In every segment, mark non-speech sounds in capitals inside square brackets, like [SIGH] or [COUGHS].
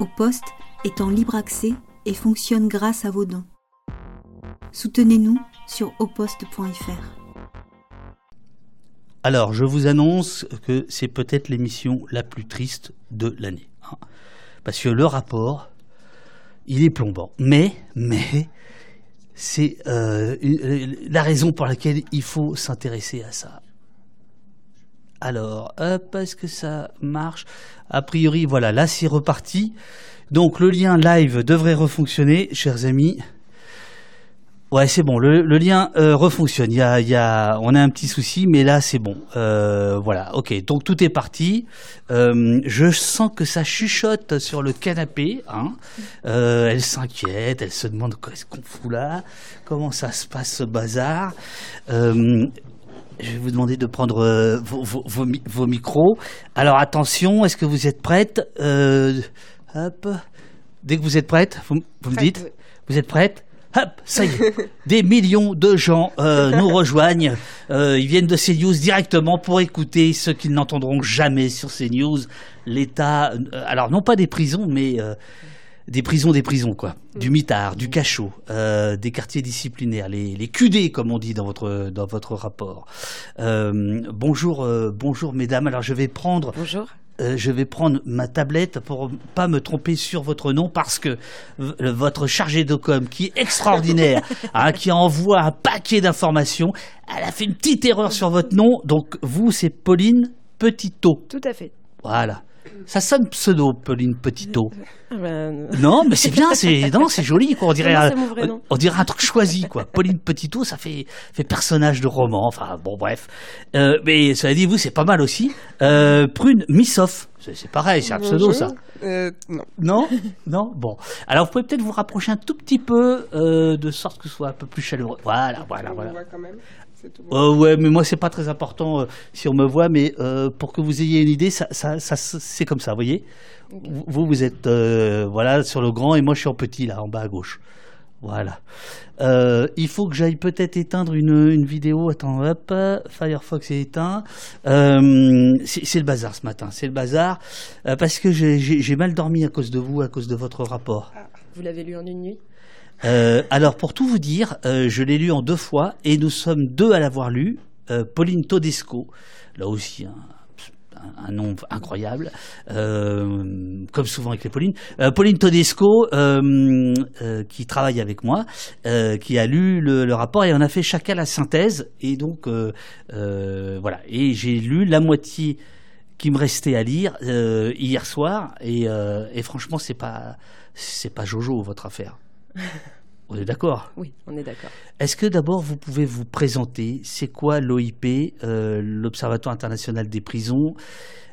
Au poste est en libre accès et fonctionne grâce à vos dons. Soutenez-nous sur oposte.fr. Alors, je vous annonce que c'est peut-être l'émission la plus triste de l'année. Parce que le rapport, il est plombant. Mais, mais, c'est euh, la raison pour laquelle il faut s'intéresser à ça. Alors, hop, est-ce que ça marche? A priori, voilà, là c'est reparti. Donc le lien live devrait refonctionner, chers amis. Ouais, c'est bon, le, lien euh, refonctionne. Il y a, on a un petit souci, mais là c'est bon. Euh, voilà, ok, donc tout est parti. Euh, je sens que ça chuchote sur le canapé. Hein. Elle s'inquiète, elle se demande qu'est-ce qu'on fout là, comment ça se passe ce bazar? Je vais vous demander de prendre euh, vos, vos- vos mi- vos micros. Alors attention, est-ce que vous êtes prête Euh, Hop. Dès que vous êtes prête, vous, me dites Vous êtes prête? Hop, ça y est. [LAUGHS] Des millions de gens euh, nous rejoignent. Euh, ils viennent de CNews directement pour écouter ce qu'ils n'entendront jamais sur CNews. L'État, euh, alors non pas des prisons, mais des prisons, des prisons, quoi. Du mitard, du cachot, euh, des quartiers disciplinaires, les, les QD, comme on dit dans votre, dans votre rapport. Euh, bonjour, euh, bonjour, mesdames. Alors, je vais prendre, Bonjour. je vais prendre ma tablette pour pas me tromper sur votre nom parce que votre chargé de com, qui est extraordinaire, [LAUGHS] hein, qui envoie un paquet d'informations, elle a fait une petite erreur sur votre nom. Donc, vous, c'est Pauline Petitot. Tout à fait. Voilà. Ça sonne pseudo, Pauline Petitot. Ah ben, Non, mais c'est bien, c'est [LAUGHS] non, c'est joli quoi. On dirait, Non, un, on dirait un truc choisi quoi. Pauline Petitot, ça fait fait personnage de roman. Enfin bon, bref. Euh, mais cela dit, vous c'est pas mal aussi. Euh, Prune Missoff, c'est pareil, c'est un pseudo ça. Euh, non. Non, [LAUGHS] non. Bon, alors vous pouvez peut-être vous rapprocher un tout petit peu euh, de sorte que ce soit un peu plus chaleureux. Voilà, voilà, On voilà. voit quand même. Tout. Euh, ouais, mais moi c'est pas très important euh, si on me voit, mais euh, pour que vous ayez une idée, ça, ça, ça c'est comme ça, vous voyez. Vous, vous êtes voilà sur le grand et moi je suis en petit là, en bas à gauche. Voilà. Il faut que j'aille peut-être éteindre une, une vidéo. Attends, hop, Firefox est éteint. C'est le bazar ce matin, c'est le bazar parce que j'ai- mal dormi à cause de vous, à cause de votre rapport. vous l'avez lu en une nuit? Euh, alors, pour tout vous dire, euh, je l'ai lu en deux fois et nous sommes deux à l'avoir lu. Euh, Pauline Todesco, là aussi un, nom incroyable, comme souvent avec les Pauline. Euh, Pauline Todesco, qui travaille avec moi, qui a lu le, rapport et on a fait chacun la synthèse. Et donc, voilà. Et j'ai lu la moitié qui me restait à lire hier soir et, et franchement, c'est pas c'est pas Jojo votre affaire. [LAUGHS] On est d'accord? Oui, on est d'accord. Est-ce que d'abord vous pouvez vous présenter? C'est quoi l'OIP, euh, l'Observatoire international des prisons?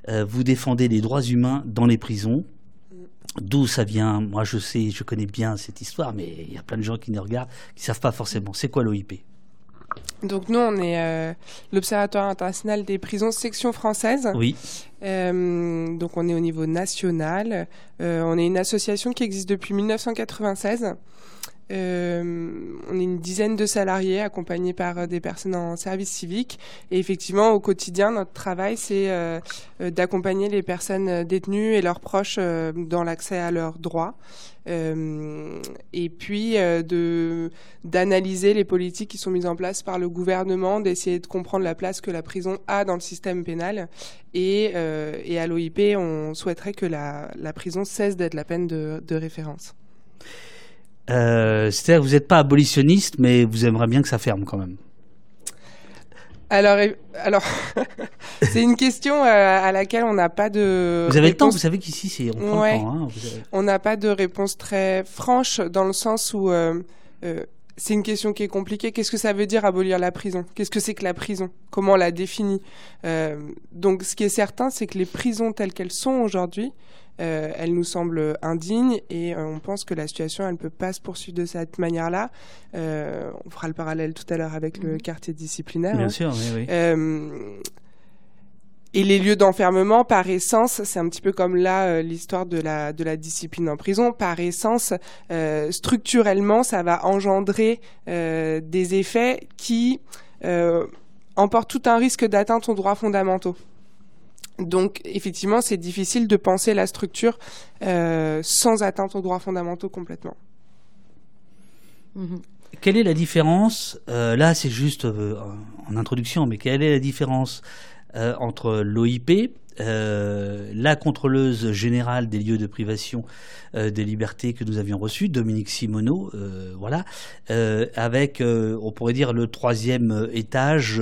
Euh, Vous défendez les droits humains dans les prisons. D'où ça vient? Moi, je sais, je connais bien cette histoire, mais il y a plein de gens qui nous regardent qui savent pas forcément. C'est quoi l'OIP Donc nous, on est euh, l'Observatoire international des prisons section française. Oui. Euh, donc on est au niveau national. Euh, on est une association qui existe depuis 1996. Euh, on est une dizaine de salariés accompagnés par euh, des personnes en service civique. Et effectivement, au quotidien, notre travail, c'est euh, d'accompagner les personnes détenues et leurs proches dans l'accès à leurs droits. Et puis de d'analyser les politiques qui sont mises en place par le gouvernement, d'essayer de comprendre la place que la prison a dans le système pénal. Et, et à l'OIP, on souhaiterait que la, la prison cesse d'être la peine de référence. Euh, C'est-à-dire que vous n'êtes pas abolitionniste, mais vous aimeriez bien que ça ferme quand même. Alors, alors [LAUGHS] c'est une question euh, à laquelle on n'a pas de Vous avez le temps, vous savez qu'ici, c'est on Ouais. hein, avez- On n'a pas de réponse très franche dans le sens où euh, euh, c'est une question qui est compliquée. Qu'est-ce que ça veut dire abolir la prison? Qu'est-ce que c'est que la prison? Comment on la définit? Euh, Donc, ce qui est certain, c'est que les prisons telles qu'elles sont aujourd'hui, euh, elles nous semblent indignes et euh, on pense que la situation, elle ne peut pas se poursuivre de cette manière-là. Euh, on fera le parallèle tout à l'heure avec le quartier disciplinaire. Bien hein. sûr, oui, oui. Et les lieux d'enfermement, par essence, c'est un petit peu comme là euh, l'histoire de la de la discipline en prison. Par essence, euh, structurellement, ça va engendrer euh, des effets qui emportent tout un risque d'atteinte aux droits fondamentaux. Donc, effectivement, c'est difficile de penser la structure euh, sans atteinte aux droits fondamentaux complètement. Mhm. Quelle est la différence euh, Là, c'est juste euh, en introduction, mais quelle est la différence euh, entre l'OIP, euh, la contrôleuse générale des lieux de privation euh, des libertés que nous avions reçue, Dominique Simoneau, euh, voilà, avec, on pourrait dire, le troisième étage,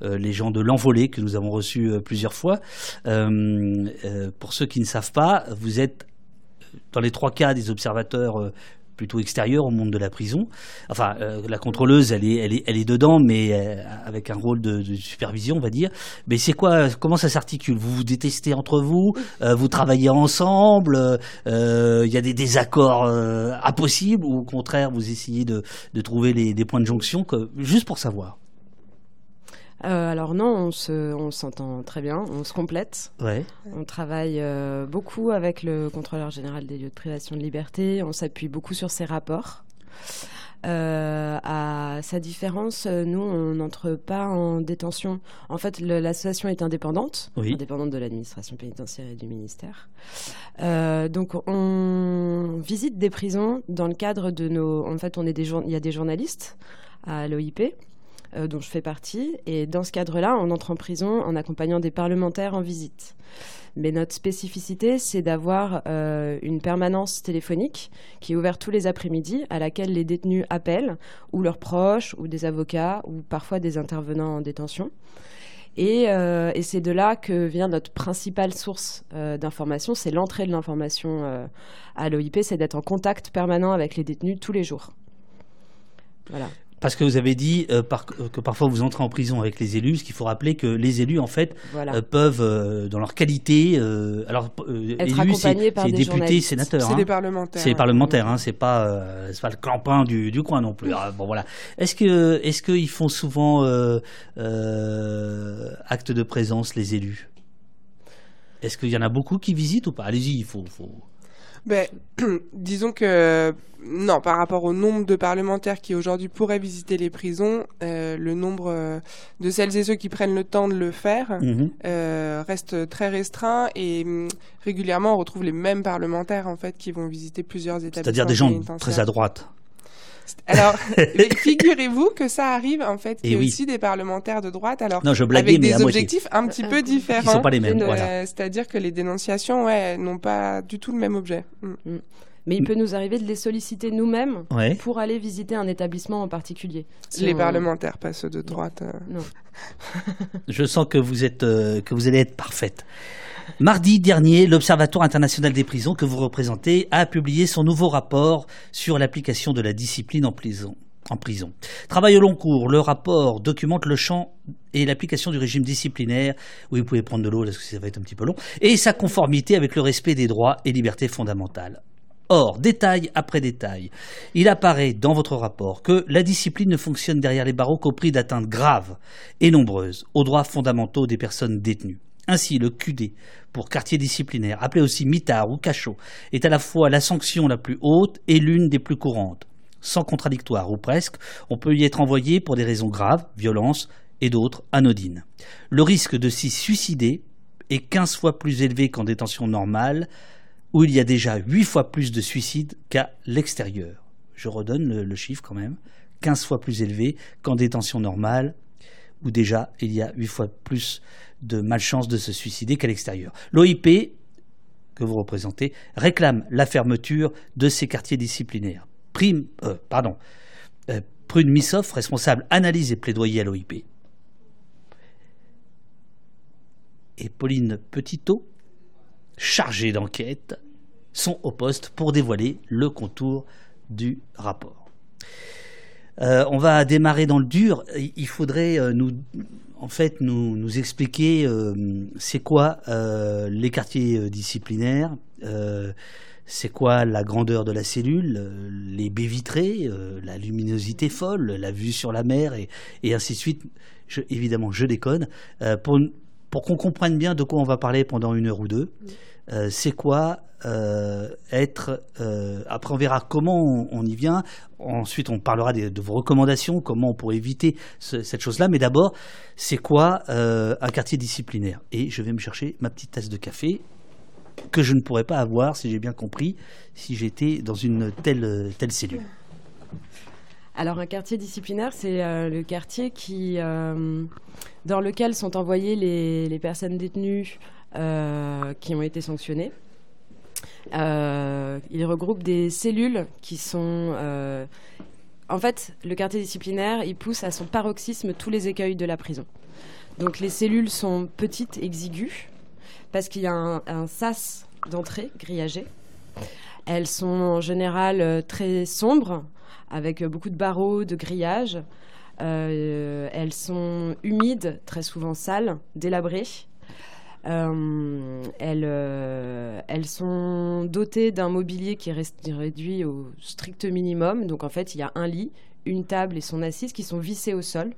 les gens de l'envolée que nous avons reçus plusieurs fois. Pour ceux qui ne savent pas, vous êtes dans les trois cas des observateurs plutôt extérieurs au monde de la prison. Enfin, euh, la contrôleuse, elle est, elle est, elle est dedans, mais euh, avec un rôle de, de supervision, on va dire. Mais c'est quoi Comment ça s'articule? Vous vous détestez entre vous? Euh, Vous travaillez ensemble? Euh, Il y a des désaccords euh, impossibles? Ou au contraire, vous essayez de, de trouver les, des points de jonction que, Juste pour savoir? Euh, alors non, on se, on s'entend très bien, on se complète. Ouais. On travaille euh, beaucoup avec le contrôleur général des lieux de privation de liberté. On s'appuie beaucoup sur ses rapports. Euh, à sa différence, nous, on n'entre pas en détention. En fait, le- l'association est indépendante, Oui. indépendante de l'administration pénitentiaire et du ministère. Euh, donc, on visite des prisons dans le cadre de nos. En fait, on est des jour- il y a des journalistes à l'OIP. Euh, dont je fais partie, et dans ce cadre-là, on entre en prison en accompagnant des parlementaires en visite. Mais notre spécificité, c'est d'avoir euh, une permanence téléphonique qui est ouverte tous les après-midi, à laquelle les détenus appellent, ou leurs proches, ou des avocats, ou parfois des intervenants en détention. Et, euh, c'est de là que vient notre principale source d'information, c'est l'entrée de l'information à l'OIP, c'est d'être en contact permanent avec les détenus tous les jours. Voilà. Parce que vous avez dit euh, par- que parfois vous entrez en prison avec les élus, ce qu'il faut rappeler que les élus, en fait, voilà. euh, peuvent, euh, dans leur qualité, euh, alors euh, Être élus, c'est accompagnés par c'est des députés, sénateurs. C'est hein. des parlementaires. C'est les ouais. parlementaires, hein, c'est pas, euh, c'est pas le clampin du, du coin non plus. Ah, bon voilà. Est-ce que, est-ce qu'ils font souvent euh, euh, acte de présence les élus? Est-ce qu'il y en a beaucoup qui visitent ou pas? Allez-y, il faut, faut. Ben, [CLEARS THROAT] disons que non, par rapport au nombre de parlementaires qui aujourd'hui pourraient visiter les prisons, euh, le nombre euh, de celles et ceux qui prennent le temps de le faire Mhm. euh, reste très restreint et hum, régulièrement on retrouve les mêmes parlementaires en fait qui vont visiter plusieurs établissements. C'est-à-dire des gens très à droite. Alors, [LAUGHS] figurez-vous que ça arrive en fait qu'il y Eh a oui. aussi des parlementaires de droite. Alors Non, je blaguais, avec des moitié. objectifs un petit peu différents. sont pas les mêmes. Euh, Voilà. Euh, C'est-à-dire que les dénonciations, ouais, n'ont pas du tout le même objet. Mm. Mais il peut nous arriver de les solliciter nous-mêmes Ouais. pour aller visiter un établissement en particulier. Si Les on- parlementaires, pas ceux de droite. euh. Non. Je sens que vous êtes, euh, que vous allez être parfaite. Mardi dernier, l'Observatoire international des prisons que vous représentez a publié son nouveau rapport sur l'application de la discipline en prison. Travail au long cours, le rapport documente le champ et l'application du régime disciplinaire. Oui, vous pouvez prendre de l'eau parce que ça va être un petit peu long. Et sa conformité avec le respect des droits et libertés fondamentales. Or, détail après détail, il apparaît dans votre rapport que la discipline ne fonctionne derrière les barreaux qu'au prix d'atteintes graves et nombreuses aux droits fondamentaux des personnes détenues. Ainsi, le QD, pour quartier disciplinaire, appelé aussi mitard ou cachot, est à la fois la sanction la plus haute et l'une des plus courantes. Sans contradictoire ou presque, on peut y être envoyé pour des raisons graves, violence, et d'autres anodines. Le risque de s'y suicider est 15 fois plus élevé qu'en détention normale, où il y a déjà 8 fois plus de suicides qu'à l'extérieur. Je redonne le, le chiffre quand même. 15 fois plus élevé qu'en détention normale, où déjà il y a 8 fois plus de malchance de se suicider qu'à l'extérieur. L'OIP, que vous représentez, réclame la fermeture de ces quartiers disciplinaires. Euh, euh, Prune Missoff, responsable analyse et plaidoyer à l'OIP. Et Pauline Petitot, chargée d'enquête, sont au poste pour dévoiler le contour du rapport. Euh, on va démarrer dans le dur. Il faudrait euh, nous, expliquer euh, c'est quoi les quartiers disciplinaires, c'est quoi la grandeur de la cellule, les baies vitrées, la luminosité folle, la vue sur la mer et, ainsi de suite. Évidemment, je déconne. Pour qu'on comprenne bien de quoi on va parler pendant une heure ou deux. Euh, c'est quoi euh, être. euh, après, on verra comment on, y vient. Ensuite, on parlera de vos recommandations, comment on pourrait éviter ce- cette chose-là. Mais d'abord, c'est quoi un quartier disciplinaire? Et je vais me chercher ma petite tasse de café que je ne pourrais pas avoir, si j'ai bien compris, si j'étais dans une telle, telle cellule. Alors un quartier disciplinaire, c'est le quartier qui, dans lequel sont envoyées les, personnes détenues qui ont été sanctionnées. Euh, il regroupe des cellules qui sont... euh, en fait, le quartier disciplinaire, il pousse à son paroxysme tous les écueils de la prison. Donc les cellules sont petites, exiguës, parce qu'il y a un, sas d'entrée grillagé. Elles sont en général euh, très sombres, avec euh, beaucoup de barreaux, de grillages. Euh, elles sont humides, très souvent sales, délabrées. Euh, elles, euh, elles sont dotées d'un mobilier qui est réduit au strict minimum. Donc en fait, il y a un lit, une table et son assise qui sont vissés au sol.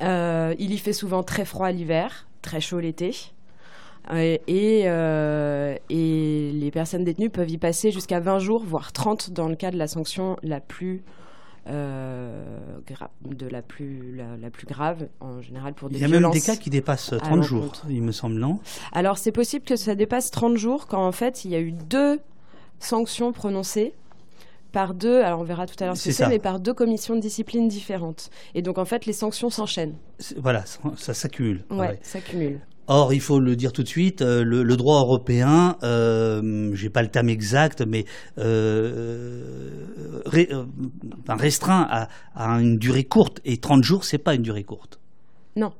Euh, il y fait souvent très froid l'hiver, très chaud l'été. Et, les personnes détenues peuvent y passer jusqu'à 20 jours, voire 30 dans le cas de la sanction la plus, de la plus, la, la plus grave, en général pour des Il y a même violences. des cas qui dépassent à 30 jours, il me semble, non? Alors c'est possible que ça dépasse 30 jours quand en fait il y a eu deux sanctions prononcées par deux, alors on verra tout à l'heure ce que c'est, mais par deux commissions de discipline différentes. Et donc en fait les sanctions s'enchaînent. Voilà, ça, ça s'accumule. Ouais, Ouais. Or, il faut le dire tout de suite, euh, le, droit européen, euh, j'ai pas le terme exact, mais euh, euh, restreint à, à une durée courte. Et 30 jours, c'est pas une durée courte. Non.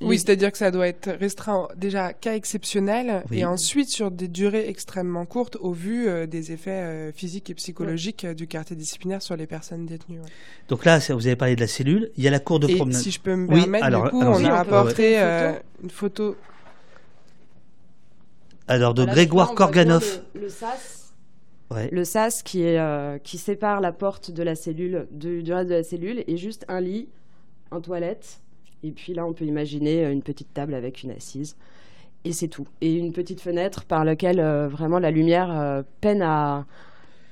Oui, Les- c'est-à-dire que ça doit être restreint déjà cas exceptionnel Oui. et ensuite sur des durées extrêmement courtes au vu euh, des effets euh, physiques et psychologiques euh, du quartier disciplinaire sur les personnes détenues. ouais. Donc là, vous avez parlé de la cellule. Il y a la cour de Et promenade. si je peux me Oui, permettre, alors, du coup, on a apporté une euh, photo. une photo. Alors de Voilà, Grégoire Korganov. Le, le sas, Ouais. le sas qui, est, euh, qui sépare la porte de la cellule du, du reste de la cellule et juste un lit, un toilette. Et puis là, on peut imaginer euh, une petite table avec une assise. Et c'est tout. Et une petite fenêtre par laquelle euh, vraiment la lumière euh, peine, à,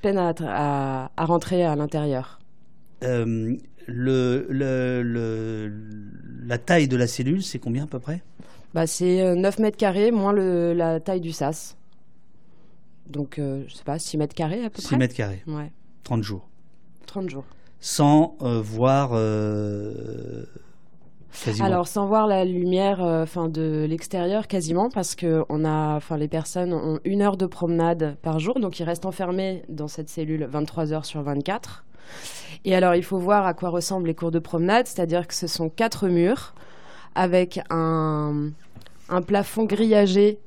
peine à, à- à rentrer à l'intérieur. Euh, le, le- le- la taille de la cellule, c'est combien à peu près? Bah, c'est euh, 9 mètres carrés moins le, la taille du sas. Donc, euh, je sais pas, 6 mètres carrés à peu 6 près? mètres carrés, Ouais, 30 jours. 30 jours. Sans voir quasiment. Alors sans voir la lumière, euh, enfin de l'extérieur quasiment, parce que on a, enfin les personnes ont une heure de promenade par jour, donc ils restent enfermés dans cette cellule 23 heures sur 24. Et alors il faut voir à quoi ressemblent les cours de promenade, c'est-à-dire que ce sont quatre murs avec un, un plafond grillagé.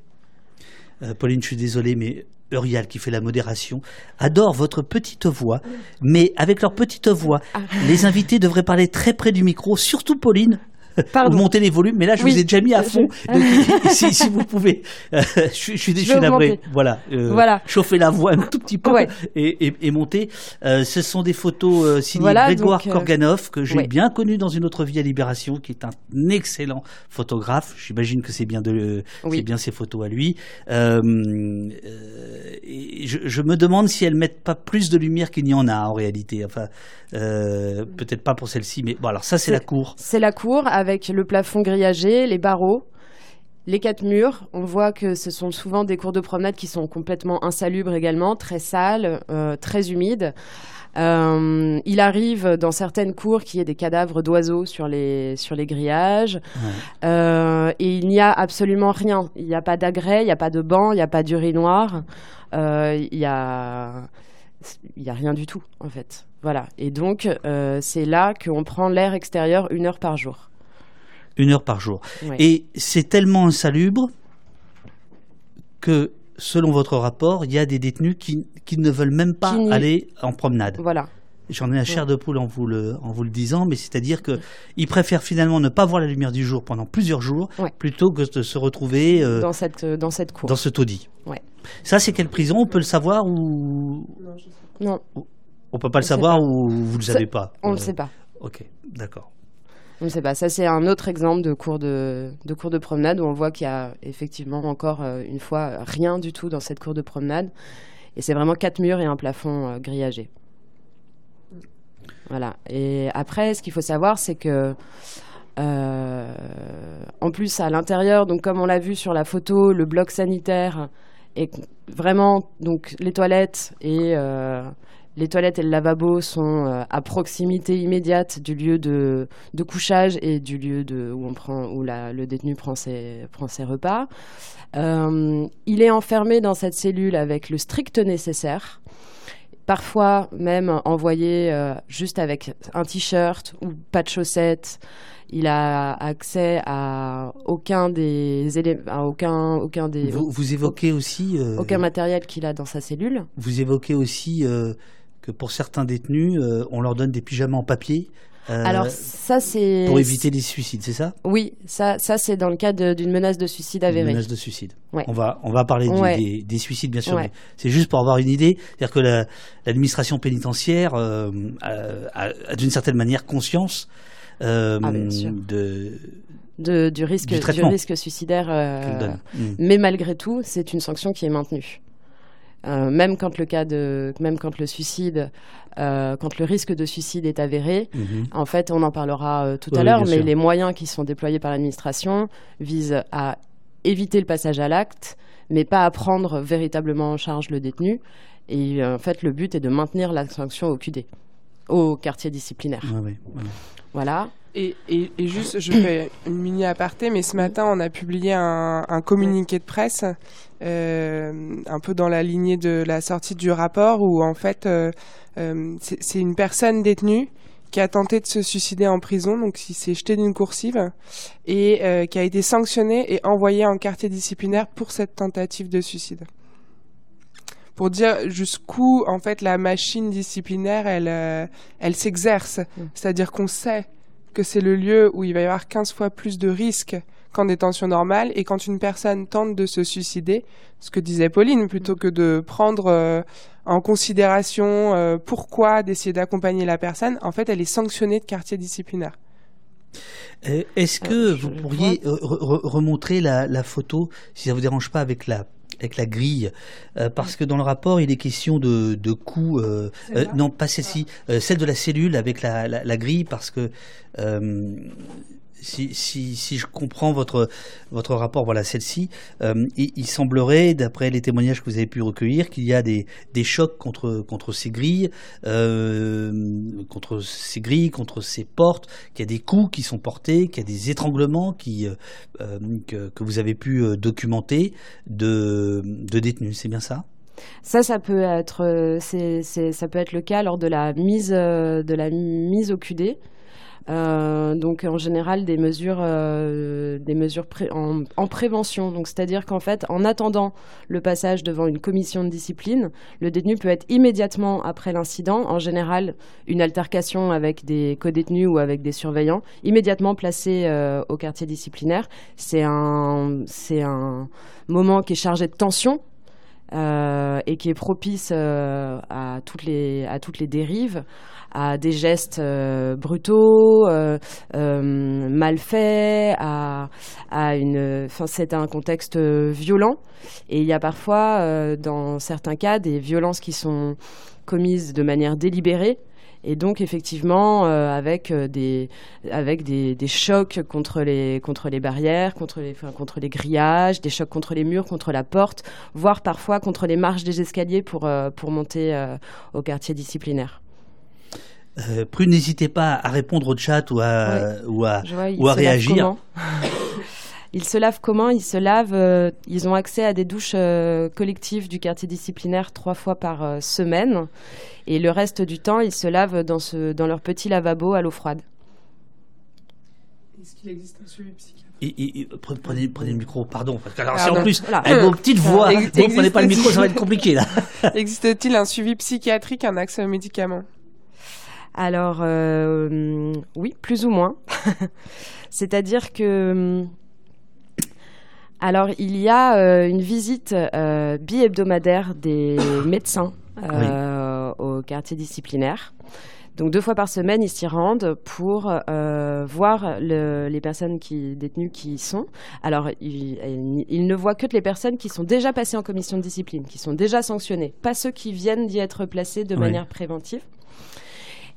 Euh, Pauline, je suis désolé, mais Eurial, qui fait la modération, adore votre petite voix, mais avec leur petite voix, Ah. les invités devraient parler très près du micro, surtout Pauline. Monter les volumes, mais là je Oui. vous ai déjà mis à fond. [LAUGHS] Donc, si, si vous pouvez, euh, je, suis- je suis, je navré. augmenter. Voilà, euh, Voilà. chauffer la voix un tout petit peu Ouais. et, et, et monter. Euh, ce sont des photos signées Voilà, Grégoire donc, Korganov que j'ai ouais. bien connu dans une autre vie à Libération, qui est un excellent photographe. J'imagine que c'est bien de, Oui. c'est bien ses photos à lui. Et je, je me demande si elles mettent pas plus de lumière qu'il n'y en a en réalité. Enfin, peut-être pas pour celle-ci, mais bon. Alors ça, c'est C'est- la cour. C'est la cour avec le plafond grillagé, les barreaux, les quatre murs. On voit que ce sont souvent des cours de promenade qui sont complètement insalubres également, très sales, euh, très humides. Euh, il arrive dans certaines cours qu'il y ait des cadavres d'oiseaux sur les, sur les grillages. Euh, et il n'y a absolument rien. Il n'y a pas d'agrès, il n'y a pas de banc, il n'y a pas d'urinoir. Il y a... Il n'y a rien du tout, en fait. Voilà. Et donc, c'est là qu'on prend l'air extérieur une heure par jour. Une heure par jour. Et c'est tellement insalubre que, selon votre rapport, il y a des détenus qui, qui ne veulent même pas Qui aller en promenade. Voilà. J'en ai un chair de poule en vous le, en vous le disant, mais c'est-à-dire que ils préfèrent finalement ne pas voir la lumière du jour pendant plusieurs jours, plutôt que de se retrouver euh, Dans cette, euh, dans cette cour. dans ce taudis. Ouais. Ça, c'est quelle prison? On peut le savoir ou Non, on peut pas le savoir pas. ou vous le Ça- savez pas? on ne Euh, le sait pas. Ok, d'accord. On ne sait pas. Ça, c'est un autre exemple de cours de, promenade où on voit qu'il y a effectivement encore une fois rien du tout dans cette cour de promenade. Et c'est vraiment quatre murs et un plafond grillagé. Voilà. Et après, ce qu'il faut savoir, c'est que euh, en plus, à l'intérieur, donc comme on l'a vu sur la photo, le bloc sanitaire est vraiment donc les toilettes et euh, les toilettes et le lavabo sont euh, à proximité immédiate du lieu de, couchage et du lieu de, où, on prend, où le détenu prend ses, prend ses repas. il est enfermé dans cette cellule avec le strict nécessaire parfois même envoyé euh, juste avec un t-shirt ou pas de chaussettes. Il a accès à aucun des éléments, aucun, aucun des. Vous, évoquez aussi. Euh, aucun matériel qu'il a dans sa cellule. Vous évoquez aussi euh, que pour certains détenus, on leur donne des pyjamas en papier euh, Alors ça c'est pour éviter les suicides, c'est ça? Oui, ça, ça c'est dans le cas d'une menace de suicide avérée. Une menace de suicide. On va on va parler des, suicides bien sûr, c'est juste pour avoir une idée, c'est-à-dire que l'administration pénitentiaire euh, a, d'une certaine manière conscience euh, ah, de de, du risque du, risque suicidaire, mm. mais malgré tout, c'est une sanction qui est maintenue. Euh, même quand le cas de, même quand le suicide, euh, quand le risque de suicide est avéré, mhm. en fait, on en parlera euh, tout à l'heure, mais les moyens qui sont déployés par l'administration visent à éviter le passage à l'acte, mais pas à prendre véritablement en charge le détenu. Et en fait, le but est de maintenir la sanction au QD, au quartier disciplinaire. Voilà. Et, et, et, juste, je fais une mini aparté, mais ce matin, on a publié un, un communiqué de presse, euh, un peu dans la lignée de la sortie du rapport, où en fait, euh, euh c'est une personne détenue qui a tenté de se suicider en prison, donc il s'est jeté d'une coursive, et euh, qui a été sanctionné et envoyé en quartier disciplinaire pour cette tentative de suicide. Pour dire jusqu'où, en fait, la machine disciplinaire, elle, euh, elle s'exerce. Mm. C'est-à-dire qu'on sait que c'est le lieu où il va y avoir 15 fois plus de risques qu'en détention normale. Et quand une personne tente de se suicider, ce que disait Pauline, plutôt que de prendre euh, en considération euh, pourquoi d'essayer d'accompagner la personne, en fait, elle est sanctionnée de quartier disciplinaire. Euh, est-ce que vous pourriez remontrer la, la, photo, si ça vous dérange pas, avec la avec la grille, euh, parce que dans le rapport, il est question de, de coûts. Euh, euh, non, pas celle-ci, celle de la cellule avec la, la, la grille, parce que si, je comprends votre, votre rapport, voilà celle-ci, euh, il, semblerait, d'après les témoignages que vous avez pu recueillir, qu'il y a des, des chocs contre, contre ces grilles, euh, contre ces grilles, contre ces portes, qu'il y a des coups qui sont portés, qu'il y a des étranglements qui, euh, que, vous avez pu documenter de, de détenus. C'est bien ça? Ça, ça peut être, ça peut être le cas lors de la mise, de la mise au QD. Euh, donc en général des mesures, euh, en, prévention. Donc c'est-à-dire qu'en fait, en attendant le passage devant une commission de discipline, le détenu peut être immédiatement après l'incident, en général une altercation avec des co-détenus ou avec des surveillants, immédiatement placé euh, au quartier disciplinaire. C'est un, moment qui est chargé de tension et qui est propice à toutes les dérives à des gestes euh, brutaux, euh, euh, mal faits, à, une. Enfin, c'est un contexte violent. Et il y a parfois, dans certains cas, des violences qui sont commises de manière délibérée. Et donc effectivement, avec des avec des, chocs contre les contre les barrières, contre les contre les grillages, des chocs contre les murs, contre la porte, voire parfois contre les marches des escaliers pour pour monter au quartier disciplinaire. Euh, Prune, n'hésitez pas à répondre au chat ou à, ou à, ou à réagir. Ils se lavent comment Ils se lavent, euh, ils ont accès à des douches euh, collectives du quartier disciplinaire trois fois par semaine. Et le reste du temps, ils se lavent dans, ce, dans leur petit lavabo à l'eau froide. Est-ce qu'il existe un suivi psychiatrique? Et, prenez, prenez, le micro, pardon, parce que alors, en plus, avec vos petites voix, vous ne prenez pas le micro, ça va être compliqué là. [LAUGHS] Existe-t-il un suivi psychiatrique, un accès aux médicaments? Alors, euh, oui, plus ou moins. [LAUGHS] C'est-à-dire que. Alors, il y a euh, une visite euh, bi-hebdomadaire des [COUGHS] médecins au quartier disciplinaire. Donc deux fois par semaine, ils s'y rendent pour voir les personnes qui, détenues qui y sont. Alors, ils, ne voient que les personnes qui sont déjà passées en commission de discipline, qui sont déjà sanctionnées, pas ceux qui viennent d'y être placés de manière préventive.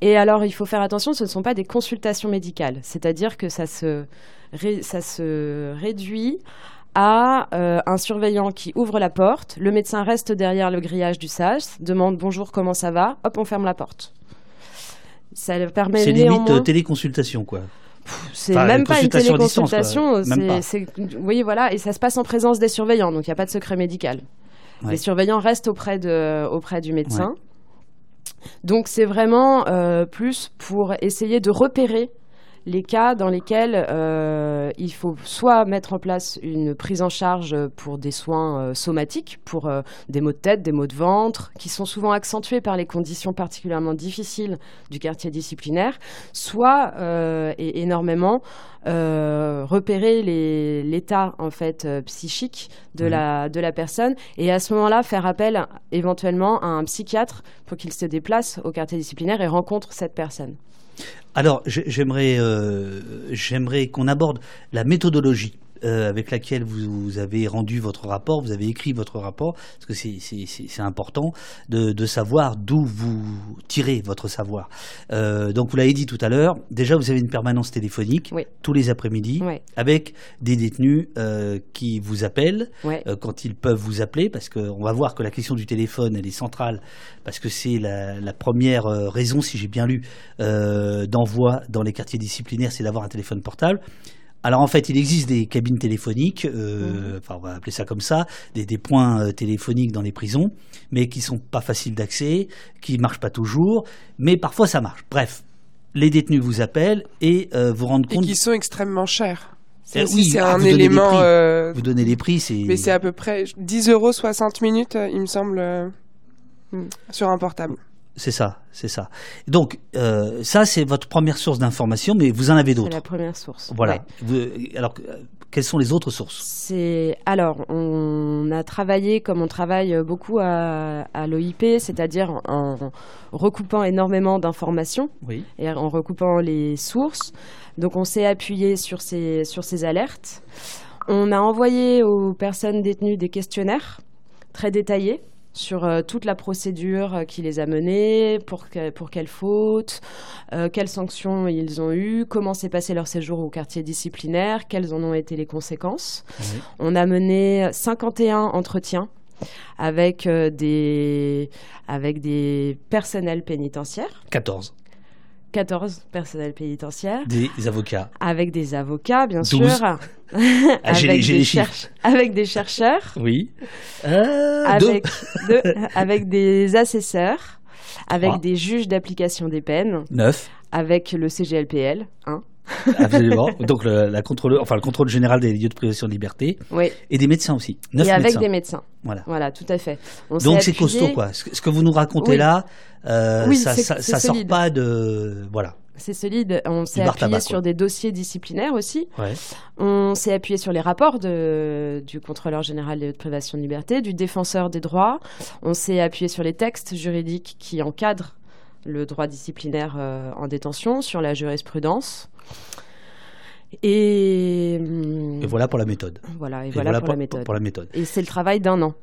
Et alors, il faut faire attention, ce ne sont pas des consultations médicales, c'est-à-dire que ça se, ça se réduit à euh, un surveillant qui ouvre la porte, le médecin reste derrière le grillage du SAS, demande bonjour, comment ça va, hop, on ferme la porte. Ça permet C'est limite euh, téléconsultation, quoi. C'est même pas une téléconsultation, oui, voilà, et ça se passe en présence des surveillants, donc il n'y a pas de secret médical. Les surveillants restent auprès, de, auprès du médecin. Donc c'est vraiment euh, plus pour essayer de repérer les cas dans lesquels euh, il faut soit mettre en place une prise en charge pour des soins euh, somatiques, pour euh, des maux de tête, des maux de ventre, qui sont souvent accentués par les conditions particulièrement difficiles du quartier disciplinaire, soit et énormément repérer l'état en fait psychique de, la, de la personne et à ce moment-là faire appel éventuellement à un psychiatre pour qu'il se déplace au quartier disciplinaire et rencontre cette personne. Alors, j'aimerais, euh, qu'on aborde la méthodologie euh, avec laquelle vous, avez rendu votre rapport, vous avez écrit votre rapport, parce que c'est important de, savoir d'où vous tirez votre savoir. Euh, donc vous l'avez dit tout à l'heure, déjà vous avez une permanence téléphonique tous les après-midi avec des détenus euh, qui vous appellent quand ils peuvent vous appeler, parce qu'on va voir que la question du téléphone, elle est centrale, parce que c'est la, la, première raison, si j'ai bien lu, d'envoi dans les quartiers disciplinaires, c'est d'avoir un téléphone portable. Alors en fait, il existe des cabines téléphoniques, euh, mhm. enfin on va appeler ça comme ça, des, points euh, téléphoniques dans les prisons, mais qui sont pas faciles d'accès, qui marchent pas toujours, mais parfois ça marche. Bref, les détenus vous appellent et euh, vous rendent compte. Et qui sont extrêmement chers. C'est oui, ah, un élément. Vous donnez les prix, c'est. Mais c'est à peu près 10 euros 60 minutes, il me semble, hmm. sur un portable. C'est ça, c'est ça. Donc, euh, ça, c'est votre première source d'information, mais vous en avez d'autres. C'est la première source. Voilà. alors, quelles sont les autres sources? C'est alors, on a travaillé comme on travaille beaucoup à, l'OIP, c'est-à-dire en recoupant énormément d'informations et en recoupant les sources. Donc, on s'est appuyé sur ces sur ces alertes. On a envoyé aux personnes détenues des questionnaires très détaillés sur euh, toute la procédure euh, qui les a menés, pour, pour quelles fautes, euh, quelles sanctions ils ont eues, comment s'est passé leur séjour au quartier disciplinaire, quelles en ont été les conséquences. On a mené 51 entretiens avec, des, avec des personnels pénitentiaires. 14. 14 personnels pénitentiaires. Des avocats. Avec des avocats, bien sûr. Ah, [LAUGHS] avec, des avec des chercheurs. Oui. Euh, avec, [LAUGHS] avec des assesseurs. Avec des juges d'application des peines. 9. Avec le CGLPL. 1. [LAUGHS] Absolument. Donc le, la contrôle, enfin le contrôle général des lieux de privation de liberté. Oui. Et des médecins aussi. et avec des médecins. Voilà. Voilà, tout à fait. Donc c'est costaud quoi. Ce que vous nous racontez là, euh, ça, ça, ça sort pas de voilà. C'est solide. On s'est appuyé sur des dossiers disciplinaires aussi. Ouais. On s'est appuyé sur les rapports de, du contrôleur général des lieux de privation de liberté, du défenseur des droits. On s'est appuyé sur les textes juridiques qui encadrent le droit disciplinaire euh, en détention, sur la jurisprudence. Et, et, voilà pour la méthode. Voilà, et, voilà, pour, la méthode. pour, la méthode. Et c'est le travail d'un an.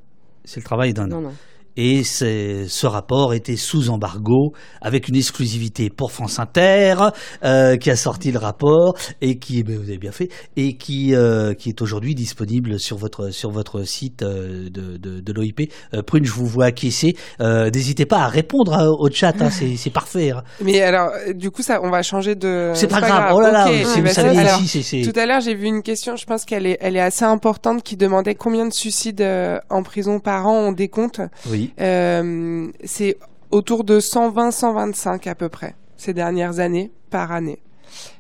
C'est le travail d'un an et ce rapport était sous embargo avec une exclusivité pour France Inter euh, qui a sorti le rapport et qui ben, vous avez bien fait et qui euh, qui est aujourd'hui disponible sur votre sur votre site euh, de, de, de l'OIP. Prune, je vous vois acquiescer. N'hésitez pas à répondre hein, au chat, hein, c'est parfait. Hein. Mais alors, du coup, ça, on va changer de. C'est pas, grave. Oh là là, vous savez, Tout à l'heure, j'ai vu une question. Je pense qu'elle est elle est assez importante qui demandait combien de suicides en prison par an on décompte. Oui. Euh, c'est autour de 120-125 à peu près ces dernières années par année.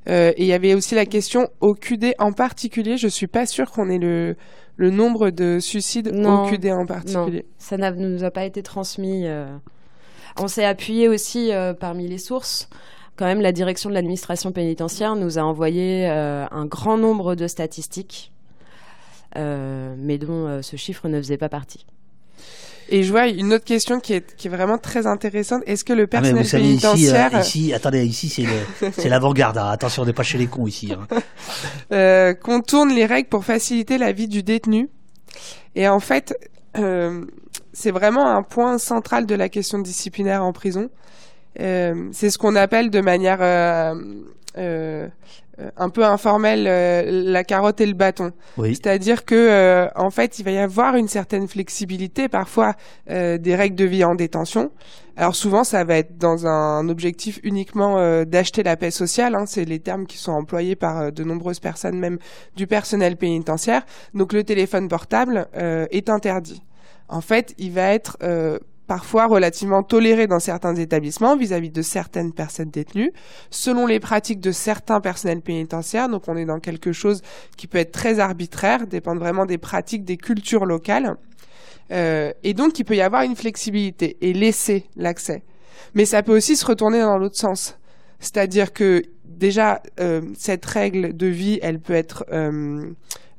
Euh, et il y avait aussi la question au QD en particulier. Je suis pas sûre qu'on ait le, le nombre de suicides au QD en particulier. Non, ça ne nous a pas été transmis. Euh. On s'est appuyé aussi parmi les sources. Quand même, la direction de l'administration pénitentiaire nous a envoyé un grand nombre de statistiques, mais dont ce chiffre ne faisait pas partie. Et je vois une autre question qui est, qui est vraiment très intéressante. Est-ce que le Ah, personnel vous savez, ici, euh, pénitentiaire ici, attendez, ici, [LAUGHS] c'est l'avant-garde. hein. Attention, on n'est pas chez les cons ici. hein. [LAUGHS] euh, contourne les règles pour faciliter la vie du détenu Et en fait, euh, c'est vraiment un point central de la question disciplinaire en prison. Euh, c'est ce qu'on appelle de manière un peu informelle euh, la carotte et le bâton. Oui. C'est-à-dire que euh, en fait, il va y avoir une certaine flexibilité, parfois euh, des règles de vie en détention. Alors souvent, ça va être dans un objectif uniquement euh, d'acheter la paix sociale. hein. c'est les termes qui sont employés par euh, de nombreuses personnes, même du personnel pénitentiaire. Donc le téléphone portable euh, est interdit. En fait, il va être euh, parfois relativement toléré dans certains établissements vis-à-vis de certaines personnes détenues, selon les pratiques de certains personnels pénitentiaires. Donc on est dans quelque chose qui peut être très arbitraire, dépendre vraiment des pratiques, des cultures locales. Euh, et donc il peut y avoir une flexibilité et laisser l'accès. Mais ça peut aussi se retourner dans l'autre sens. C'est-à-dire que déjà, euh, cette règle de vie, elle peut être, euh,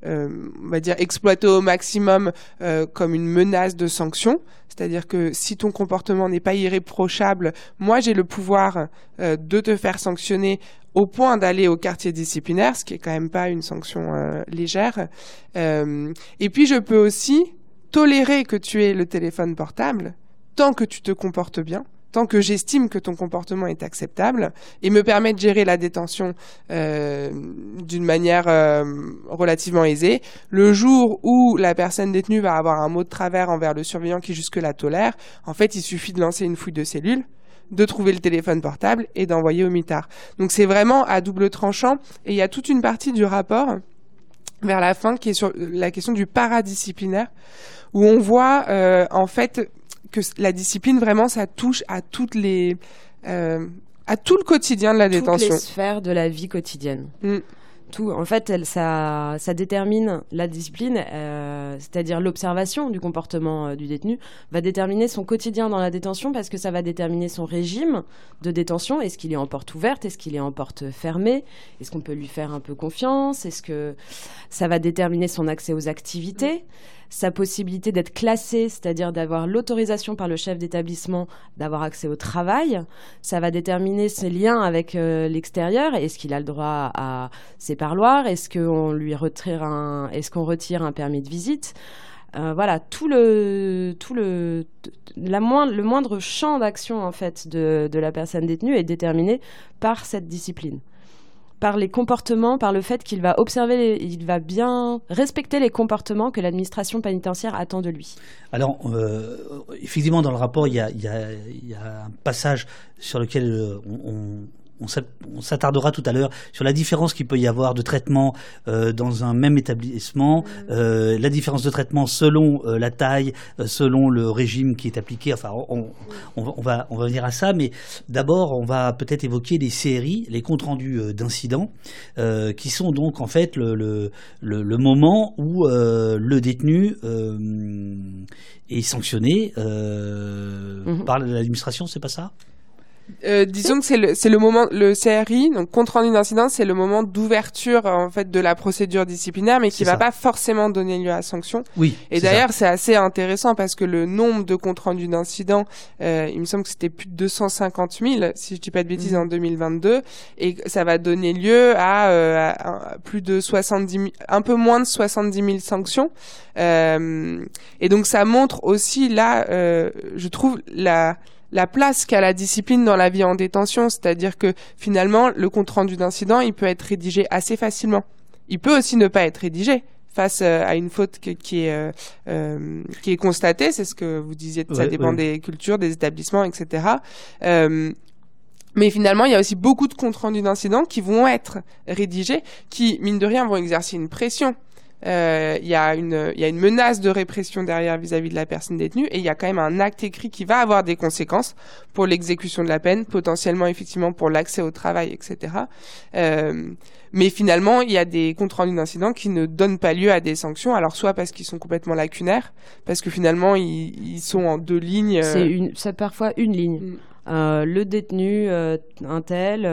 on va dire, exploitée au maximum euh, comme une menace de sanction. C'est-à-dire que si ton comportement n'est pas irréprochable, moi j'ai le pouvoir euh, de te faire sanctionner au point d'aller au quartier disciplinaire, ce qui est quand même pas une sanction euh, légère. Euh, et puis je peux aussi tolérer que tu aies le téléphone portable tant que tu te comportes bien, tant que j'estime que ton comportement est acceptable et me permet de gérer la détention euh, d'une manière euh, relativement aisée. Le jour où la personne détenue va avoir un mot de travers envers le surveillant qui jusque-là tolère, en fait, il suffit de lancer une fouille de cellules de trouver le téléphone portable et d'envoyer au mitard. Donc c'est vraiment à double tranchant et il y a toute une partie du rapport vers la fin qui est sur la question du paradisciplinaire où on voit euh, en fait que la discipline vraiment ça touche à toutes les euh, à tout le quotidien de la Toutes détention. les sphères de la vie quotidienne. Mm. Tout, en fait, elle, ça, ça détermine la discipline, euh, c'est-à-dire l'observation du comportement euh, du détenu, va déterminer son quotidien dans la détention parce que ça va déterminer son régime de détention. Est-ce qu'il est en porte ouverte? Est-ce qu'il est en porte fermée? Est-ce qu'on peut lui faire un peu confiance? Est-ce que ça va déterminer son accès aux activités? Sa possibilité d'être classé, c'est-à-dire d'avoir l'autorisation par le chef d'établissement d'avoir accès au travail. Ça va déterminer ses liens avec euh, l'extérieur. Est-ce qu'il a le droit à ses parloirs? Est-ce qu'on lui retire un, permis de visite? Euh, Voilà, tout le, tout le, moindre, le moindre champ d'action en fait de la personne détenue est déterminé par cette discipline par les comportements, par le fait qu'il va observer, il va bien respecter les comportements que l'administration pénitentiaire attend de lui. Alors, euh, effectivement, dans le rapport, il y a, un passage sur lequel euh, on- on s'att- on s'attardera tout à l'heure sur la différence qu'il peut y avoir de traitement euh, dans un même établissement, euh, la différence de traitement selon euh, la taille, selon le régime qui est appliqué. Enfin, on, on va, on, va, on va venir à ça, mais d'abord, on va peut-être évoquer les séries, les comptes rendus d'incidents, qui sont donc en fait le, le, le, le moment où le détenu est sanctionné Mhm. par l'administration, c'est pas ça? Euh, disons que c'est le, c'est le moment, le CRI, donc compte rendu d'incident, c'est le moment d'ouverture en fait de la procédure disciplinaire, mais qui C'est va ça. pas forcément donner lieu à sanction. Oui. Et d'ailleurs, c'est assez intéressant parce que le nombre de comptes rendus d'incidents, euh, il me semble que c'était plus de 250 000, si je dis pas de bêtises, Mhm. en 2022, et que ça va donner lieu à, euh, à- à plus de 70 000, un peu moins de 70 000 sanctions. Euh, et donc, ça montre aussi là, euh, je trouve la la place qu'a la discipline dans la vie en détention, c'est-à-dire que finalement, le compte rendu d'incident, il peut être rédigé assez facilement. Il peut aussi ne pas être rédigé face euh, à une faute que- qui est euh, euh, qui est constatée. C'est ce que vous disiez. Ça dépend ouais. des cultures, des établissements, etc. Euh, mais finalement, il y a aussi beaucoup de comptes rendus d'incidents qui vont être rédigés, qui mine de rien vont exercer une pression. Euh, Il y a une il y a une menace de répression derrière vis-à-vis de la personne détenue et il y a quand même un acte écrit qui va avoir des conséquences pour l'exécution de la peine, potentiellement effectivement pour l'accès au travail, etc. Euh, mais finalement, il y a des comptes rendus d'incidents qui ne donnent pas lieu à des sanctions. Alors soit parce qu'ils sont complètement lacunaires, parce que finalement ils, ils sont en deux lignes. euh, C'est une, c'est parfois une ligne. Mm. Euh, le détenu, un tel,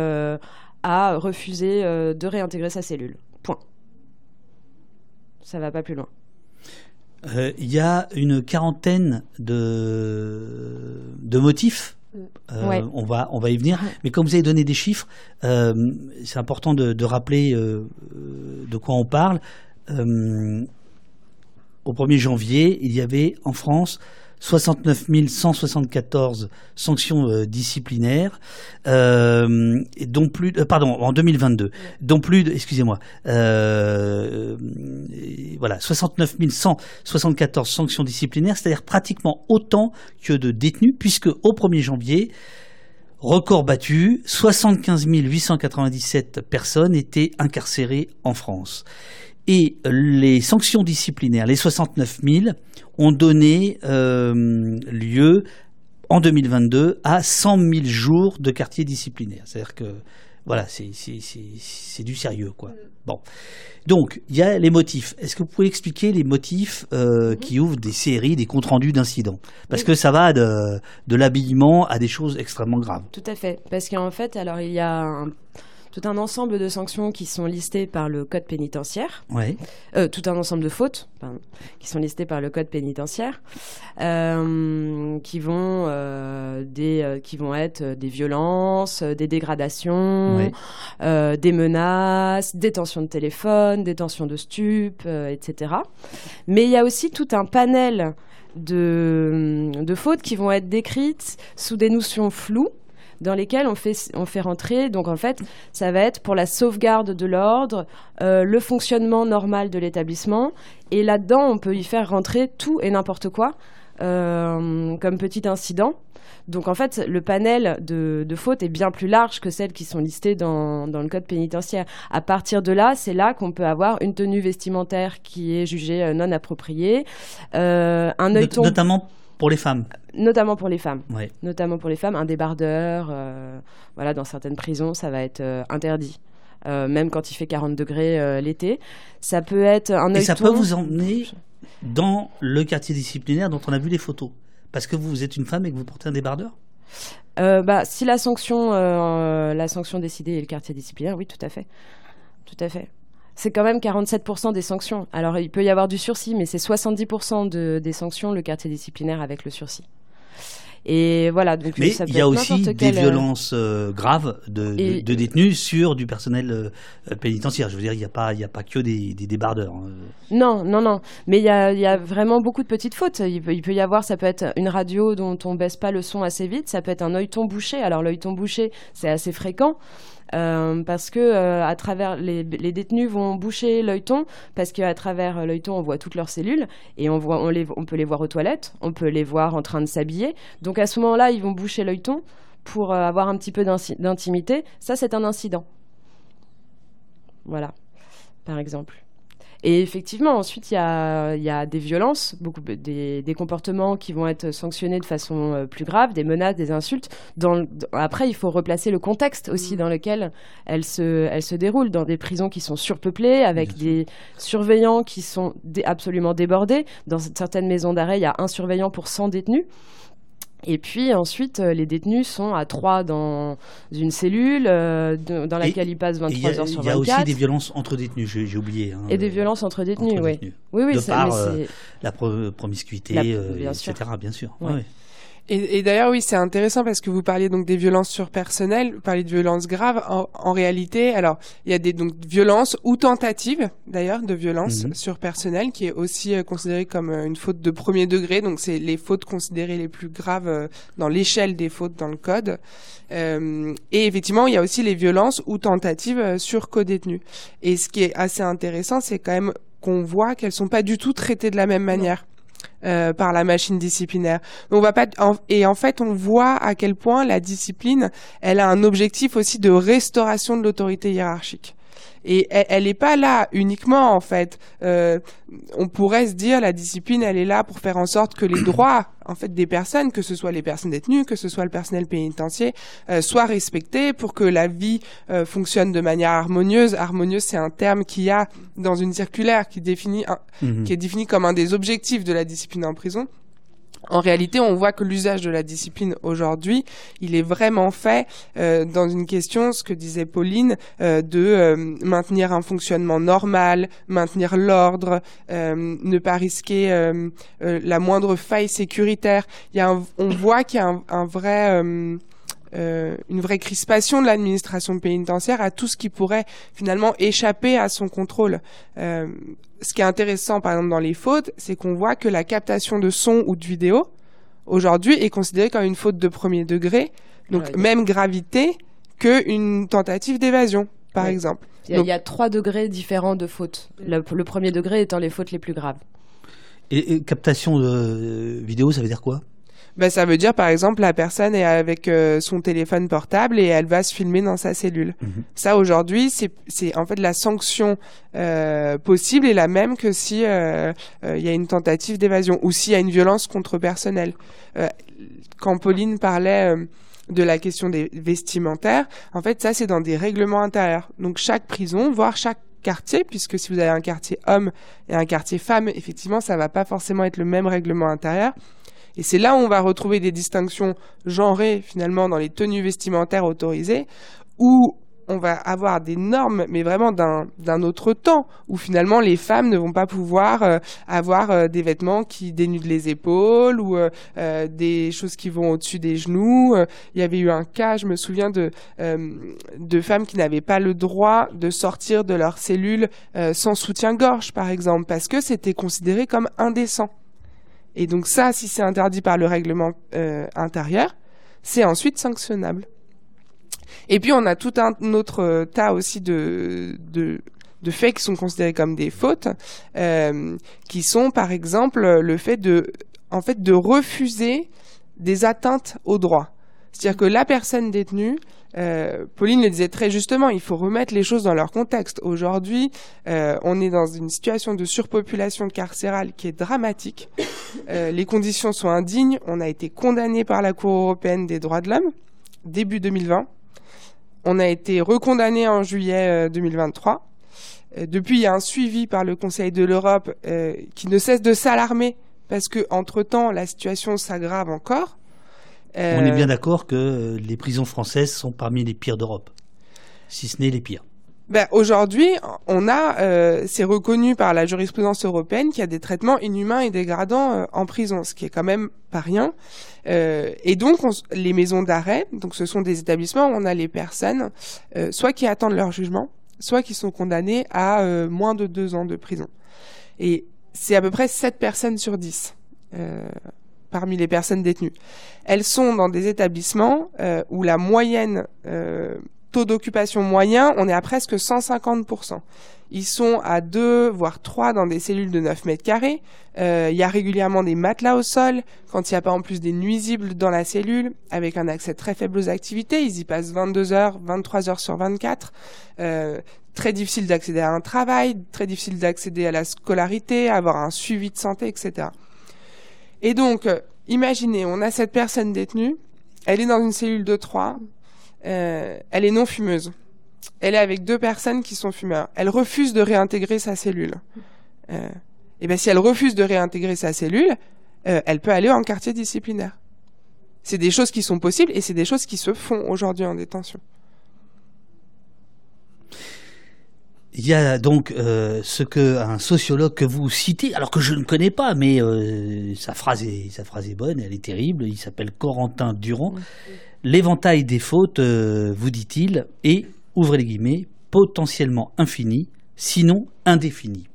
a refusé de réintégrer sa cellule. Point. Ça va pas plus loin. Euh, il y a une quarantaine de, de motifs. Euh, Ouais. on, va, on va y venir. Mais comme vous avez donné des chiffres, euh, c'est important de, de rappeler euh, euh, de quoi on parle. Euh, au 1er janvier, il y avait en France 69 174 sanctions euh, disciplinaires, euh, dont plus, euh, pardon, en 2022, dont plus excusez-moi, voilà, 69 174 sanctions disciplinaires, c'est-à-dire pratiquement autant que de détenus, puisque au 1er janvier, record battu, 75 897 personnes étaient incarcérées en France. Et les sanctions disciplinaires, les 69 000, ont donné euh, lieu en 2022 à 100 000 jours de quartier disciplinaire. C'est-à-dire que voilà, c'est du sérieux, quoi. Bon. Donc, il y a les motifs. Est-ce que vous pouvez expliquer les motifs euh, qui ouvrent des séries, des comptes rendus d'incidents? Parce que ça va de, de l'habillement à des choses extrêmement graves. Tout à fait. Parce qu'en fait, alors il y a tout un ensemble de sanctions qui sont listées par le code pénitentiaire, Ouais. euh, tout un ensemble de fautes pardon, qui sont listées par le code pénitentiaire, euh, qui vont euh, des qui vont être des violences, des dégradations, Ouais. des menaces, détention de téléphone, détention de stupes, etc. Mais il y a aussi tout un panel de, de fautes qui vont être décrites sous des notions floues dans lesquelles on fait, on fait rentrer, donc en fait, ça va être pour la sauvegarde de l'ordre, euh, le fonctionnement normal de l'établissement, et là-dedans, on peut y faire rentrer tout et n'importe quoi, euh, comme petit incident. Donc en fait, le panel de, de fautes est bien plus large que celles qui sont listées dans, dans le code pénitentiaire. À partir de là, c'est là qu'on peut avoir une tenue vestimentaire qui est jugée euh, non appropriée, euh, un Not- œilleton, notamment pour les femmes. Notamment pour les femmes Ouais. notamment pour les femmes, un débardeur. euh, voilà, dans certaines prisons, ça va être euh, interdit. Euh, même quand il fait 40 degrés l'été. Ça peut être un Et ça peut vous emmener dans le quartier disciplinaire dont on a vu les photos. Parce que vous êtes une femme et que vous portez un débardeur? Bah, si la sanction, la sanction décidée est le quartier disciplinaire, oui, tout à fait. Tout à fait. C'est quand même 47% des sanctions. Alors, il peut y avoir du sursis, mais c'est 70% de, des sanctions, le quartier disciplinaire avec le sursis. Et voilà, donc Mais il y a aussi des quel, euh, violences euh, graves de, de- Et- de détenus sur du personnel euh, pénitentiaire. Je veux dire, il n'y a, pas- il y a pas que des, des débardeurs. hein. Non, non, non. Mais il y a, il y a vraiment beaucoup de petites fautes. Il peut, il peut y avoir, ça peut être une radio dont on baisse pas le son assez vite. Ça peut être un œilleton bouché. Alors l'œilleton bouché, c'est assez fréquent. Euh, parce que euh, à travers les, détenus vont boucher l'œilleton parce qu'à travers l'œilleton on voit toutes leurs cellules et on voit on, les, on peut les voir aux toilettes, on peut les voir en train de s'habiller. Donc à ce moment-là ils vont boucher l'œilleton pour euh, avoir un petit peu d'intimité. Ça c'est un incident. Voilà, par exemple. Et effectivement, ensuite, il y a, il y a des violences, beaucoup, des, des comportements qui vont être sanctionnés de façon euh, plus grave, des menaces, des insultes. Dans le- dans- après, il faut replacer le contexte aussi dans lequel elles se, elles se déroulent, dans des prisons qui sont surpeuplées, avec des surveillants qui sont dé- absolument débordés. Dans certaines maisons d'arrêt, il y a un surveillant pour 100 détenus. Et puis ensuite, euh, les détenus sont à trois dans une cellule euh, de- dans Et- laquelle ils passent Et 23 Il y a, heures sur il y a 24. aussi des violences entre détenus, j'ai oublié. hein, Et des euh, violences entre détenus, entre oui. détenus. Oui, oui, De ça- par, mais euh, La pro- promiscuité, La- bien etc. Bien sûr. Ouais. Ouais. Et, et d'ailleurs, oui, c'est intéressant parce que vous parliez donc des violences sur personnel, vous parliez de violences graves. En, en réalité, alors, il y a des donc violences ou tentatives, d'ailleurs, de violences Mhm. sur personnel, qui est aussi euh, considérée comme euh, une faute de premier degré. Donc, c'est les fautes considérées les plus graves euh, dans l'échelle des fautes dans le code. Et effectivement, il y a aussi les violences ou tentatives sur codétenus. Et ce qui est assez intéressant, c'est quand même qu'on voit qu'elles sont pas du tout traitées de la même manière. Euh, par la machine disciplinaire. Donc, on va pas en- et en fait on voit à quel point la discipline, elle a un objectif aussi de restauration de l'autorité hiérarchique. Et elle, elle est pas là uniquement en fait. Euh, on pourrait se dire la discipline, elle est là pour faire en sorte que les droits en fait des personnes, que ce soit les personnes détenues, que ce soit le personnel pénitentiaire, euh, soient respectés pour que la vie euh, fonctionne de manière harmonieuse. Harmonieuse, c'est un terme qu'il y a dans une circulaire qui définit un, Mhm. qui est défini comme un des objectifs de la discipline en prison. En réalité, on voit que l'usage de la discipline aujourd'hui, il est vraiment fait euh, dans une question, ce que disait Pauline, euh, de euh, maintenir un fonctionnement normal, maintenir l'ordre, ne pas risquer la moindre faille sécuritaire. Il y a on voit qu'il y a un, vrai une vraie crispation de l'administration pénitentiaire à tout ce qui pourrait finalement échapper à son contrôle. ce qui est intéressant, par exemple, dans les fautes, c'est qu'on voit que la captation de son ou de vidéo, aujourd'hui, est considérée comme une faute de premier degré, donc même gravité qu'une tentative d'évasion, par exemple. Il y, a, trois degrés différents de fautes. Le, premier degré étant les fautes les plus graves. et captation de vidéo, ça veut dire quoi? Ben, ça veut dire par exemple la personne est avec euh, son téléphone portable et elle va se filmer dans sa cellule. Mhm. Ça aujourd'hui, c'est en fait la sanction euh, possible est la même que si euh, il y a une tentative d'évasion ou s'il y a une violence contre personnel. quand Pauline parlait de la question des vestimentaires, en fait ça c'est dans des règlements intérieurs. Donc chaque prison, voire chaque quartier, puisque si vous avez un quartier homme et un quartier femme, effectivement, ça va pas forcément être le même règlement intérieur. Et c'est là où on va retrouver des distinctions genrées finalement dans les tenues vestimentaires autorisées, où on va avoir des normes, mais vraiment d'un autre temps, où finalement les femmes ne vont pas pouvoir euh, avoir euh, des vêtements qui dénudent les épaules ou euh, des choses qui vont au-dessus des genoux. Il y avait eu un cas, je me souviens, de, de femmes qui n'avaient pas le droit de sortir de leur cellule sans soutien-gorge, par exemple, parce que c'était considéré comme indécent. Et donc ça, si c'est interdit par le règlement euh, intérieur, c'est ensuite sanctionnable. Et puis on a tout un autre euh, tas aussi de, de, faits qui sont considérés comme des fautes, euh, qui sont par exemple le fait de, en fait, de refuser des atteintes aux droits. C'est-à-dire que la personne détenue, euh, Pauline le disait très justement, il faut remettre les choses dans leur contexte. Aujourd'hui, euh, on est dans une situation de surpopulation carcérale qui est dramatique. Euh, les conditions sont indignes. On a été condamné par la Cour européenne des droits de l'homme début 2020. On a été recondamné en juillet 2023. depuis, il y a un suivi par le Conseil de l'Europe qui ne cesse de s'alarmer parce que entre temps, la situation s'aggrave encore. On est bien d'accord que euh, les prisons françaises sont parmi les pires d'Europe, si ce n'est les pires. Ben, aujourd'hui, on a, euh, c'est reconnu par la jurisprudence européenne qu'il y a des traitements inhumains et dégradants euh, en prison, ce qui est quand même pas rien. et donc, les maisons d'arrêt, donc ce sont des établissements où on a les personnes, soit qui attendent leur jugement, soit qui sont condamnées à moins de deux ans de prison. Et c'est à peu près 7 personnes sur 10 parmi les personnes détenues. Elles sont dans des établissements euh, où la moyenne euh, taux d'occupation moyen, on est à presque 150%. Ils sont à deux, voire trois dans des cellules de 9 mètres carrés. Euh, il y a régulièrement des matelas au sol. Quand il n'y a pas en plus des nuisibles dans la cellule, avec un accès très faible aux activités, ils y passent 22 heures, 23 heures sur 24. Euh, très difficile d'accéder à un travail, très difficile d'accéder à la scolarité, avoir un suivi de santé, etc. Et donc, euh, imaginez, on a cette personne détenue, elle est dans une cellule de trois, euh, elle est non fumeuse. Elle est avec deux personnes qui sont fumeurs. Elle refuse de réintégrer sa cellule. Euh, et bien, si elle refuse de réintégrer sa cellule, euh, elle peut aller en quartier disciplinaire. C'est des choses qui sont possibles et c'est des choses qui se font aujourd'hui en détention. Il y a donc euh, ce que un sociologue que vous citez, alors que je ne connais pas, mais euh, sa phrase est sa phrase est bonne, elle est terrible. Il s'appelle Corentin Durand. L'éventail des fautes, euh, vous dit-il, est ouvrez les guillemets potentiellement infini, sinon indéfini.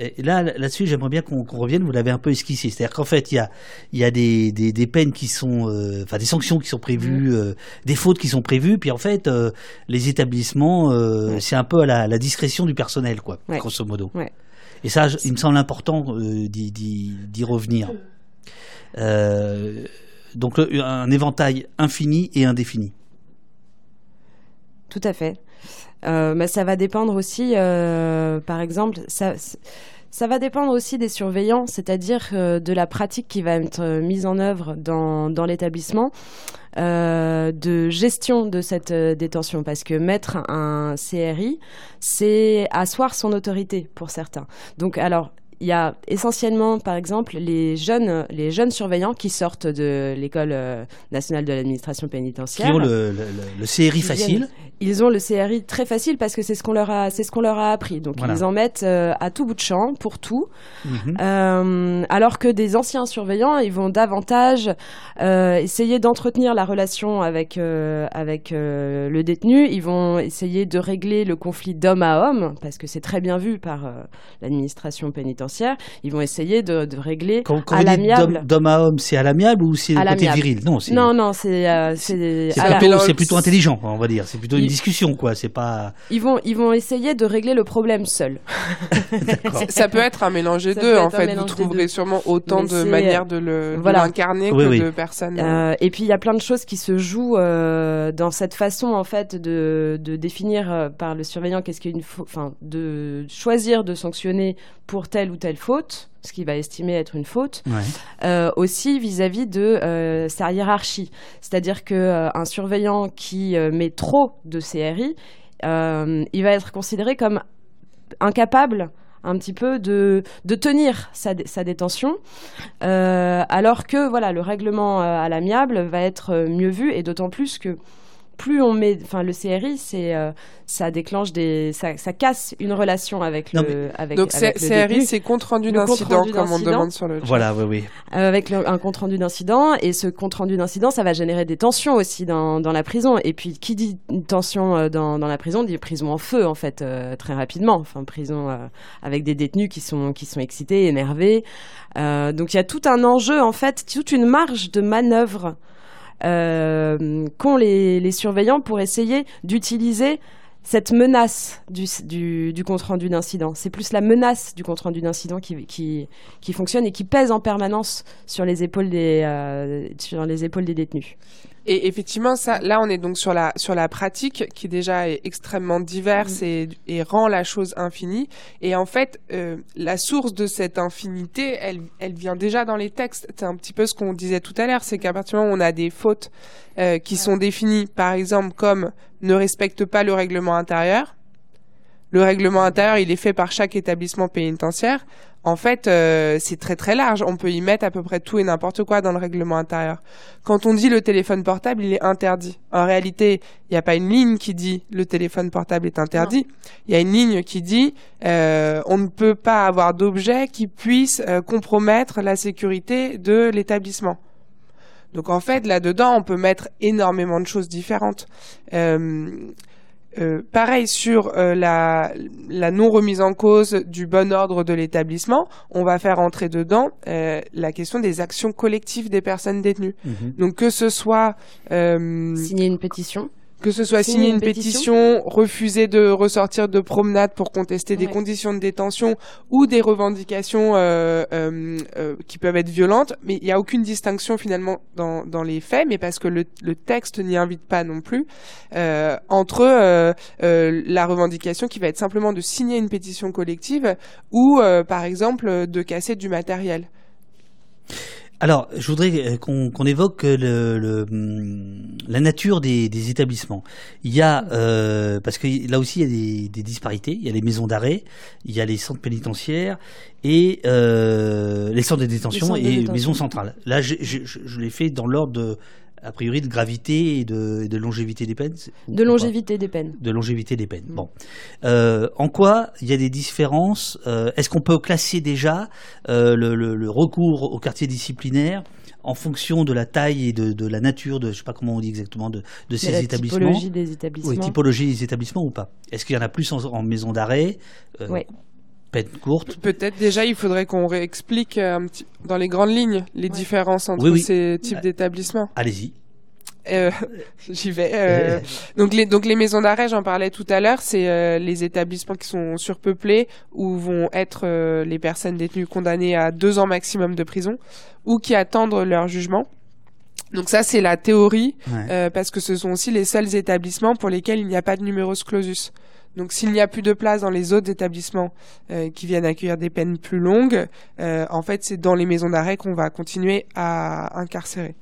Et là, là-dessus, j'aimerais bien qu'on revienne. Vous l'avez un peu esquissé. C'est-à-dire qu'en fait, il y a, y a des, des, des peines qui sont, euh, enfin, des sanctions qui sont prévues, euh, des fautes qui sont prévues. Puis en fait, euh, les établissements, c'est un peu à la, la, discrétion du personnel, quoi, grosso modo. Et ça, il me semble important d'y revenir. donc, un éventail infini et indéfini. Tout à fait. Euh, ça va dépendre aussi, euh, par exemple, ça, va dépendre aussi des surveillants, c'est-à-dire euh, de la pratique qui va être mise en œuvre dans, dans l'établissement. De gestion de cette détention parce que mettre un CRI, c'est asseoir son autorité pour certains. Donc alors, il y a essentiellement, par exemple, les jeunes, les jeunes surveillants qui sortent de l'école euh, nationale de l'administration pénitentiaire. Qui ont le, le, le CRI facile. Ils ont le CRI très facile parce que c'est ce qu'on leur a, c'est ce qu'on leur a appris. Donc Voilà. ils en mettent euh, à tout bout de champ pour tout. Mhm. Euh, alors que des anciens surveillants, ils vont davantage euh, essayer d'entretenir la relation avec avec le détenu. Ils vont essayer de régler le conflit d'homme à homme parce que c'est très bien vu par l'administration pénitentiaire. Ils vont essayer de, de régler Quand, quand à vous dites l'amiable. d'homme- à homme, c'est à l'amiable ou c'est À le côté viril? Non, c'est Non, non, c'est euh, c'est plutôt, intelligent, on va dire. C'est plutôt une discussion, quoi. C'est pas. ils vont ils vont essayer de régler le problème seuls. [LAUGHS] Ça peut être un mélange des deux, en fait. Vous trouverez deux. sûrement autant Mais de manières de le de voilà. l'incarner Oui, que oui. de personnes. Euh, et puis il y a plein de choses qui se jouent euh, dans cette façon en fait de, de définir euh, par le surveillant qu'est-ce qu'une enfin de choisir de sanctionner pour telle ou telle faute, ce qu'il va estimer être une faute, Ouais. euh, aussi vis-à-vis de euh, sa hiérarchie. C'est-à-dire que euh, un surveillant qui met trop de CRI, il va être considéré comme incapable un petit peu de, de tenir sa, sa détention, alors que voilà le règlement à l'amiable va être mieux vu et d'autant plus que plus on met, enfin le CRI, c'est euh, ça déclenche des, ça, ça casse une relation avec Non, le, avec, Donc avec c'est- le CRI, c'est compte rendu d'incident, comme on demande sur le chat. Voilà, oui, oui. Euh, avec le- un compte rendu d'incident et ce compte rendu d'incident ça va générer des tensions aussi dans, dans la prison. Et puis qui dit une tension euh, dans, dans la prison dit prison en feu en fait euh, très rapidement. Enfin prison euh, avec des détenus qui sont qui sont excités énervés. Euh, donc il y a tout un enjeu en fait toute une marge de manœuvre qu'ont les, surveillants pour essayer d'utiliser cette menace du, du, du compte rendu d'incident. C'est plus la menace du compte rendu d'incident qui, fonctionne et qui pèse en permanence sur les épaules des, euh, sur les épaules des détenus. Et effectivement, ça, là, on est donc sur la sur la pratique qui déjà est extrêmement diverse et, et rend la chose infinie. Et en fait, euh, la source de cette infinité, elle elle vient déjà dans les textes. C'est un petit peu ce qu'on disait tout à l'heure, c'est qu'à partir du moment où on a des fautes euh, qui sont définies, par exemple comme ne respecte pas le règlement intérieur. Le règlement intérieur, il est fait par chaque établissement pénitentiaire. En fait, euh, c'est très très large. On peut y mettre à peu près tout et n'importe quoi dans le règlement intérieur. Quand on dit le téléphone portable, il est interdit. En réalité, il n'y a pas une ligne qui dit le téléphone portable est interdit. Il y a une ligne qui dit euh, on ne peut pas avoir d'objet qui puisse euh, compromettre la sécurité de l'établissement. Donc en fait, là-dedans, on peut mettre énormément de choses différentes. Euh, euh, pareil sur euh, la, la non remise en cause du bon ordre de l'établissement, on va faire entrer dedans euh, la question des actions collectives des personnes détenues. Mhm. Donc que ce soit euh, Signer une pétition. Que ce soit signer une une pétition, refuser de ressortir de promenade pour contester des conditions de détention ou des revendications euh, euh, euh, qui peuvent être violentes, mais il n'y a aucune distinction finalement dans, dans les faits, mais parce que le, le texte n'y invite pas non plus, euh, entre euh, euh, la revendication qui va être simplement de signer une pétition collective ou euh, par exemple de casser du matériel. Alors, je voudrais euh, qu'on qu'on évoque le, le, hum, la nature des, des établissements. Il y a, euh, parce que là aussi, il y a des, des disparités. Il y a les maisons d'arrêt, il y a les centres pénitentiaires et euh, les centres de détention centres de et détention. maisons centrales. Là, je, je, je- je l'ai fait dans l'ordre de, a priori, de gravité et de, longévité des peines. De longévité des peines. de longévité des peines. Bon, Euh, en quoi il y a des différences euh, Est-ce qu'on peut classer déjà euh, le, le- le recours au quartier disciplinaire en fonction de la taille et de, de la nature de, je sais pas comment on dit exactement, de, ces la établissements typologie des établissements. Oui, typologie des établissements ou pas? Est-ce qu'il y en a plus en, en maison d'arrêt? Ouais. Peine courte Peut-être déjà il faudrait qu'on réexplique euh, un petit, dans les grandes lignes les différences entre Oui, oui. ces types Euh, d'établissements. Allez-y. Euh, [LAUGHS] J'y vais. euh, [LAUGHS] donc les donc les maisons d'arrêt, j'en parlais tout à l'heure, c'est euh, les établissements qui sont surpeuplés où vont être euh, les personnes détenues condamnées à deux ans maximum de prison ou qui attendent leur jugement. Donc ça c'est la théorie Ouais. euh, parce que ce sont aussi les seuls établissements pour lesquels il n'y a pas de numerus clausus. Donc s'il n'y a plus de place dans les autres établissements euh, qui viennent accueillir des peines plus longues, euh, en fait c'est dans les maisons d'arrêt qu'on va continuer à incarcérer.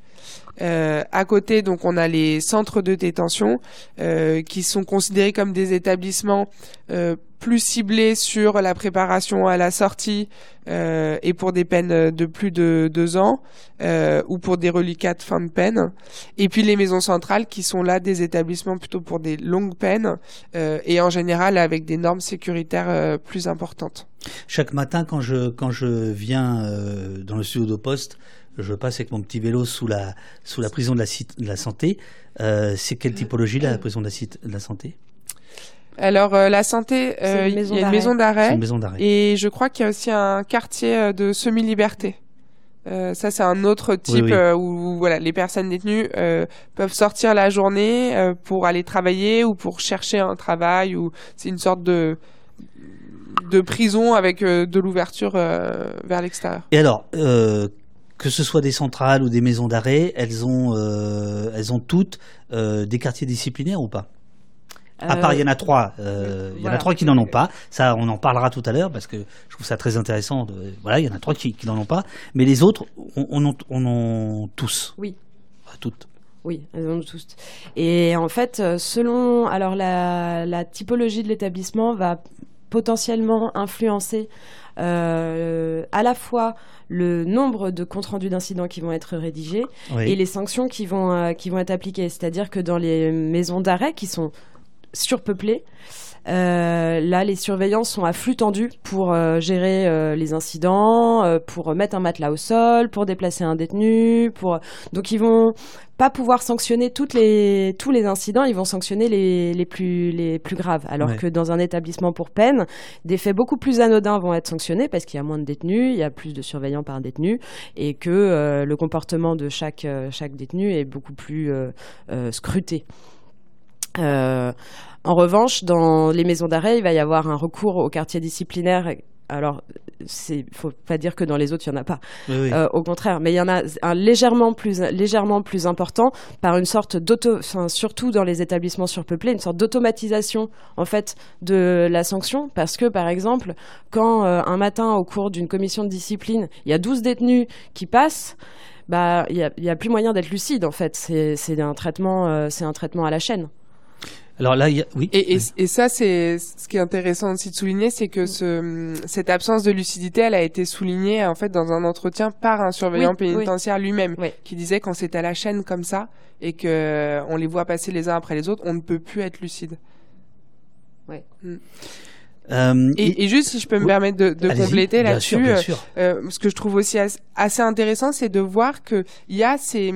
Euh, à côté, donc, on a les centres de détention euh, qui sont considérés comme des établissements euh, plus ciblé sur la préparation à la sortie euh, et pour des peines de plus de deux ans euh, ou pour des reliquats de fin de peine. Et puis les maisons centrales qui sont là des établissements plutôt pour des longues peines euh, et en général avec des normes sécuritaires euh, plus importantes. Chaque matin quand je quand je viens euh, dans le studio de poste, je passe avec mon petit vélo sous la sous la prison de la, de la santé. Euh, c'est quelle typologie la prison de la, de la santé? Alors euh, la santé, euh, il y a une maison d'arrêt. Et je crois qu'il y a aussi un quartier euh, de semi-liberté. Euh, ça, c'est un autre type Oui, oui. euh, où, voilà, les personnes détenues euh, peuvent sortir la journée euh, pour aller travailler ou pour chercher un travail. Ou c'est une sorte de de prison avec euh, de l'ouverture euh, vers l'extérieur. Et alors, euh, que ce soit des centrales ou des maisons d'arrêt, elles ont, euh, elles ont toutes euh, des quartiers disciplinaires ou pas? À part, il y en a trois. euh, Il y en a trois qui n'en ont pas. Ça, on en parlera tout à l'heure parce que je trouve ça très intéressant. De, voilà, il y en a trois qui, qui n'en ont pas. Mais les autres, on, on, en- on en tous. Oui. Ah, toutes. Oui, elles ont tous. Et en fait, euh, selon alors la, la typologie de l'établissement va potentiellement influencer euh, à la fois le nombre de comptes rendus d'incidents qui vont être rédigés Oui. et les sanctions qui vont euh, qui vont être appliquées. C'est-à-dire que dans les maisons d'arrêt qui sont surpeuplées, euh, là, les surveillants sont à flux tendu pour euh, gérer euh, les incidents, euh, pour mettre un matelas au sol, pour déplacer un détenu, pour donc ils vont pas pouvoir sanctionner toutes les tous les incidents, ils vont sanctionner les, les plus les plus graves. Alors Ouais. que dans un établissement pour peine, des faits beaucoup plus anodins vont être sanctionnés parce qu'il y a moins de détenus, il y a plus de surveillants par détenu et que le comportement de chaque chaque détenu est beaucoup plus scruté. Euh, en revanche, dans les maisons d'arrêt, il va y avoir un recours au quartier disciplinaire. Alors, c'est faut pas dire que dans les autres il y en a pas. Oui. Euh, au contraire, mais il y en a un légèrement plus légèrement plus important par une sorte d'auto, enfin, surtout dans les établissements surpeuplés, une sorte d'automatisation en fait de la sanction, parce que par exemple, quand euh, un matin au cours d'une commission de discipline, il y a 12 détenus qui passent. Bah, il y a, il plus moyen d'être lucide en fait. C'est, un traitement, euh, c'est un traitement à la chaîne. Alors là, il y a, oui. Et, et, et ça, c'est ce qui est intéressant aussi de souligner, c'est que ce, cette absence de lucidité, elle a été soulignée en fait dans un entretien par un surveillant Oui, oui. pénitentiaire lui-même, Oui. qui disait quand c'est à la chaîne comme ça et que euh, on les voit passer les uns après les autres, on ne peut plus être lucide. Euh, Et, et juste si je peux me permettre de, de compléter là-dessus, euh, ce que je trouve aussi as- assez intéressant, c'est de voir que il y a ces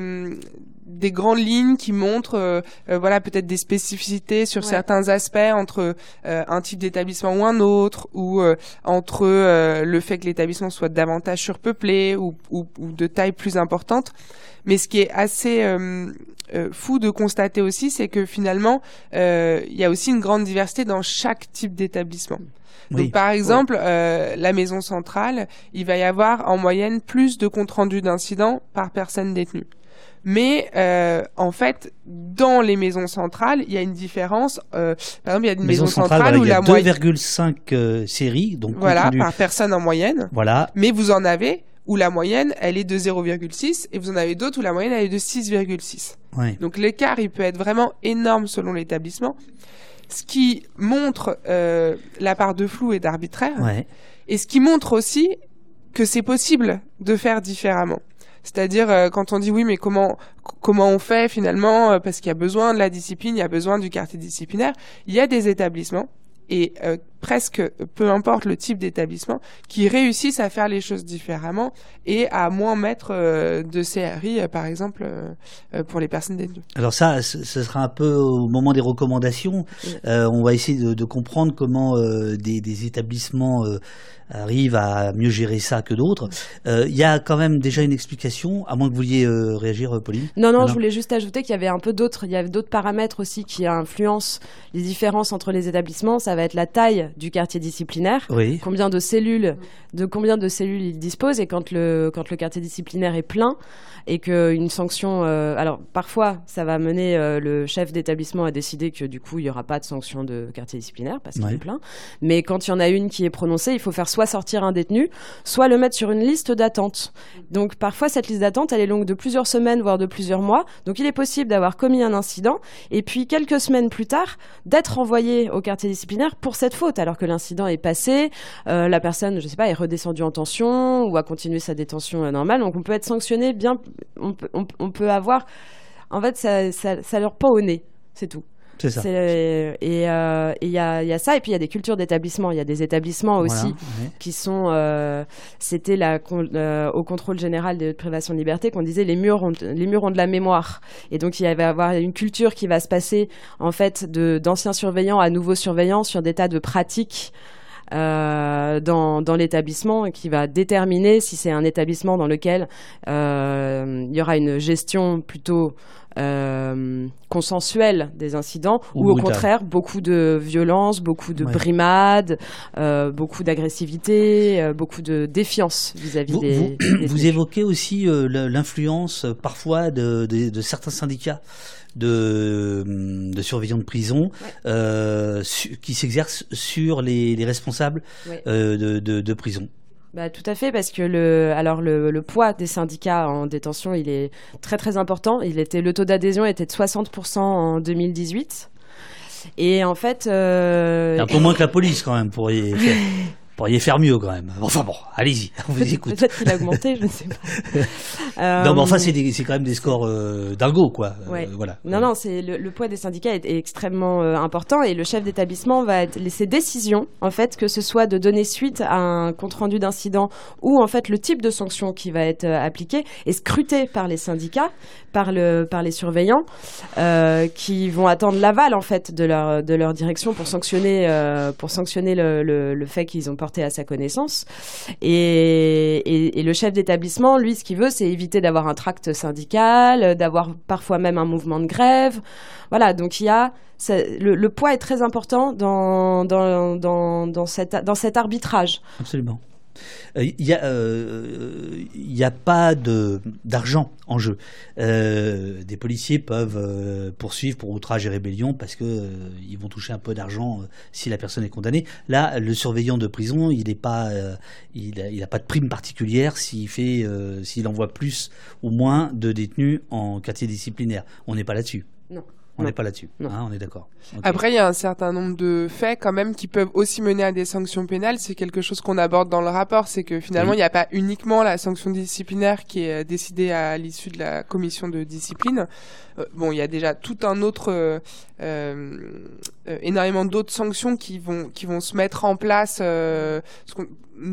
des grandes lignes qui montrent, euh, euh, voilà, peut-être des spécificités sur Ouais. certains aspects entre euh, un type d'établissement ou un autre, ou euh, entre euh, le fait que l'établissement soit davantage surpeuplé ou, ou, ou de taille plus importante. Mais ce qui est assez euh, euh, fou de constater aussi, c'est que finalement, euh, il y a aussi une grande diversité dans chaque type d'établissement. Oui. Donc, par exemple, euh, la maison centrale, il va y avoir en moyenne plus de comptes rendus d'incidents par personne détenue. Mais euh, en fait, dans les maisons centrales, il y a une différence. euh, par exemple, il y a une maison, centrale, voilà, où il y a la moyenne, 2,5 euh, séries, donc voilà, par personne en moyenne. voilà. Mais vous en avez où la moyenne, elle est de 0,6 et vous en avez d'autres où la moyenne, elle est de 6,6. Ouais. Donc l'écart, il peut être vraiment énorme selon l'établissement, ce qui montre la part de flou et d'arbitraire, Ouais. et ce qui montre aussi que c'est possible de faire différemment. C'est-à-dire euh, quand on dit oui, mais comment comment on fait finalement euh, parce qu'il y a besoin de la discipline, il y a besoin du quartier disciplinaire. Il y a des établissements et euh, presque peu importe le type d'établissement qui réussissent à faire les choses différemment et à moins mettre euh, de CRI euh, par exemple euh, pour les personnes détenues. Alors ça, ce sera un peu au moment des recommandations. Euh, on va essayer de, de comprendre comment euh, des, des établissements euh, arrivent à mieux gérer ça que d'autres. Euh, Il y a quand même déjà une explication, à moins que vous vouliez euh, réagir, Pauline. Non, non, je voulais juste ajouter qu'il y avait un peu d'autres, il y avait d'autres paramètres aussi qui influencent les différences entre les établissements. Ça va être la taille du quartier disciplinaire, Oui. combien de cellules, de combien de cellules il dispose, et quand le quand le quartier disciplinaire est plein et qu'une sanction, euh, alors parfois ça va mener euh, le chef d'établissement à décider que du coup il y aura pas de sanction de quartier disciplinaire parce qu'il Ouais. est plein. Mais quand il y en a une qui est prononcée, il faut faire soit sortir un détenu, soit le mettre sur une liste d'attente. Donc parfois cette liste d'attente, elle est longue de plusieurs semaines, voire de plusieurs mois. Donc il est possible d'avoir commis un incident et puis quelques semaines plus tard d'être envoyé au quartier disciplinaire pour cette faute. Alors que l'incident est passé. Euh, la personne, je sais pas, est redescendue en tension ou a continué sa détention normale. Donc on peut être sanctionné bien, on peut, on, peut avoir, en fait, ça, ça, ça leur pas au nez, c'est tout. C'est ça. Et il euh, y, a, y, a, ça, et puis il y a des cultures d'établissement. Il y a des établissements aussi qui sont. Euh, C'était euh, au contrôle général de privation de liberté qu'on disait les murs, ont, les murs ont de la mémoire. Et donc il va y avoir une culture qui va se passer en fait d'anciens surveillants à nouveaux surveillants sur des tas de pratiques. Euh, dans, dans l'établissement qui va déterminer si c'est un établissement dans lequel euh, il y aura une gestion plutôt euh, consensuelle des incidents ou, au contraire beaucoup de violence, beaucoup de brimades, euh, beaucoup d'agressivité, euh, beaucoup de défiance vis-à-vis des, vous, vous évoquez aussi l'influence parfois de, de, de certains syndicats de, de surveillants de prison euh, qui s'exercent sur les, les responsables euh, de, de, de, prison. Bah, tout à fait, parce que le, alors le, le, poids des syndicats en détention, il est très très important. Il était, le taux d'adhésion était de 60% en 2018. Et en fait, euh... un peu moins que la police quand même pour y faire [LAUGHS] pourriez faire mieux quand même. Enfin bon, allez-y, [LAUGHS] on vous [LAUGHS] écoute. Peut-être qu'il a augmenté, je ne sais pas. [LAUGHS] non, mais enfin, c'est quand même des scores euh, dingo, quoi. Euh, voilà. Non, non, c'est le, poids des syndicats est, extrêmement euh, important et le chef d'établissement va être, ses décisions, en fait, que ce soit de donner suite à un compte rendu d'incident ou en fait le type de sanction qui va être appliqué est scruté par les syndicats, par le, par les surveillants, qui vont attendre l'aval en fait de leur de leur direction pour sanctionner pour sanctionner le, le, le fait qu'ils ont porté à sa connaissance. Et, le chef d'établissement, lui, ce qu'il veut, c'est éviter d'avoir un tract syndical, d'avoir parfois même un mouvement de grève. Voilà, donc il y a le, poids est très important dans, dans, dans, dans, dans cet arbitrage. Absolument. Il euh, n'y a, euh, a, pas d'argent en jeu. Euh, des policiers peuvent poursuivre pour outrage et rébellion parce que ils vont toucher un peu d'argent si la personne est condamnée. Là, le surveillant de prison, il n'a pas, il a, pas de prime particulière s'il s'il envoie plus ou moins de détenus en quartier disciplinaire. On n'est pas là-dessus. Non. On n'est pas là-dessus, hein, on est d'accord. Après, il y a un certain nombre de faits quand même qui peuvent aussi mener à des sanctions pénales. C'est quelque chose qu'on aborde dans le rapport, c'est que finalement, il n'y a pas uniquement la sanction disciplinaire qui est décidée à l'issue de la commission de discipline. Euh, bon, il y a déjà tout un autre, euh, euh, énormément d'autres sanctions qui vont qui vont se mettre en place. ce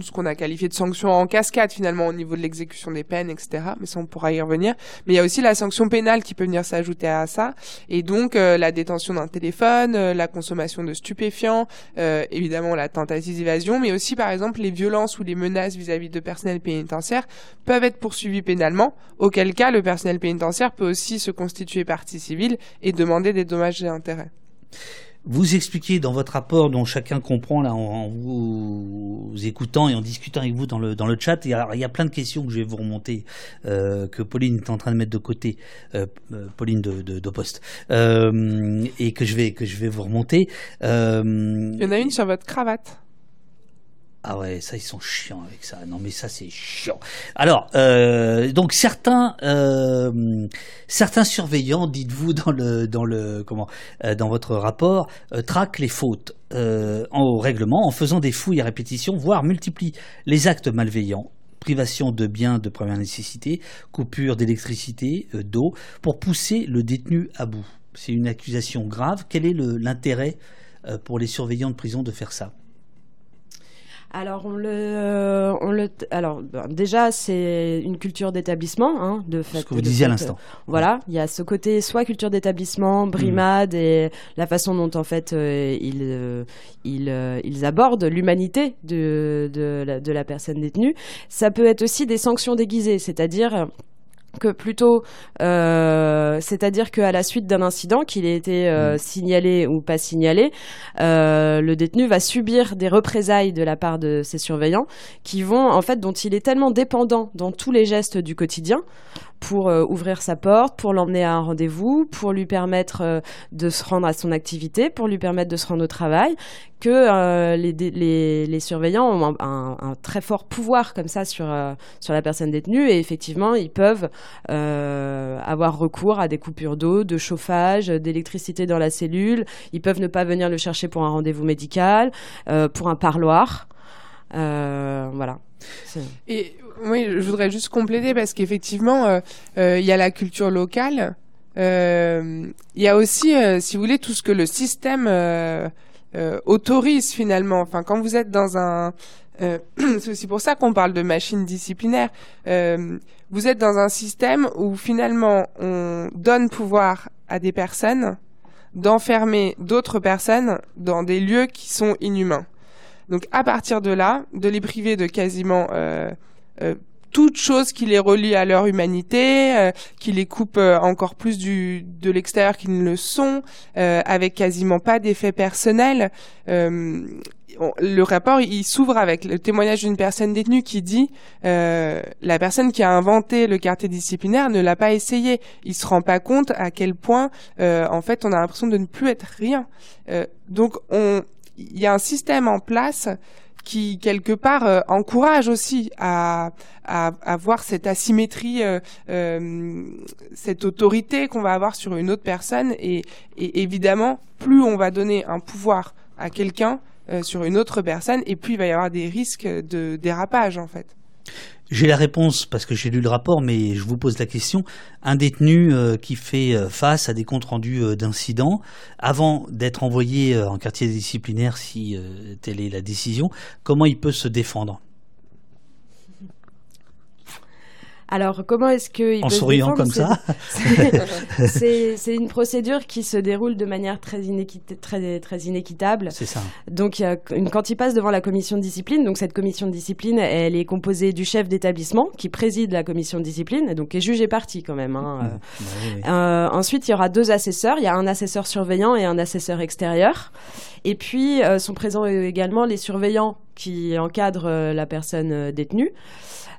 ce qu'on a qualifié de sanctions en cascade finalement au niveau de l'exécution des peines, etc. Mais ça, on pourra y revenir. Mais il y a aussi la sanction pénale qui peut venir s'ajouter à ça. Et donc euh, la détention d'un téléphone, euh, la consommation de stupéfiants, euh, évidemment la tentative d'évasion, mais aussi par exemple les violences ou les menaces vis-à-vis de personnel pénitentiaire peuvent être poursuivies pénalement, auquel cas le personnel pénitentiaire peut aussi se constituer partie civile et demander des dommages et intérêts. Vous expliquez dans votre rapport, dont chacun comprend là en, vous, écoutant et en discutant avec vous dans le dans le chat, il y a, plein de questions que je vais vous remonter euh, que Pauline est en train de mettre de côté, euh, euh Pauline de, de, de Poste, euh, et que je vais que je vais vous remonter. Euh, il y en a une sur votre cravate. Ah ouais, ça ils sont chiants avec ça. Non mais ça c'est chiant. Alors euh, donc certains euh, certains surveillants, dites-vous dans le dans le comment euh, dans votre rapport, traquent les fautes au règlement en faisant des fouilles à répétition, voire multiplient les actes malveillants privation de biens de première nécessité, coupure d'électricité, d'eau, pour pousser le détenu à bout. C'est une accusation grave. Quel est l'intérêt pour les surveillants de prison de faire ça? Alors on le, euh, on le, alors ben, déjà c'est une culture d'établissement, hein, de fait. Ce que vous disiez à l'instant. voilà, il y a ce côté soit culture d'établissement, hmm. brimade et la façon dont en fait euh, ils, euh, ils, ils abordent l'humanité de, de, la, de la personne détenue. Ça peut être aussi des sanctions déguisées, c'est-à-dire que plutôt, euh, c'est-à-dire qu'à la suite d'un incident, qu'il ait été euh, mm. signalé ou pas signalé, euh, le détenu va subir des représailles de la part de ses surveillants, qui vont, en fait, dont il est tellement dépendant dans tous les gestes du quotidien, pour ouvrir sa porte, pour l'emmener à un rendez-vous, pour lui permettre de se rendre à son activité, pour lui permettre de se rendre au travail, que les, les, surveillants ont un, très fort pouvoir comme ça sur, sur la personne détenue et effectivement ils peuvent avoir recours à des coupures d'eau, de chauffage, d'électricité dans la cellule, ils peuvent ne pas venir le chercher pour un rendez-vous médical, pour un parloir. Euh, voilà. Et oui, je voudrais juste compléter parce qu'effectivement, euh, euh, il y a la culture locale. Il y a aussi, si vous voulez, tout ce que le système autorise finalement. Enfin, quand vous êtes dans un [CLEARS THROAT] c'est aussi pour ça qu'on parle de machine disciplinaire. vous êtes dans un système où finalement on donne pouvoir à des personnes d'enfermer d'autres personnes dans des lieux qui sont inhumains. Donc à partir de là, de les priver de quasiment euh, euh, toute chose qui les relie à leur humanité, euh, qui les coupe encore plus du, de l'extérieur qu'ils ne le sont, avec quasiment pas d'effet personnel. le rapport, il s'ouvre avec le témoignage d'une personne détenue qui dit la personne qui a inventé le quartier disciplinaire ne l'a pas essayé. Il se rend pas compte à quel point, en fait, on a l'impression de ne plus être rien. donc, on, il y a un système en place qui quelque part euh, encourage aussi à, à, voir cette asymétrie, euh, euh, cette autorité qu'on va avoir sur une autre personne. Et, et, évidemment, plus on va donner un pouvoir à quelqu'un sur une autre personne, et plus il va y avoir des risques de dérapage en fait. J'ai la réponse parce que j'ai lu le rapport, mais je vous pose la question. Un détenu euh, qui fait euh, face à des comptes rendus euh, d'incidents, avant d'être envoyé en quartier disciplinaire, si telle est la décision, comment il peut se défendre? Alors, comment est-ce que en souriant comme ça [LAUGHS] C'est une procédure qui se déroule de manière très, très, très inéquitable. C'est ça. Donc, une, quand il passe devant la commission de discipline, donc cette commission de discipline, elle est composée du chef d'établissement qui préside la commission de discipline, donc est jugé parti quand même. Hein, mmh. euh. Bah euh, ensuite, il y aura deux assesseurs. Il y a un assesseur surveillant et un assesseur extérieur. Et puis euh, sont présents également les surveillants qui encadrent la personne détenue.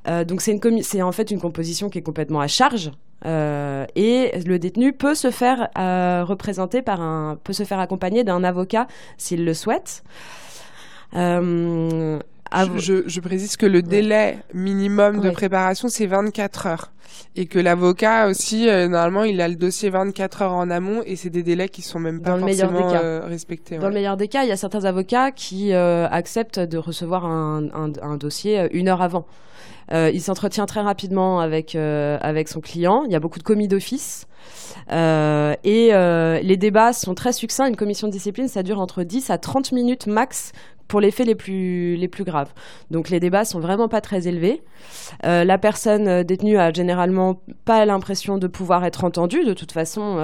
Euh, donc c'est en fait une composition qui est complètement à charge. Euh, et le détenu peut se faire euh, représenter par un, peut se faire accompagner d'un avocat s'il le souhaite. Je, je, précise que le délai minimum de préparation, c'est 24 heures. Et que l'avocat aussi, normalement, il a le dossier 24 heures en amont et c'est des délais qui sont même pas forcément respectés. Dans le meilleur des cas, il y a certains avocats qui acceptent de recevoir un, un, un dossier une heure avant. Euh, il s'entretient très rapidement avec, euh, avec son client. Il y a beaucoup de commis d'office. Euh, et les débats sont très succincts. Une commission de discipline, ça dure entre 10 à 30 minutes max pour les faits les plus, les plus graves. Donc les débats sont vraiment pas très élevés. Euh, la personne euh, détenue a généralement pas l'impression de pouvoir être entendue. De toute façon,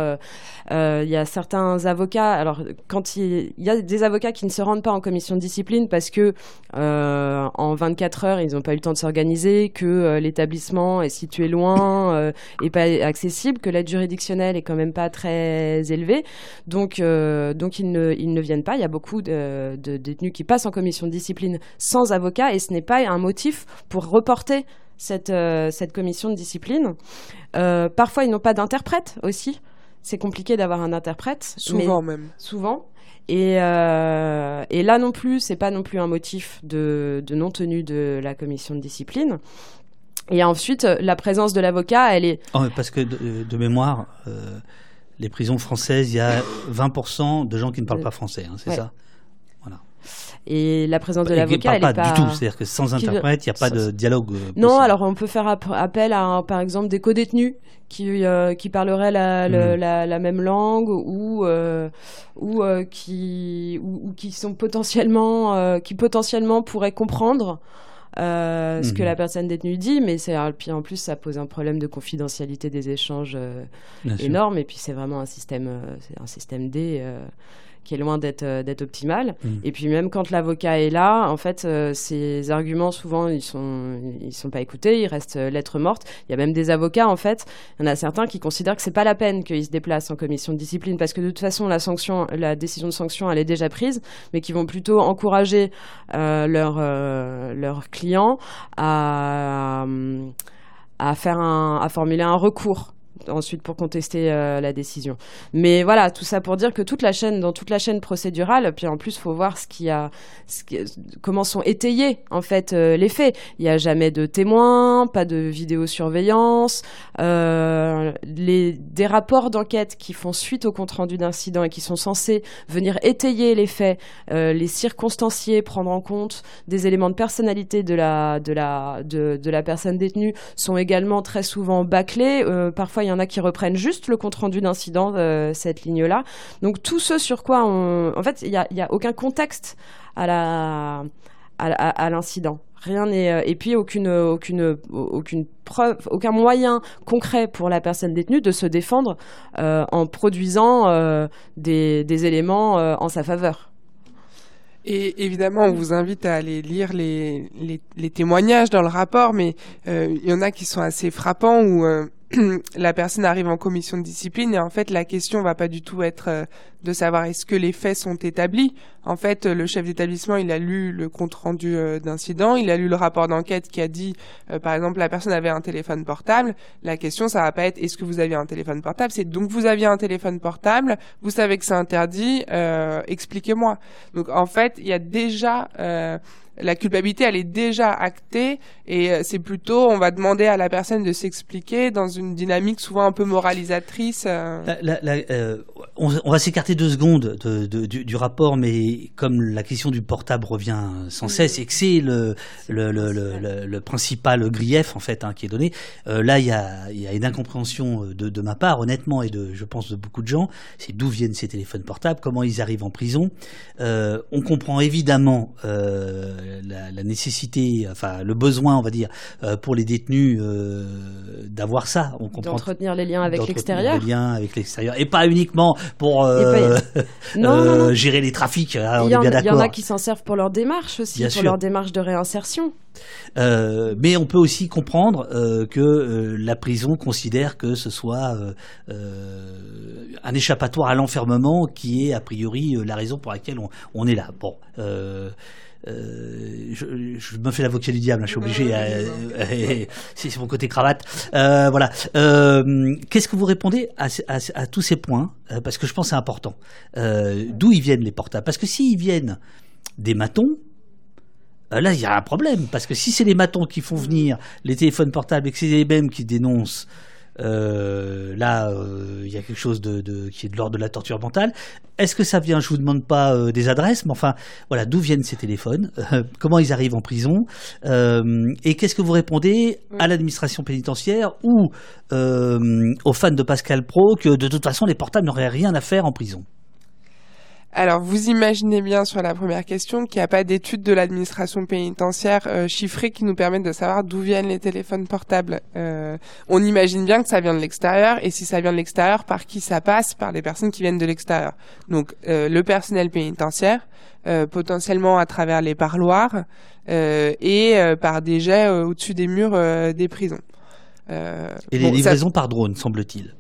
euh, il y a certains avocats. Alors quand il, y a des avocats qui ne se rendent pas en commission de discipline parce que en 24 heures ils n'ont pas eu le temps de s'organiser, que l'établissement est situé loin et pas accessible, que l'aide juridictionnelle est quand même pas très élevée. Donc donc ils ne, ils ne viennent pas. Il y a beaucoup de, détenus qui passent en commission de discipline sans avocat et ce n'est pas un motif pour reporter cette, euh, cette commission de discipline. Euh, parfois, ils n'ont pas d'interprète aussi. C'est compliqué d'avoir un interprète. Souvent même. Souvent. Et, euh, et, là non plus, c'est pas non plus un motif de, de non-tenue de la commission de discipline. Et ensuite, la présence de l'avocat, elle est. Oh, parce que de, mémoire, les prisons françaises, il y a 20% de gens qui ne parlent pas français, hein, c'est ça? Et la présence de l'avocat, elle pas, pas du tout. C'est-à-dire que sans interprète, il n'y a pas de dialogue. Euh, non, alors on peut faire appel à, par exemple, des co-détenus qui euh, qui parleraient la, mhm. la, la, même langue ou euh, ou qui ou, qui sont potentiellement qui potentiellement pourraient comprendre. ce que mhm. la personne détenue dit, mais c'est puis en plus ça pose un problème de confidentialité des échanges énorme et puis c'est vraiment un système c'est un système D qui est loin d'être euh, d'être optimal. Mm. Et puis même quand l'avocat est là, en fait, euh, ces arguments souvent ils sont ils sont pas écoutés, ils restent euh, lettres mortes. Il y a même des avocats en fait, il y en a certains qui considèrent que c'est pas la peine qu'ils se déplacent en commission de discipline parce que de toute façon la sanction, la décision de sanction, elle est déjà prise, mais qui vont plutôt encourager leurs leurs clients à à faire un, à formuler un recours ensuite pour contester euh, la décision. Mais voilà, tout ça pour dire que toute la chaîne, dans toute la chaîne procédurale, puis en plus, faut voir ce qui a, comment sont étayés en fait euh, les faits. Il n'y a jamais de témoins, pas de vidéosurveillance, euh, les des rapports d'enquête qui font suite au compte rendu d'incident et qui sont censés venir étayer les faits, les circonstancier, prendre en compte des éléments de personnalité de la de la de la personne détenue sont également très souvent bâclés. parfois il y en a qui reprennent juste le compte-rendu d'incident, euh, cette ligne-là. Donc tout ce sur quoi. En fait, il n'y a, aucun contexte à l'incident. Rien euh, et puis aucune aucune aucune preuve, aucun moyen concret pour la personne détenue de se défendre euh, en produisant des, éléments en sa faveur. Et évidemment, on vous invite à aller lire les, les, les témoignages dans le rapport, mais il y en a qui sont assez frappants où [CLEARS THROAT] la personne arrive en commission de discipline et en fait la question va pas du tout être euh, de savoir est-ce que les faits sont établis. En fait, le chef d'établissement, il a lu le compte rendu euh, d'incident, il a lu le rapport d'enquête qui a dit, euh, par exemple, la personne avait un téléphone portable. La question, ça va pas être est-ce que vous aviez un téléphone portable, c'est donc vous aviez un téléphone portable, vous savez que c'est interdit, expliquez-moi. Donc en fait, il y a déjà la culpabilité, elle est déjà actée et euh, c'est plutôt, on va demander à la personne de s'expliquer dans une dynamique souvent un peu moralisatrice. Euh. Euh, on, va s'écarter deux secondes du, rapport, mais comme la question du portable revient sans cesse et que c'est le, le, principal grief en fait hein, qui est donné, là il y a, une incompréhension de, ma part, honnêtement, et de, je pense de beaucoup de gens. C'est d'où viennent ces téléphones portables, comment ils arrivent en prison. on comprend évidemment la, nécessité, enfin le besoin, on va dire, euh, pour les détenus euh, d'avoir ça. On comprend d'entretenir les liens avec l'extérieur. Les liens avec l'extérieur et pas uniquement pour [LAUGHS] euh, gérer les trafics. Hein, il, y en, a qui s'en servent pour leur démarche aussi, pour leur démarche de réinsertion. mais on peut aussi comprendre que la prison considère que ce soit un échappatoire à l'enfermement qui est a priori la raison pour laquelle on, on est là. Bon, euh, je, me fais l'avocat du diable, hein, je suis obligé. [LAUGHS] c'est mon côté cravate. Euh, voilà. Euh, qu'est-ce que vous répondez à, à, tous ces points Parce que je pense que c'est important. D'où ils viennent les portables? Parce que s'ils viennent des matons, là, il y a un problème. Parce que si c'est les matons qui font venir les téléphones portables et que c'est les mêmes qui dénoncent euh, là, euh, il y a quelque chose de, qui est de l'ordre de la torture mentale. Est-ce que ça vient, je vous demande pas euh, des adresses, mais enfin, voilà, d'où viennent ces téléphones? Comment ils arrivent en prison? Et qu'est-ce que vous répondez à l'administration pénitentiaire ou aux fans de Pascal Pro que de toute façon les portables n'auraient rien à faire en prison? Alors, vous imaginez bien sur la première question qu'il n'y a pas d'études de l'administration pénitentiaire euh, chiffrées qui nous permettent de savoir d'où viennent les téléphones portables. Euh, on imagine bien que ça vient de l'extérieur, et si ça vient de l'extérieur, par qui ça passe? Par les personnes qui viennent de l'extérieur. Donc, euh, le personnel pénitentiaire, potentiellement à travers les parloirs, et par des jets au-dessus des murs des prisons. et les livraisons par drone, semble-t-il.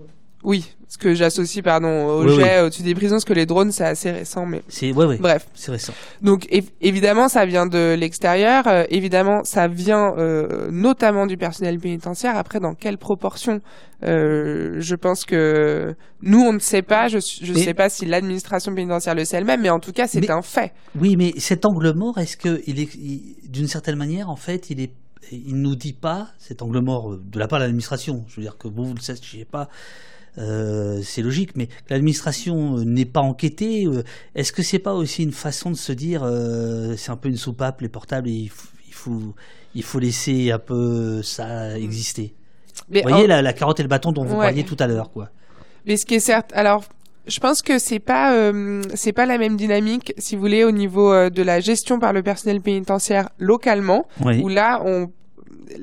Oui, ce que j'associe pardon au jet au-dessus des prisons, parce que les drones c'est assez récent, mais c'est ouais, ouais, bref, c'est récent. Donc évidemment ça vient de l'extérieur, euh, évidemment ça vient euh, notamment du personnel pénitentiaire. Après dans quelle proportion euh, Je pense que nous on ne sait pas. Je ne sais pas si l'administration pénitentiaire le sait elle-même, mais en tout cas c'est un fait. Oui, mais cet angle mort, est-ce que il est d'une certaine manière en fait il est il nous dit pas cet angle mort de la part de l'administration. Je veux dire que vous vous le savez pas euh, c'est logique, mais l'administration euh, n'est pas enquêtée. Euh, est-ce que c'est pas aussi une façon de se dire, c'est un peu une soupape, les portables, il, faut, il faut laisser un peu ça exister Vous voyez la, carotte et le bâton dont vous parliez tout à l'heure, quoi. Mais ce qui est certes, alors je pense que c'est pas c'est pas la même dynamique si vous voulez au niveau de la gestion par le personnel pénitentiaire localement où là on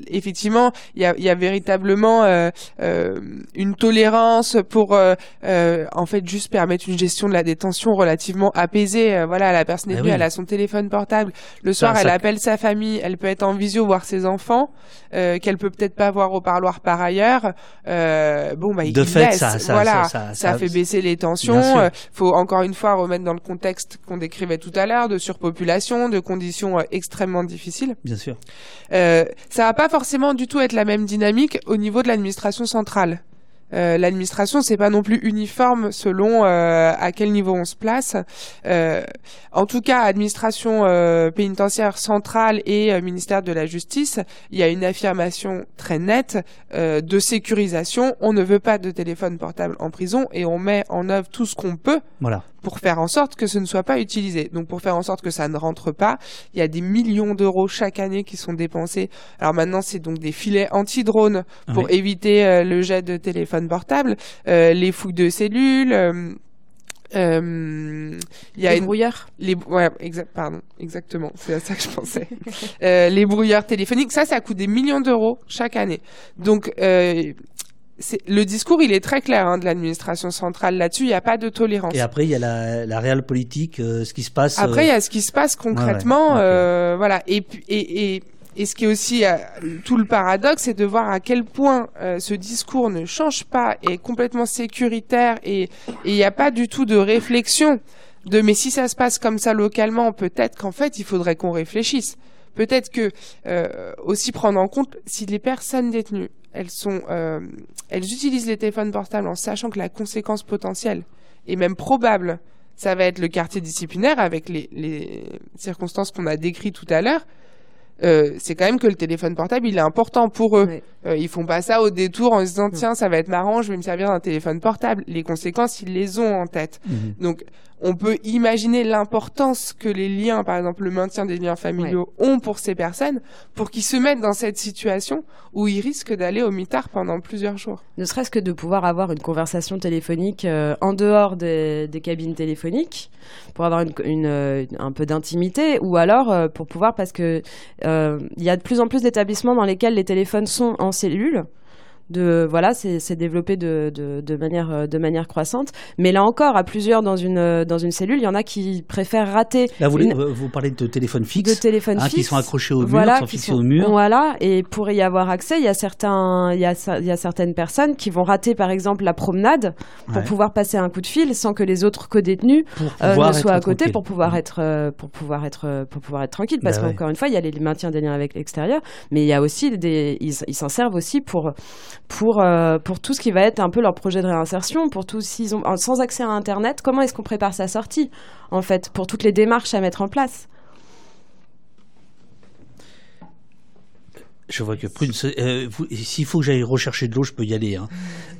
effectivement, il y a, y a, véritablement euh, euh, une tolérance pour, euh, euh, en fait, juste permettre une gestion de la détention relativement apaisée. Voilà, la personne est ah venue, elle a son téléphone portable. Le soir, elle appelle sa famille, elle peut être en visio voir ses enfants, qu'elle peut peut-être pas voir au parloir par ailleurs. bon, bah, il de fait, ça, ça, voilà, ça, ça, fait baisser les tensions. faut encore une fois remettre dans le contexte qu'on décrivait tout à l'heure de surpopulation, de conditions extrêmement difficiles. Bien sûr. ça pas forcément du tout être la même dynamique au niveau de l'administration centrale. Euh, l'administration c'est pas non plus uniforme selon euh, à quel niveau on se place. Euh, en tout cas, administration pénitentiaire centrale et ministère de la Justice, il y a une affirmation très nette de sécurisation. On ne veut pas de téléphone portable en prison et on met en œuvre tout ce qu'on peut voilà pour faire en sorte que ce ne soit pas utilisé. Donc pour faire en sorte que ça ne rentre pas, il y a des millions d'euros chaque année qui sont dépensés. Alors maintenant, c'est donc des filets anti-drones pour éviter euh, le jet de téléphone portable, euh, les fouilles de cellules. Euh, euh il y a les brouilleurs. Les ouais, exact, pardon, exactement, c'est à ça que je pensais. [LAUGHS] les brouilleurs téléphoniques, ça, ça coûte des millions d'euros chaque année. Donc le discours, il est très clair hein, de l'administration centrale là-dessus. Il n'y a pas de tolérance. Et après, il y a la, la réelle politique, euh, ce qui se passe. Après, il y a ce qui se passe concrètement, euh, voilà. Et, et, et, et, ce qui est aussi euh, tout le paradoxe, c'est de voir à quel point ce discours ne change pas, est complètement sécuritaire, et il n'y a pas du tout de réflexion de mais si ça se passe comme ça localement, peut-être qu'en fait, il faudrait qu'on réfléchisse. Peut-être que aussi prendre en compte si les personnes détenues euh, elles utilisent les téléphones portables en sachant que la conséquence potentielle est même probable, ça va être le quartier disciplinaire avec les, les circonstances qu'on a décrites tout à l'heure. Euh, c'est quand même que le téléphone portable, il est important pour eux. Euh, ils font pas ça au détour en se disant tiens, ça va être marrant, je vais me servir d'un téléphone portable. Les conséquences, ils les ont en tête. Mhm. Donc, on peut imaginer l'importance que les liens, par exemple le maintien des liens familiaux, ont pour ces personnes, pour qu'ils se mettent dans cette situation où ils risquent d'aller au mitard pendant plusieurs jours. Ne serait-ce que de pouvoir avoir une conversation téléphonique euh, en dehors des, cabines téléphoniques, pour avoir une, euh, un peu d'intimité, ou alors euh, pour pouvoir, parce que il y a de plus en plus d'établissements dans lesquels les téléphones sont en cellule de voilà c'est développé de, de, de, manière euh, de manière croissante. Mais là encore à plusieurs dans une euh, dans une cellule il y en a qui préfèrent rater là vous, vous parlez de téléphone fixe de téléphone hein, fixe qui sont accrochés au mur voilà, sont fixés au mur. Voilà et pour y avoir accès il y a certains il y a il y a certaines personnes qui vont rater par exemple la promenade pour pouvoir passer un coup de fil sans que les autres co-détenus euh, ne soient à côté pour pouvoir être pour pouvoir être pour pouvoir être tranquille. Parce bah qu'encore une fois il y a les maintiens des liens avec l'extérieur mais il y a aussi des ils s'en servent aussi pour pour, euh, pour tout ce qui va être un peu leur projet de réinsertion, pour tout ont sans accès à Internet, comment est-ce qu'on prépare sa sortie en fait, pour toutes les démarches à mettre en place? Je vois que Prune, euh, s'il faut que j'aille rechercher de l'eau, je peux y aller. Hein.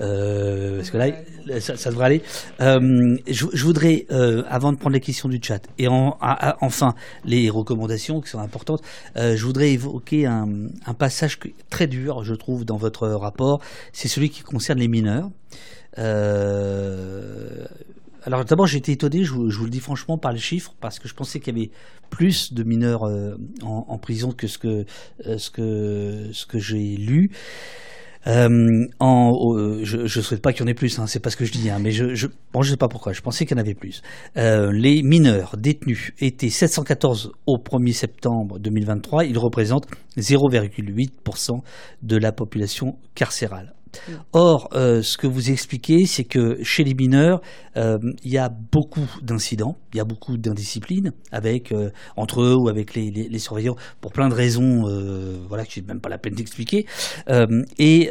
Euh, parce que là, ça, devrait aller. Euh, je, voudrais, avant de prendre les questions du chat, et enfin les recommandations qui sont importantes, je voudrais évoquer un, un, passage très dur, je trouve, dans votre rapport. C'est celui qui concerne les mineurs. Alors d'abord, j'ai été étonné, je vous, le dis franchement, par les chiffres, parce que je pensais qu'il y avait plus de mineurs euh, en, prison que ce que, euh, ce que, ce que j'ai lu. Euh, je ne souhaite pas qu'il y en ait plus, hein, c'est pas ce que je dis, hein, mais je, je, bon, sais pas pourquoi, je pensais qu'il y en avait plus. les mineurs détenus étaient 714 au 1er septembre 2023, ils représentent 0,8% de la population carcérale. Or, euh, ce que vous expliquez, c'est que chez les mineurs, euh, il y a beaucoup d'incidents, il y a beaucoup d'indiscipline avec euh, entre eux ou avec les, surveillants pour plein de raisons, voilà, que n'ai même pas la peine d'expliquer. et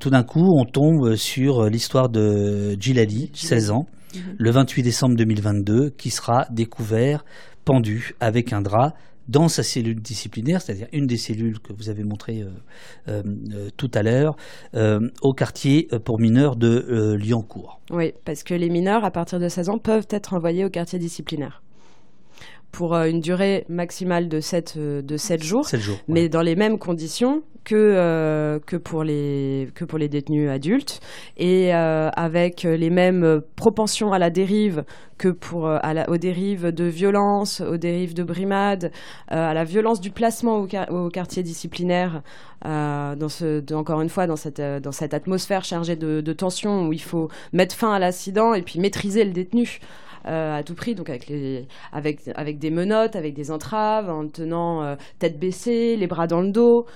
tout d'un coup, on tombe sur l'histoire de Gilali, 16 ans, mhm. le 28 décembre 2022, qui sera découvert pendu avec un drap dans sa cellule disciplinaire, c'est-à-dire une des cellules que vous avez montrées euh, euh, euh, tout à l'heure, au quartier pour mineurs de Liancourt. Oui, parce que les mineurs, à partir de 16 ans, peuvent être envoyés au quartier disciplinaire pour une durée maximale de 7, de 7 jours, mais dans les mêmes conditions que, que, pour, les, que pour les détenus adultes. Et avec les mêmes propensions à la dérive que pour, euh, aux dérives de violence, aux dérives de brimade, euh, à la violence du placement au, quartier disciplinaire, euh, dans ce, encore une fois, dans cette, dans cette atmosphère chargée de, de tension où il faut mettre fin à l'accident et puis maîtriser le détenu. À tout prix, donc avec, des menottes, avec des entraves, en tenant tête baissée, les bras dans le dos.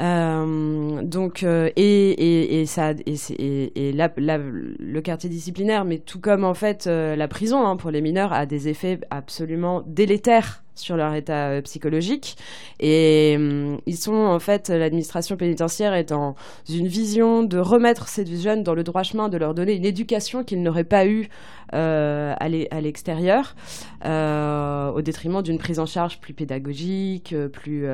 Euh, donc euh, et, et, et, ça et, et, le quartier disciplinaire, mais tout comme en fait euh, la prison hein, pour les mineurs a des effets absolument délétères sur leur état euh, psychologique. Et hum, ils sont, en fait, l'administration pénitentiaire est dans une vision de remettre ces jeunes dans le droit chemin, de leur donner une éducation qu'ils n'auraient pas eue euh, à l'extérieur, euh, au détriment d'une prise en charge plus pédagogique, plus,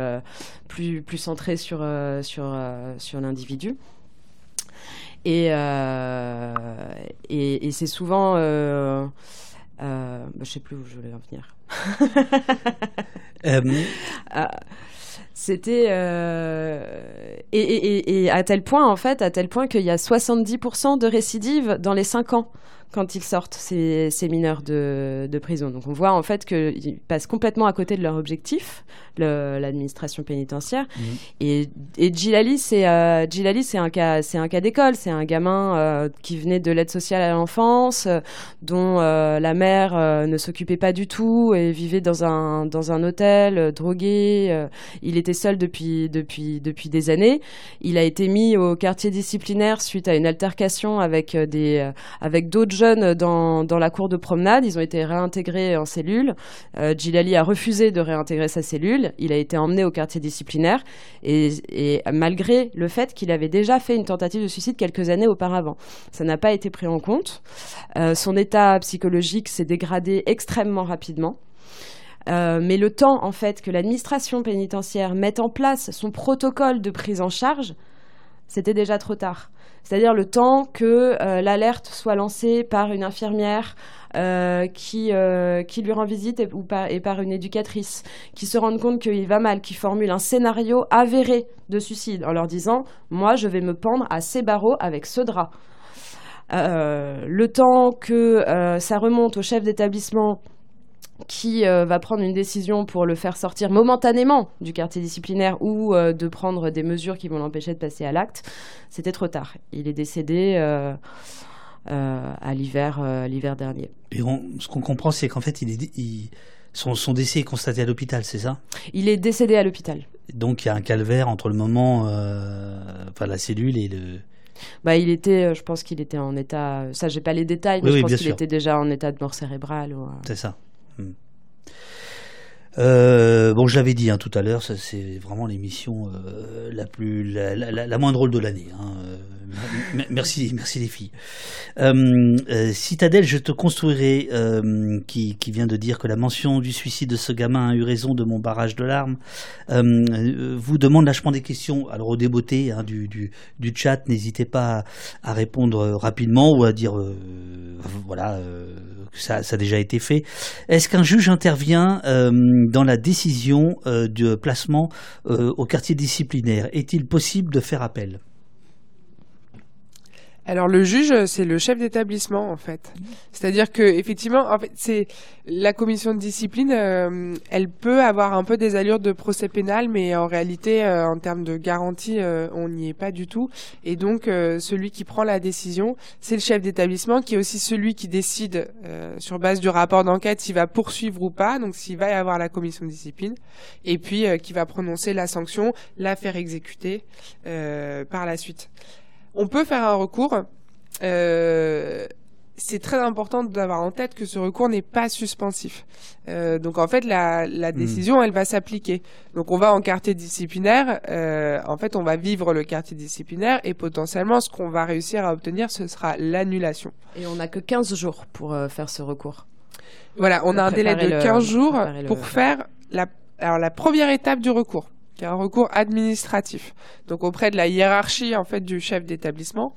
plus, plus centrée sur, sur, sur l'individu. Et, et c'est souvent... je ne sais plus où je voulais en venir. Euh, [LAUGHS] ah, c'était euh, et, et, et, à tel point en fait, à tel point qu'il y a 70% de récidives dans les 5 ans quand ils sortent, ces, ces mineurs de, de, prison. Donc on voit en fait qu'ils passent complètement à côté de leur objectif, l'administration pénitentiaire. Mmh. Et, et Gilali, c'est euh, c'est un cas, c'est un cas d'école. C'est un gamin euh, qui venait de l'aide sociale à l'enfance, euh, dont la mère ne s'occupait pas du tout et vivait dans un dans un hôtel, drogué. il était seul depuis depuis depuis des années. Il a été mis au quartier disciplinaire suite à une altercation avec des avec d'autres jeunes dans, la cour de promenade. Ils ont été réintégrés en cellule. Euh, a refusé de réintégrer sa cellule. Il a été emmené au quartier disciplinaire. Et, et malgré le fait qu'il avait déjà fait une tentative de suicide quelques années auparavant. Ça n'a pas été pris en compte. Euh, son état psychologique s'est dégradé extrêmement rapidement. Euh, mais le temps, en fait, que l'administration pénitentiaire mette en place son protocole de prise en charge, c'était déjà trop tard. C'est-à-dire le temps que euh, l'alerte soit lancée par une infirmière euh, qui, euh, qui lui rend visite et, ou par, et par une éducatrice, qui se rende compte qu'il va mal, qui formule un scénario avéré de suicide en leur disant Moi, je vais me pendre à ces barreaux avec ce drap. le temps que ça remonte au chef d'établissement qui euh, va prendre une décision pour le faire sortir momentanément du quartier disciplinaire ou euh, de prendre des mesures qui vont l'empêcher de passer à l'acte, c'était trop tard. Il est décédé euh, à l'hiver, l'hiver dernier. Et ce qu'on comprend, c'est qu'en fait, il est, son, son, décès est constaté à l'hôpital, c'est ça? Il est décédé à l'hôpital. Donc il y a un calvaire entre le moment, enfin la cellule et le. Bah, il était, je pense qu'il était en état. Ça, j'ai pas les détails, mais je pense qu'il était déjà en état de mort cérébrale. C'est ça. 嗯。Euh, bon, je l'avais dit hein, tout à l'heure, c'est vraiment l'émission euh, la plus la, la, la, moins drôle de l'année. Hein. Euh, merci, merci les filles. Euh, Citadelle, je te construirai, qui, qui, vient de dire que la mention du suicide de ce gamin a eu raison de mon barrage de larmes, vous demande lâchement des questions. Alors au débeauté hein, du, du, du, chat, n'hésitez pas à, répondre rapidement ou à dire voilà que ça, ça, a déjà été fait. Est-ce qu'un juge intervient dans la décision de placement au quartier disciplinaire. Est-il possible de faire appel? Alors le juge, c'est le chef d'établissement en fait. C'est-à-dire que effectivement, en fait, c'est la commission de discipline, euh, elle peut avoir un peu des allures de procès pénal, mais en réalité, euh, en termes de garantie, euh, on n'y est pas du tout. Et donc, celui qui prend la décision, c'est le chef d'établissement, qui est aussi celui qui décide sur base du rapport d'enquête s'il va poursuivre ou pas, donc s'il va y avoir la commission de discipline, et puis qui va prononcer la sanction, la faire exécuter par la suite. On peut faire un recours. Euh, c'est très important d'avoir en tête que ce recours n'est pas suspensif. Euh, donc en fait, la, hmm. décision, elle va s'appliquer. Donc on va en quartier disciplinaire. Euh, en fait, on va vivre le quartier disciplinaire et potentiellement, ce qu'on va réussir à obtenir, ce sera l'annulation. Et on n'a que 15 jours pour faire ce recours. Voilà, on a un délai de 15 jours pour faire la, alors, la première étape du recours qui est un recours administratif. Donc auprès de la hiérarchie en fait du chef d'établissement.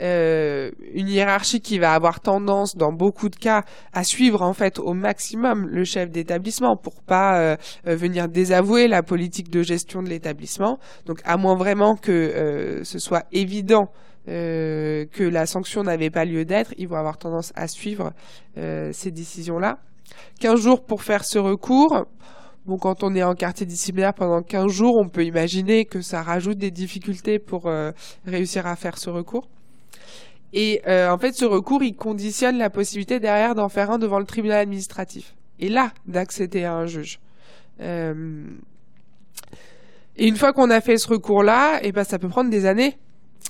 Euh, une hiérarchie qui va avoir tendance, dans beaucoup de cas, à suivre en fait au maximum le chef d'établissement pour pas euh, euh, venir désavouer la politique de gestion de l'établissement. Donc, à moins vraiment que euh, ce soit évident que la sanction n'avait pas lieu d'être, ils vont avoir tendance à suivre ces décisions-là. 15 jours pour faire ce recours. Bon, quand on est en quartier disciplinaire pendant 15 jours, on peut imaginer que ça rajoute des difficultés pour euh, réussir à faire ce recours. Et euh, en fait, ce recours, il conditionne la possibilité derrière d'en faire un devant le tribunal administratif. Et là, d'accéder à un juge. Euh... Et une fois qu'on a fait ce recours-là, eh ben, ça peut prendre des années.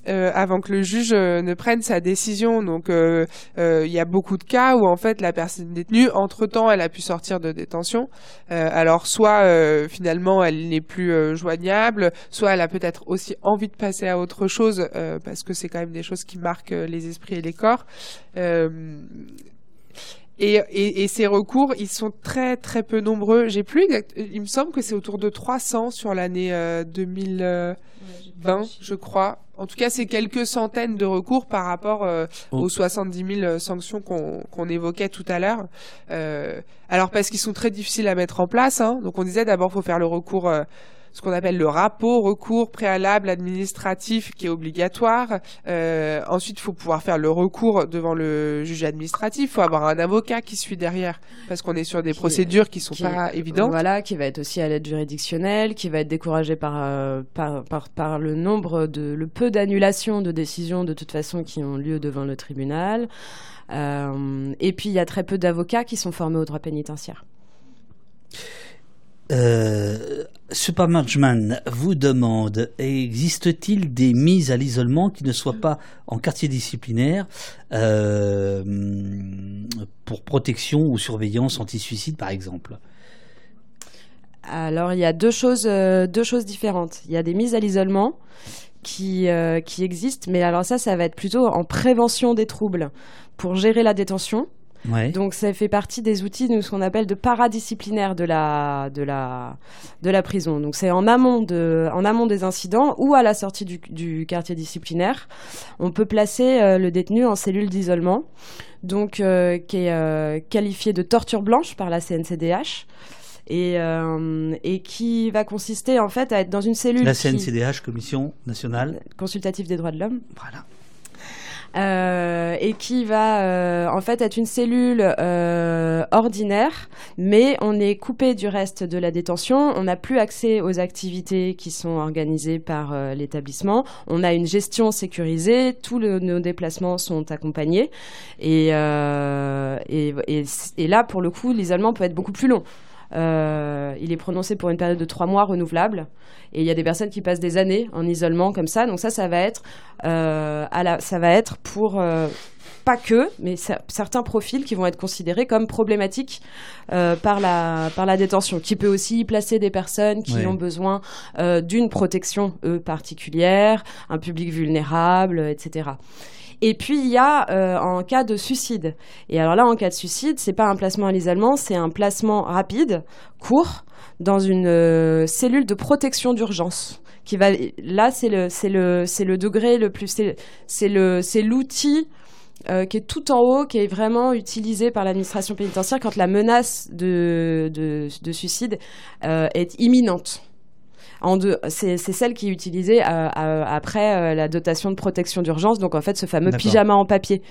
Euh, avant que le juge euh, ne prenne sa décision. Donc euh, il y a beaucoup de cas où en fait la personne détenue, entre-temps, elle a pu sortir de détention. alors soit finalement elle n'est plus joignable, soit elle a peut-être aussi envie de passer à autre chose parce que c'est quand même des choses qui marquent les esprits et les corps. Et, et, et, ces recours, ils sont très très peu nombreux. J'ai plus, il me semble que c'est autour de 300 sur l'année 2020, je crois. En tout cas, c'est quelques centaines de recours par rapport euh, oh. aux 70 000 sanctions qu'on évoquait tout à l'heure. Euh, alors parce qu'ils sont très difficiles à mettre en place. Hein. Donc on disait d'abord faut faire le recours. Euh, ce qu'on appelle le rapport recours préalable administratif qui est obligatoire. Euh, ensuite, il faut pouvoir faire le recours devant le juge administratif. Il faut avoir un avocat qui suit derrière parce qu'on est sur des procédures qui sont pas évidentes. Voilà, qui va être aussi à l'aide juridictionnelle, qui va être découragé par, euh, par, par, par, le nombre de le peu d'annulations de décisions de toute façon qui ont lieu devant le tribunal. Euh, et puis il y a très peu d'avocats qui sont formés au droit pénitentiaire. Euh, vous demande existe-t-il des mises à l'isolement qui ne soient pas en quartier disciplinaire euh, pour protection ou surveillance anti-suicide par exemple? Alors il y a deux choses, euh, deux choses différentes. Il y a des mises à l'isolement qui, euh, qui existent, mais alors ça, ça va être plutôt en prévention des troubles pour gérer la détention. Donc ça fait partie des outils de ce qu'on appelle de paradisciplinaire de la de la de la prison. Donc c'est en amont de en amont des incidents ou à la sortie du, du quartier disciplinaire, on peut placer euh, le détenu en cellule d'isolement, donc euh, qui est euh, qualifié de torture blanche par la CNCDH. Et, et, qui va consister en fait à être dans une cellule. La CNCDH, Commission nationale consultative des droits de l'homme. Voilà. Euh, et qui va euh, en fait être une cellule euh, ordinaire, mais on est coupé du reste de la détention. On n'a plus accès aux activités qui sont organisées par l'établissement. On a une gestion sécurisée. Tous nos déplacements sont accompagnés. Et, et, là, pour le coup, l'isolement peut être beaucoup plus long. Euh, il est prononcé pour une période de trois mois renouvelable. Et il y a des personnes qui passent des années en isolement comme ça. Donc ça, ça va être, euh, à la, ça va être pour euh, pas que, mais certains profils qui vont être considérés comme problématiques par, la, par la détention, qui peut aussi placer des personnes qui ont besoin d'une protection eux, particulière, un public vulnérable, etc. Et puis il y a euh, en cas de suicide. Et alors là, en cas de suicide, c'est pas un placement à l'isolement, c'est un placement rapide, court, dans une euh, cellule de protection d'urgence. Qui va là, c'est le c'est le c'est le degré le plus c'est le c'est l'outil euh, qui est tout en haut, qui est vraiment utilisé par l'administration pénitentiaire quand la menace de, de, de suicide euh, est imminente c'est celle qui est utilisée euh, euh, après euh, la dotation de protection d'urgence, donc en fait ce fameux pyjama en papier.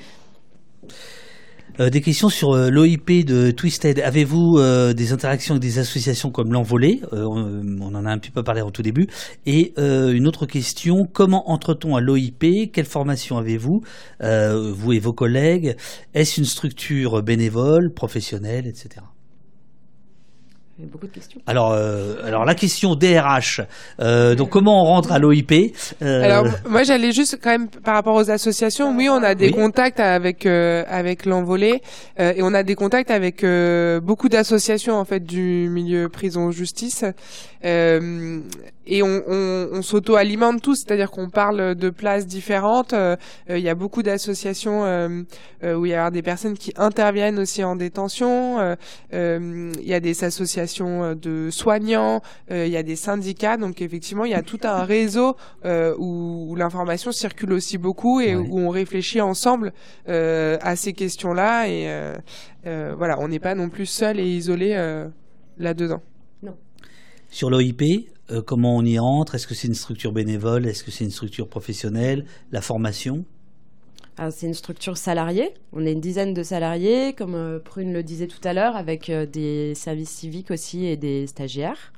des questions sur l'OIP de Twisted. Avez-vous des interactions avec des associations comme l'Envolée on, en a un petit peu parlé au tout début. Et une autre question, comment entre-t-on à l'OIP Quelle formation avez-vous, vous et vos collègues? Est-ce une structure bénévole, professionnelle, etc beaucoup de questions. Alors, euh, alors la question DRH. Euh, donc, comment on rentre à l'OIP euh... Alors, moi, j'allais juste quand même par rapport aux associations. Oui, on a des contacts avec euh, avec l'envolée euh, et on a des contacts avec beaucoup d'associations en fait du milieu prison justice et on, on, on s'auto-alimente tous, c'est-à-dire qu'on parle de places différentes. Il y a beaucoup d'associations où il y a des personnes qui interviennent aussi en détention. Il y a des associations euh, de soignants, euh, il y a des syndicats, donc effectivement il y a tout un réseau euh, où, l'information circule aussi beaucoup et où on réfléchit ensemble à ces questions-là et voilà, on n'est pas non plus seul et isolé là-dedans. Sur l'OIP, comment on y entre? Est-ce que c'est une structure bénévole? Est-ce que c'est une structure professionnelle? La formation? C'est une structure salariée. On est une dizaine de salariés, comme euh, Prune le disait tout à l'heure, avec euh, des services civiques aussi et des stagiaires.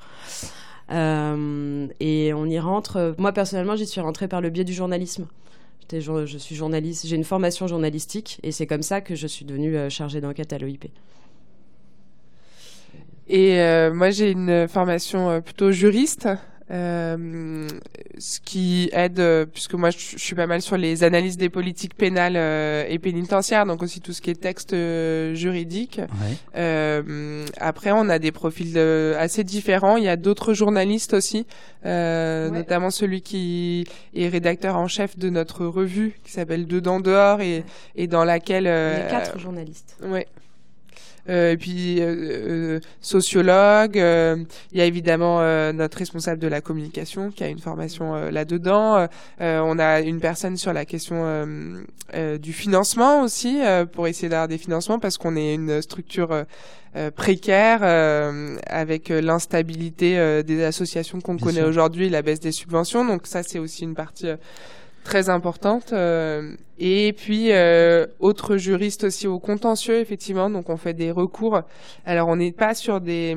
Euh, et on y rentre. Moi personnellement, j'y suis rentrée par le biais du journalisme. Je suis journaliste, j'ai une formation journalistique et c'est comme ça que je suis devenue chargée d'enquête à l'OIP. Et moi, j'ai une formation plutôt juriste. Euh, ce qui aide, euh, puisque moi je, suis pas mal sur les analyses des politiques pénales euh, et pénitentiaires, donc aussi tout ce qui est texte juridique. après, on a des profils assez différents. Il y a d'autres journalistes aussi, notamment celui qui est rédacteur en chef de notre revue qui s'appelle Dedans dehors et, et dans laquelle. il y a quatre journalistes. Ouais. Euh, et puis euh, euh, sociologue. il y a évidemment notre responsable de la communication qui a une formation là-dedans. on a une personne sur la question du financement aussi pour essayer d'avoir des financements parce qu'on est une structure précaire avec l'instabilité des associations qu'on connaît aujourd'hui, la baisse des subventions. Donc ça, c'est aussi une partie très importante. Euh, et puis, euh, autre juriste aussi au contentieux, effectivement. Donc, on fait des recours. Alors, on n'est pas sur des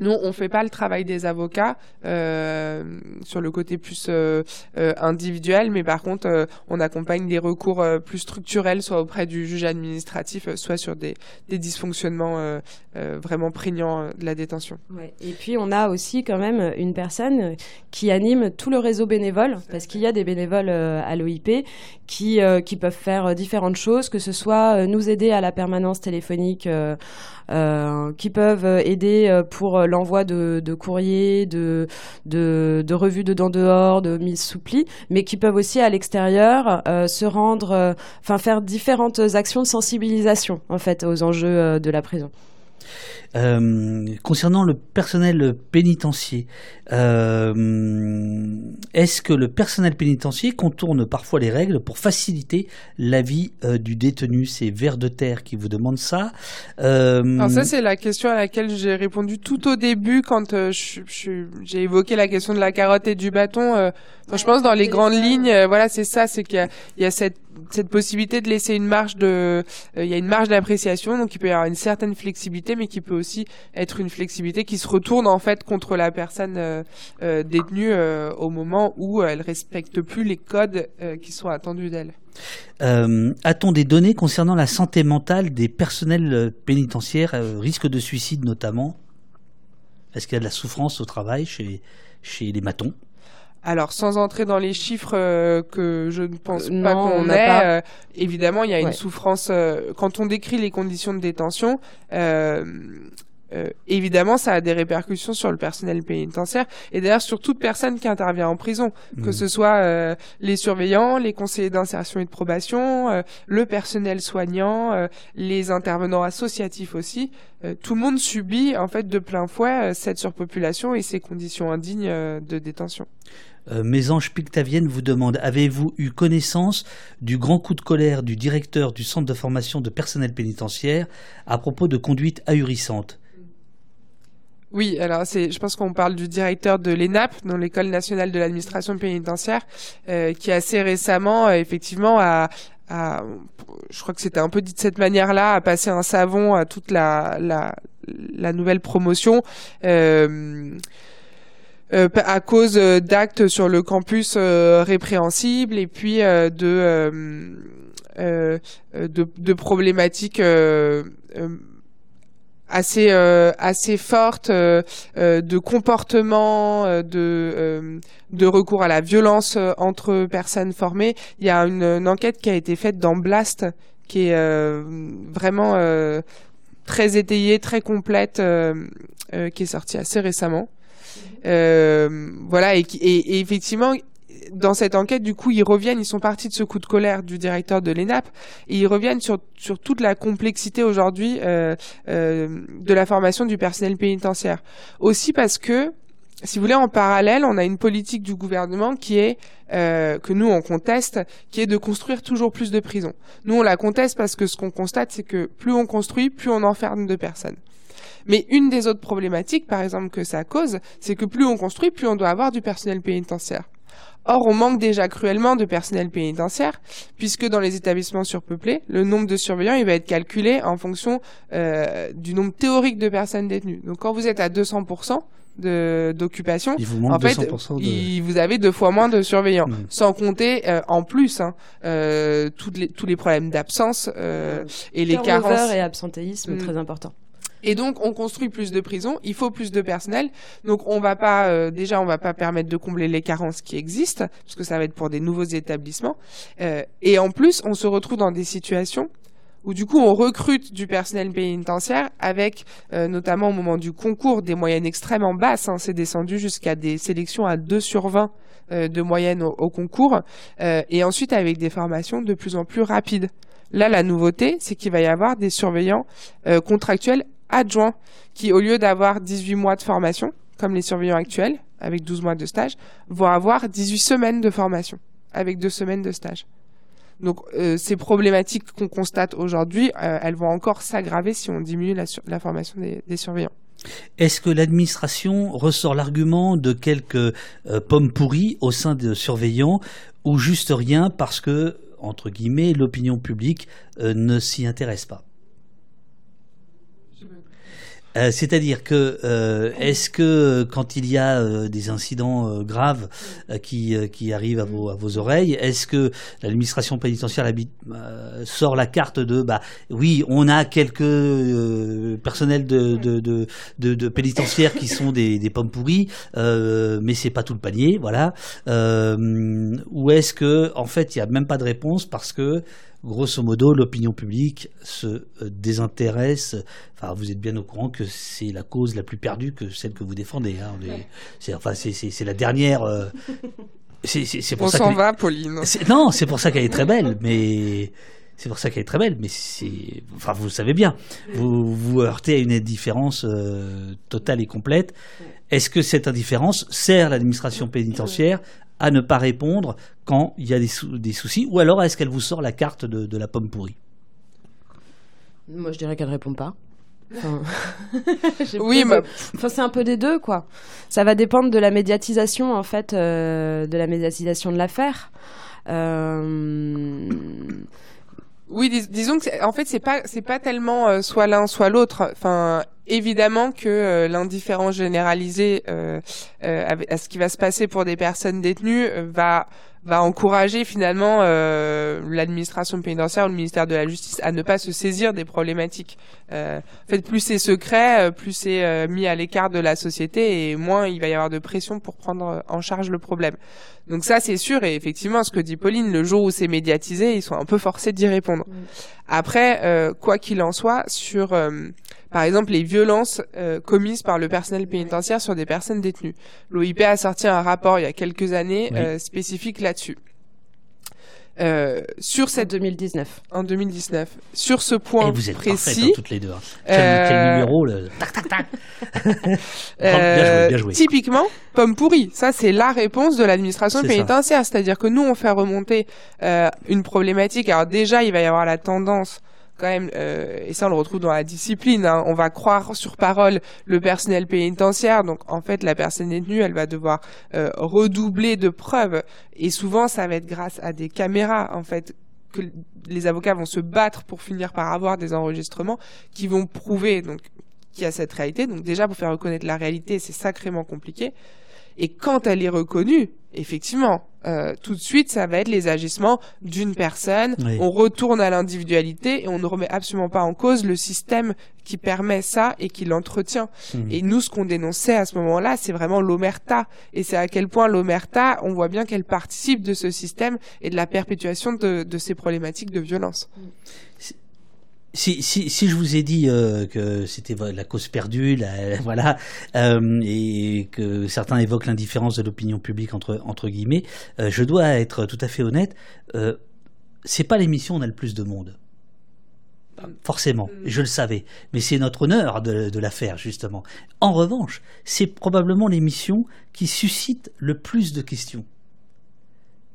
nous, on fait pas le travail des avocats euh, sur le côté plus euh, euh, individuel, mais par contre, on accompagne des recours plus structurels, soit auprès du juge administratif, soit sur des, dysfonctionnements vraiment prégnants de la détention. Et puis, on a aussi quand même une personne qui anime tout le réseau bénévole, parce qu'il y a des bénévoles à l'OIP qui, qui peuvent faire différentes choses, que ce soit nous aider à la permanence téléphonique euh, qui peuvent aider euh, pour l'envoi de, courriers, de, de, de, revues de dents dehors, de mise sous mais qui peuvent aussi à l'extérieur euh, se rendre, enfin faire différentes actions de sensibilisation en fait aux enjeux de la prison. Euh, concernant le personnel pénitentiaire, euh, est-ce que le personnel pénitentiaire contourne parfois les règles pour faciliter la vie euh, du détenu? C'est Vert de Terre qui vous demande ça. Alors ça, c'est la question à laquelle j'ai répondu tout au début quand j'ai évoqué la question de la carotte et du bâton. je pense dans les grandes lignes, voilà, c'est ça, c'est qu'il y, y a cette cette possibilité de laisser une marge de, euh, il y a une marge d'appréciation, donc il peut y avoir une certaine flexibilité, mais qui peut aussi être une flexibilité qui se retourne en fait contre la personne euh, euh, détenue au moment où elle respecte plus les codes qui sont attendus d'elle. A-t-on des données concernant la santé mentale des personnels pénitentiaires, risque de suicide notamment? Est-ce qu'il y a de la souffrance au travail chez les matons? Alors, sans entrer dans les chiffres euh, que je ne pense euh, pas qu'on ait, euh, évidemment, il y a une souffrance. quand on décrit les conditions de détention, évidemment, ça a des répercussions sur le personnel pénitentiaire et d'ailleurs sur toute personne qui intervient en prison, que mmh. ce soit les surveillants, les conseillers d'insertion et de probation, le personnel soignant, les intervenants associatifs aussi. tout le monde subit en fait de plein fouet cette surpopulation et ces conditions indignes de détention. Euh, Mésange Pictavienne vous demande Avez-vous eu connaissance du grand coup de colère du directeur du centre de formation de personnel pénitentiaire à propos de conduite ahurissante oui, alors c'est, je pense qu'on parle du directeur de l'ENAP, dans l'École nationale de l'administration pénitentiaire, euh, qui assez récemment, euh, effectivement, a, je crois que c'était un peu dit de cette manière-là, a passé un savon à toute la, nouvelle promotion. Euh, à cause euh, d'actes sur le campus euh, répréhensibles et puis de, de, de problématiques assez assez fortes de comportement de de recours à la violence entre personnes formées. Il y a une, une, enquête qui a été faite dans Blast qui est vraiment très étayée très complète qui est sortie assez récemment euh, voilà, et, effectivement, dans cette enquête, du coup, ils reviennent, ils sont partis de ce coup de colère du directeur de l'ENAP, et ils reviennent sur, sur toute la complexité aujourd'hui euh, euh, de la formation du personnel pénitentiaire. Aussi parce que, si vous voulez, en parallèle, on a une politique du gouvernement qui est que nous on conteste, qui est de construire toujours plus de prisons. Nous on la conteste parce que ce qu'on constate, c'est que plus on construit, plus on enferme de personnes. Mais une des autres problématiques, par exemple, que ça cause, c'est que plus on construit, plus on doit avoir du personnel pénitentiaire. Or, on manque déjà cruellement de personnel pénitentiaire, puisque dans les établissements surpeuplés, le nombre de surveillants, il va être calculé en fonction euh, du nombre théorique de personnes détenues. Donc, quand vous êtes à 200%, d'occupation, en fait, vous avez deux fois moins de surveillants, mmh. sans compter euh, en plus hein, euh, toutes les, tous les problèmes d'absence euh, et les carences et absentéisme mmh. très important. Et donc on construit plus de prisons, il faut plus de personnel. Donc on va pas euh, déjà on va pas permettre de combler les carences qui existent parce que ça va être pour des nouveaux établissements. Euh, et en plus on se retrouve dans des situations où du coup on recrute du personnel pénitentiaire avec euh, notamment au moment du concours des moyennes extrêmement basses. Hein, c'est descendu jusqu'à des sélections à 2 sur 20 de moyenne au, au concours et ensuite avec des formations de plus en plus rapides. Là, la nouveauté, c'est qu'il va y avoir des surveillants contractuels adjoints qui, au lieu d'avoir 18 mois de formation, comme les surveillants actuels, avec 12 mois de stage, vont avoir 18 semaines de formation, avec 2 semaines de stage. Donc euh, ces problématiques qu'on constate aujourd'hui, euh, elles vont encore s'aggraver si on diminue la, formation des, surveillants. Est-ce que l'administration ressort l'argument de quelques euh, pommes pourries au sein de surveillants ou juste rien parce que, entre guillemets, l'opinion publique ne s'y intéresse pas? Euh, c'est-à-dire que euh, est-ce que quand il y a euh, des incidents graves qui, qui arrivent à vos, à vos oreilles, est-ce que l'administration pénitentiaire sort la carte de bah oui on a quelques personnels de, de, de, de, de pénitentiaires qui sont des, des pommes pourries, mais c'est pas tout le panier, voilà. ou est-ce que en fait il y a même pas de réponse parce que grosso modo, l'opinion publique se euh, désintéresse. Enfin, vous êtes bien au courant que c'est la cause la plus perdue que celle que vous défendez. Hein. C'est enfin, c'est la dernière. Euh, [LAUGHS] c'est pour On s'en va, Pauline. Non, c'est pour ça qu'elle est très belle, mais c'est pour ça qu'elle est très belle, mais c'est, enfin, vous le savez bien, vous vous heurtez à une indifférence euh, totale et complète. Est-ce que cette indifférence sert l'administration pénitentiaire à ne pas répondre quand il y a des, des soucis Ou alors est-ce qu'elle vous sort la carte de, la pomme pourrie? Moi, je dirais qu'elle ne répond pas. [LAUGHS] oui, mais... enfin, c'est un peu des deux, quoi. Ça va dépendre de la médiatisation, en fait, euh, de la médiatisation de l'affaire. Euh... Oui, disons que en fait c'est pas c'est pas tellement euh, soit l'un soit l'autre. Enfin, évidemment que euh, l'indifférence généralisée euh, à ce qui va se passer pour des personnes détenues va va encourager finalement euh, l'administration pénitentiaire ou le ministère de la Justice à ne pas se saisir des problématiques. Euh, en fait, plus c'est secret, euh, plus c'est euh, mis à l'écart de la société et moins il va y avoir de pression pour prendre en charge le problème. Donc ça, c'est sûr. Et effectivement, ce que dit Pauline, le jour où c'est médiatisé, ils sont un peu forcés d'y répondre. Après, quoi qu'il en soit, sur par exemple les violences euh, commises par le personnel pénitentiaire sur des personnes détenues. L'OIP a sorti un rapport il y a quelques années euh, spécifique là-dessus. Euh, sur cette 2019. En 2019. Sur ce point Et vous êtes précis, hein, toutes les deux. Hein. Quel, numéro le... tac tac tac. [LAUGHS] bien joué, bien joué. Typiquement, pomme pourrie. Ça c'est la réponse de l'administration pénitentiaire, c'est-à-dire que nous on fait remonter une problématique. Alors déjà il va y avoir la tendance euh, et ça on le retrouve dans la discipline, hein, on va croire sur parole le personnel pénitentiaire, donc en fait la personne détenue, elle va devoir euh, redoubler de preuves, et souvent ça va être grâce à des caméras, en fait, que les avocats vont se battre pour finir par avoir des enregistrements qui vont prouver qu'il y a cette réalité. Donc déjà pour faire reconnaître la réalité, c'est sacrément compliqué. Et quand elle est reconnue, effectivement, euh, tout de suite, ça va être les agissements d'une personne. On retourne à l'individualité et on ne remet absolument pas en cause le système qui permet ça et qui l'entretient. Mmh. Et nous, ce qu'on dénonçait à ce moment-là, c'est vraiment l'omerta. Et c'est à quel point l'omerta, on voit bien qu'elle participe de ce système et de la perpétuation de, de ces problématiques de violence. Si, si, si je vous ai dit euh, que c'était la cause perdue, la, [LAUGHS] voilà, euh, et que certains évoquent l'indifférence de l'opinion publique entre entre guillemets, euh, je dois être tout à fait honnête. Euh, c'est pas l'émission où on a le plus de monde, forcément. Mm. Je le savais, mais c'est notre honneur de, de la faire justement. En revanche, c'est probablement l'émission qui suscite le plus de questions.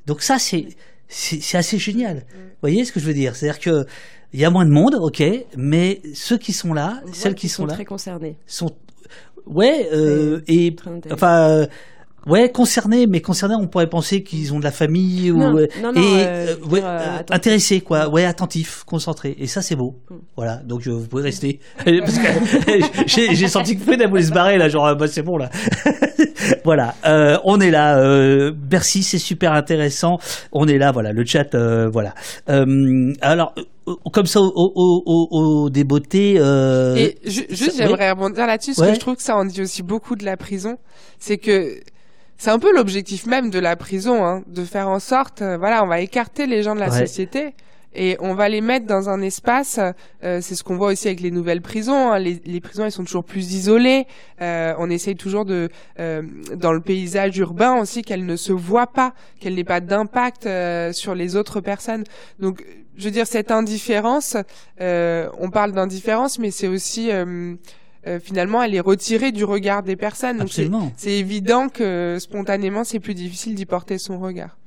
Donc ça, c'est c'est assez génial. Mm. Vous voyez ce que je veux dire? C'est-à-dire que il y a moins de monde, ok, mais ceux qui sont là, celles qui, sont, sont, là, très concernés. Sont, ouais, euh, et enfin, Ouais, concernés, mais concernés, on pourrait penser qu'ils ont de la famille ou non, euh, non, non, et euh, ouais, euh, intéressés quoi, ouais, attentifs, concentrés, et ça c'est beau. Hmm. Voilà, donc vous pouvez rester [LAUGHS] parce que [LAUGHS] j'ai senti que vous voulez se barrer là, genre bah, c'est bon là. [LAUGHS] voilà, on est là. merci, c'est super intéressant. On est là, voilà, le chat, voilà. alors comme ça, au, au, au, au des beautés. Euh, Et ju- juste, j'aimerais rebondir là-dessus, parce Ouais. que je trouve que ça en dit aussi beaucoup de la prison. C'est que c'est un peu l'objectif même de la prison, hein, de faire en sorte, euh, voilà, on va écarter les gens de la Ouais. société. Et on va les mettre dans un espace, euh, c'est ce qu'on voit aussi avec les nouvelles prisons. hein. Les, les prisons, elles sont toujours plus isolées. Euh, on essaye toujours de, euh, dans le paysage urbain aussi, qu'elles ne se voient pas, qu'elles n'aient pas d'impact euh, sur les autres personnes. Donc, je veux dire, cette indifférence, euh, on parle d'indifférence, mais c'est aussi euh, finalement, elle est retirée du regard des personnes. Donc, c'est Absolument. c'est évident que spontanément, c'est plus difficile d'y porter son regard.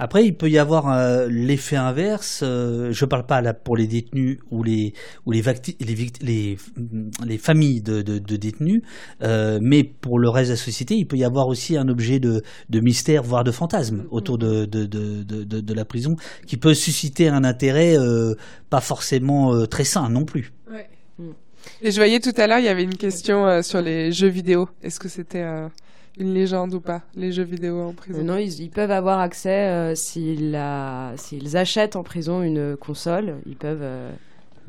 Après, il peut y avoir euh, l'effet inverse. euh, je parle pas là pour les détenus ou les ou les vacti- les, vict- les, les familles de, de, de détenus, euh, mais pour le reste de la société, il peut y avoir aussi un objet de, de mystère, voire de fantasme autour de, de, de, de, de- de la prison, qui peut susciter un intérêt euh, pas forcément euh, très sain non plus. Et je voyais tout à l'heure, il y avait une question euh, sur les jeux vidéo. Est-ce que c'était euh, une légende ou pas, les jeux vidéo en prison? Euh, non, ils, peuvent avoir accès s'ils achètent en prison une console, ils peuvent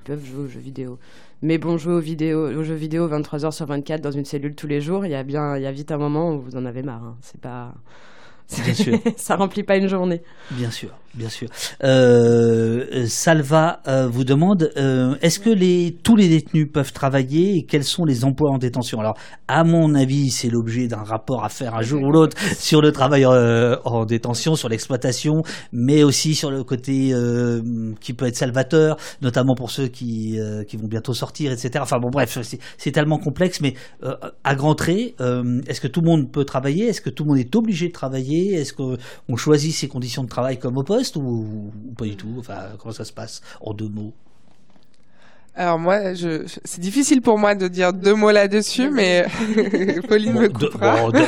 jouer aux jeux vidéo. Mais bon, jouer aux, jeux vidéo 23 heures sur 24 dans une cellule tous les jours, il y a y a vite un moment où vous en avez marre. hein. C'est pas Bien sûr. [LAUGHS] ça remplit pas une journée. Bien sûr, bien sûr. Euh, Salva euh, vous demande euh, est-ce que les tous les détenus peuvent travailler et quels sont les emplois en détention? Alors, à mon avis, c'est l'objet d'un rapport à faire un jour ou l'autre sur le travail euh, en détention, sur l'exploitation, mais aussi sur le côté euh, qui peut être salvateur, notamment pour ceux qui euh, qui vont bientôt sortir, etc. Enfin bon, bref, c'est- tellement complexe, mais euh, à grands traits, euh, est-ce que tout le monde peut travailler? Est-ce que tout le monde est obligé de travailler? Est-ce qu'on choisit ses conditions de travail comme au poste ou, ou pas du tout? Enfin, comment ça se passe en deux mots? Alors moi, je, je- c'est difficile pour moi de dire deux mots là-dessus, mais [LAUGHS] Pauline me deux, coupera. bon, deux-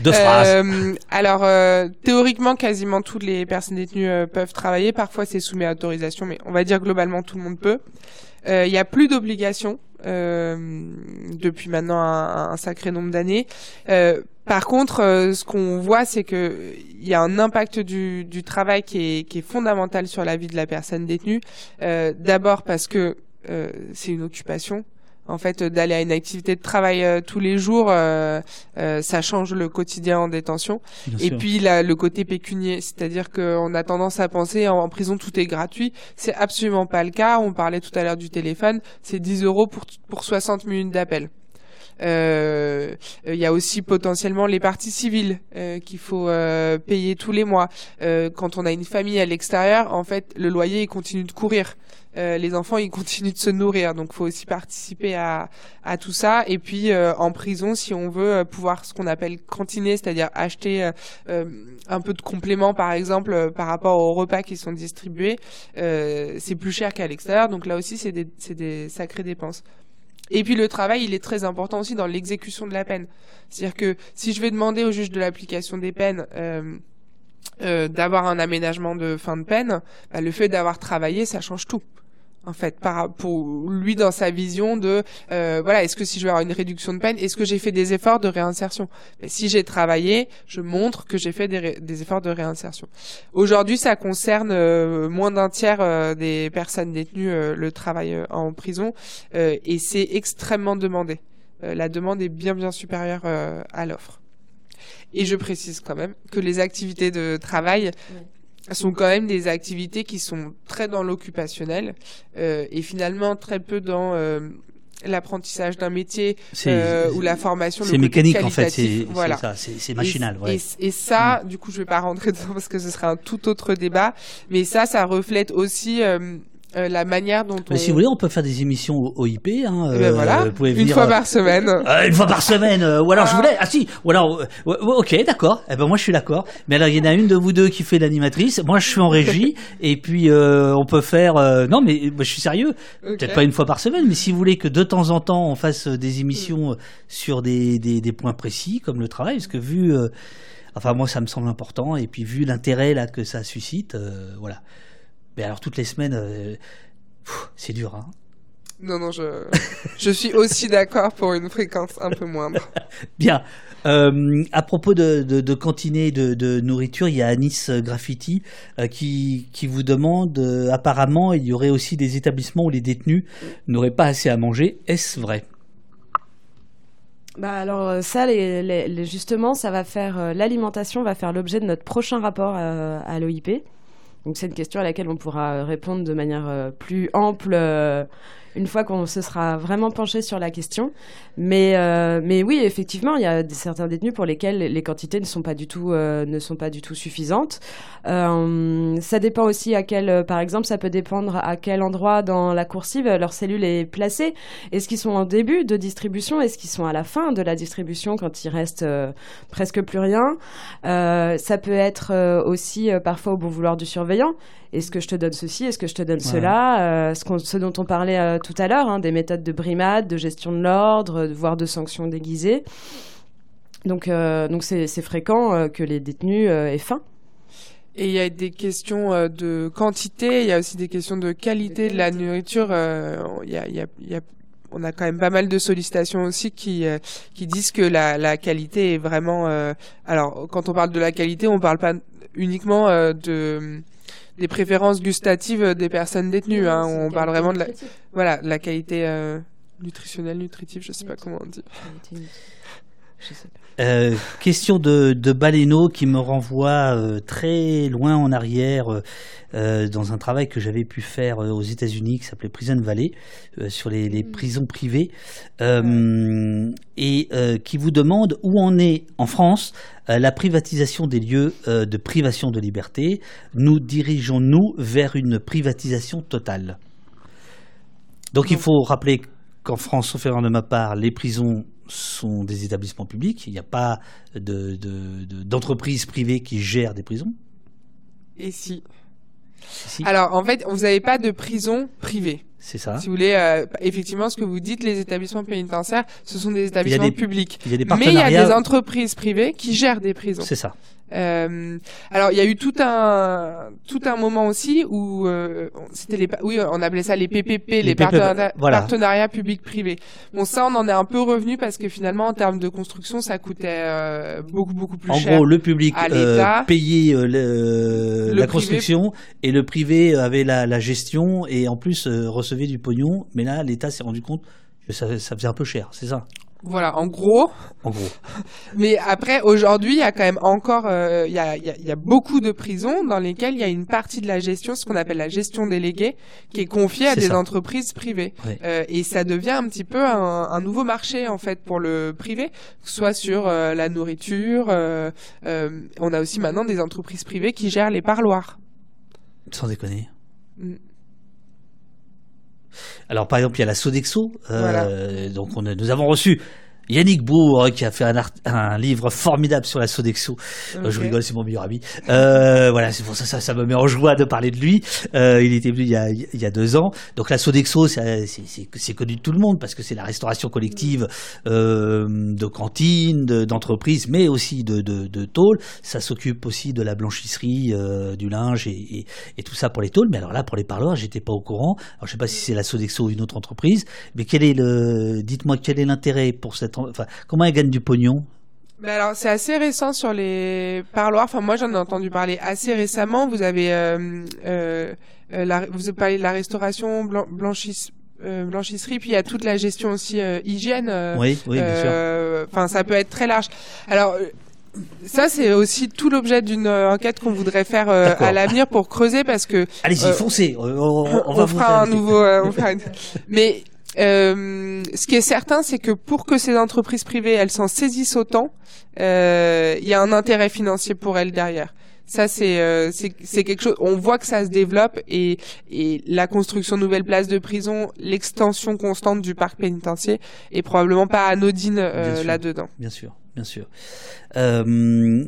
deux phrases. Euh, alors, euh, théoriquement, quasiment toutes les personnes détenues euh, peuvent travailler. Parfois, c'est soumis à autorisation, mais on va dire globalement, tout le monde peut. Euh, Il n'y a plus d'obligation euh, depuis maintenant un, un sacré nombre d'années. Euh, par contre, euh, ce qu'on voit, c'est que il y a un impact du, du travail qui est, qui est fondamental sur la vie de la personne détenue. Euh, D'abord parce que euh, c'est une occupation. En fait, euh, d'aller à une activité de travail euh, tous les jours, euh, euh, ça change le quotidien en détention. Bien Et sûr. puis là, le côté pécunier, c'est-à-dire qu'on a tendance à penser en, en prison tout est gratuit. C'est absolument pas le cas. On parlait tout à l'heure du téléphone, c'est 10 euros pour pour 60 minutes d'appel. Euh, Il y a aussi potentiellement les parties civiles euh, qu'il faut euh, payer tous les mois. Quand on a une famille à l'extérieur, en fait, le loyer il continue de courir. Euh, les enfants ils [LAUGHS] continuent de se nourrir, donc faut aussi participer à, à tout ça. Et puis euh, en prison, si on veut pouvoir ce qu'on appelle cantiner, c'est-à-dire acheter un peu de compléments, par exemple, par rapport aux repas qui sont distribués, c'est plus cher qu'à l'extérieur. Donc là aussi, c'est des, des sacrées dépenses. Et puis le travail, il est très important aussi dans l'exécution de la peine. C'est-à-dire que si je vais demander au juge de l'application des peines euh, euh, d'avoir un aménagement de fin de peine, bah, le fait d'avoir travaillé, ça change tout. En fait, par, pour lui dans sa vision de euh, voilà, est-ce que si je vais avoir une réduction de peine, est-ce que j'ai fait des efforts de réinsertion? Mais Si j'ai travaillé, je montre que j'ai fait des, des efforts de réinsertion. Aujourd'hui, ça concerne euh, moins d'un tiers euh, des personnes détenues euh, le travail euh, en prison euh, et c'est extrêmement demandé. La demande est bien bien supérieure à l'offre. Et je précise quand même que les activités de travail sont quand même des activités qui sont très dans l'occupationnel euh, et finalement très peu dans euh, l'apprentissage d'un métier euh, ou la formation. c'est mécanique en fait, c'est voilà. c'est ça, c'est c'est machinal. Et, ouais. Mm. et- et ça, du coup, je vais pas rentrer [LAUGHS] dedans parce que ce serait un tout autre débat. Mais ça, ça reflète aussi euh, euh, la manière dont on. Mais si vous voulez, on peut faire des émissions au OIP. Hein, Eh ben euh, voilà, vous pouvez une venir, fois euh, par semaine. [LAUGHS] Euh, une fois par semaine, euh, ou alors je Ah. voulais. Ah si, ou alors, euh, ok, d'accord. Eh ben moi je suis d'accord. Mais alors il y en a une de vous deux qui fait l'animatrice. Moi je suis en régie. [LAUGHS] et puis euh, on peut faire. euh, non mais moi, je suis sérieux. Peut-être pas une fois par semaine, mais si vous voulez que de temps en temps on fasse euh, des émissions euh, sur des, des, des points précis comme le travail, parce que vu, euh, enfin moi ça me semble important, et puis vu l'intérêt là que ça suscite, euh, voilà. Mais alors toutes les semaines, euh, c'est dur. Hein. Non, non, je, je suis aussi d'accord pour une fréquence un peu moindre. [LAUGHS] Bien. Euh, à propos de, de, de cantiner de, de, nourriture, il y a Anis Graffiti euh, qui, qui vous demande, euh, apparemment, il y aurait aussi des établissements où les détenus n'auraient pas assez à manger. Est-ce vrai? Bah alors ça, les, les, justement, ça va faire l'alimentation va faire l'objet de notre prochain rapport à, à l'OIP. Donc c'est une question à laquelle on pourra répondre de manière plus ample une fois qu'on se sera vraiment penché sur la question. Mais, euh, mais oui, effectivement, il y a certains détenus pour lesquels les quantités ne sont pas du tout, euh, ne sont pas du tout suffisantes. Euh, ça dépend aussi à quel, par exemple, ça peut dépendre à quel endroit dans la coursive leur cellule est placée. Est-ce qu'ils sont en début de distribution? Est-ce qu'ils sont à la fin de la distribution quand il reste presque plus rien? Ça peut être aussi parfois au bon vouloir du surveillant. Est-ce que je te donne ceci Est-ce que je te donne cela ce, ce, dont on parlait tout à l'heure, hein, des méthodes de brimade, de gestion de l'ordre, voire de sanctions déguisées. Donc, euh, donc c'est, fréquent euh, que les détenus euh, aient faim. Et il y a des questions de quantité, il y a aussi des questions de qualité de la nourriture. Il y a, y a, on a quand même pas mal de sollicitations aussi qui qui disent que la, la qualité est vraiment. alors, quand on parle de la qualité, on parle pas uniquement de des préférences gustatives des personnes détenues. Hein. On parle vraiment de la, voilà, la qualité euh, nutritionnelle, nutritive, je sais pas comment on dit. Euh, question de, de Baleno qui me renvoie euh, très loin en arrière euh, dans un travail que j'avais pu faire aux États-Unis qui s'appelait Prison Valley sur les, les, mm. prisons privées et qui vous demande où en est en France la privatisation des lieux de privation de liberté. Nous dirigeons-nous vers une privatisation totale? Donc il faut rappeler qu'en France, sauf erreur de ma part, les prisons sont des établissements publics. Il n'y a pas d'entreprise de, privée qui gère des prisons. Et si, Alors, en fait, vous n'avez pas de prison privée. C'est ça. Si vous voulez, euh, effectivement, ce que vous dites, les établissements pénitentiaires, ce sont des établissements publics. Il y a des Mais il y a des entreprises privées qui gèrent des prisons. C'est ça. Euh, alors il y a eu tout un tout un moment aussi où euh, c'était les oui on appelait ça les PPP les, partenariats, publics-privés. Bon ça on en est un peu revenu parce que finalement en termes de construction ça coûtait euh, beaucoup beaucoup plus cher. En gros le public euh, payait le, la construction et le privé avait la, la gestion et en plus recevait du pognon. Mais là l'État s'est rendu compte que ça, ça faisait un peu cher, c'est ça? Voilà, en gros. En gros. Mais après, aujourd'hui, il y a quand même encore, euh, il y, a, y, a, y, a, beaucoup de prisons dans lesquelles il y a une partie de la gestion, ce qu'on appelle la gestion déléguée, qui est confiée à des entreprises privées. Euh, et ça devient un petit peu un, un, nouveau marché en fait pour le privé, soit sur euh, la nourriture. Euh, on a aussi maintenant des entreprises privées qui gèrent les parloirs. Sans déconner. Alors par exemple, il y a la Sodexo. Euh, donc on nous avons reçu Yannick Bourg qui a fait un, un livre formidable sur la Sodexo. Euh, je rigole, c'est mon meilleur ami. Euh, voilà, c'est pour ça, ça, ça me met en joie de parler de lui. Euh, il était venu il y, a, il y a deux ans. Donc la Sodexo, c'est connu de tout le monde parce que c'est la restauration collective euh, de cantines, d'entreprises, mais aussi de, de, de tôles. Ça s'occupe aussi de la blanchisserie, euh, du linge et, et, et, tout ça pour les tôles. Mais alors là, pour les parloirs, j'étais pas au courant. Alors je sais pas si c'est la Sodexo ou une autre entreprise, mais quel est le, dites-moi quel est l'intérêt pour cette comment elle gagne du pognon? Alors c'est assez récent sur les parloirs. Enfin moi j'en ai entendu parler assez récemment. Vous avez euh, euh, euh la, vous parlé de la restauration blanchisse, euh, blanchisserie, puis il y a toute la gestion aussi hygiène. oui, oui, bien sûr. Enfin ça peut être très large. Alors ça, c'est aussi tout l'objet d'une enquête qu'on voudrait faire à l'avenir pour creuser parce que. Allez-y, foncez. On, on, on fera un nouveau. on [LAUGHS] fera une... Mais euh, ce qui est certain, c'est que pour que ces entreprises privées, elles s'en saisissent autant, euh, il y a un intérêt financier pour elles derrière. Ça, c'est euh, c'est quelque chose. On voit que ça se développe et, et la construction de nouvelles places de prison, l'extension constante du parc pénitentiaire est probablement pas anodine euh, là-dedans. Bien sûr, bien sûr. Euh,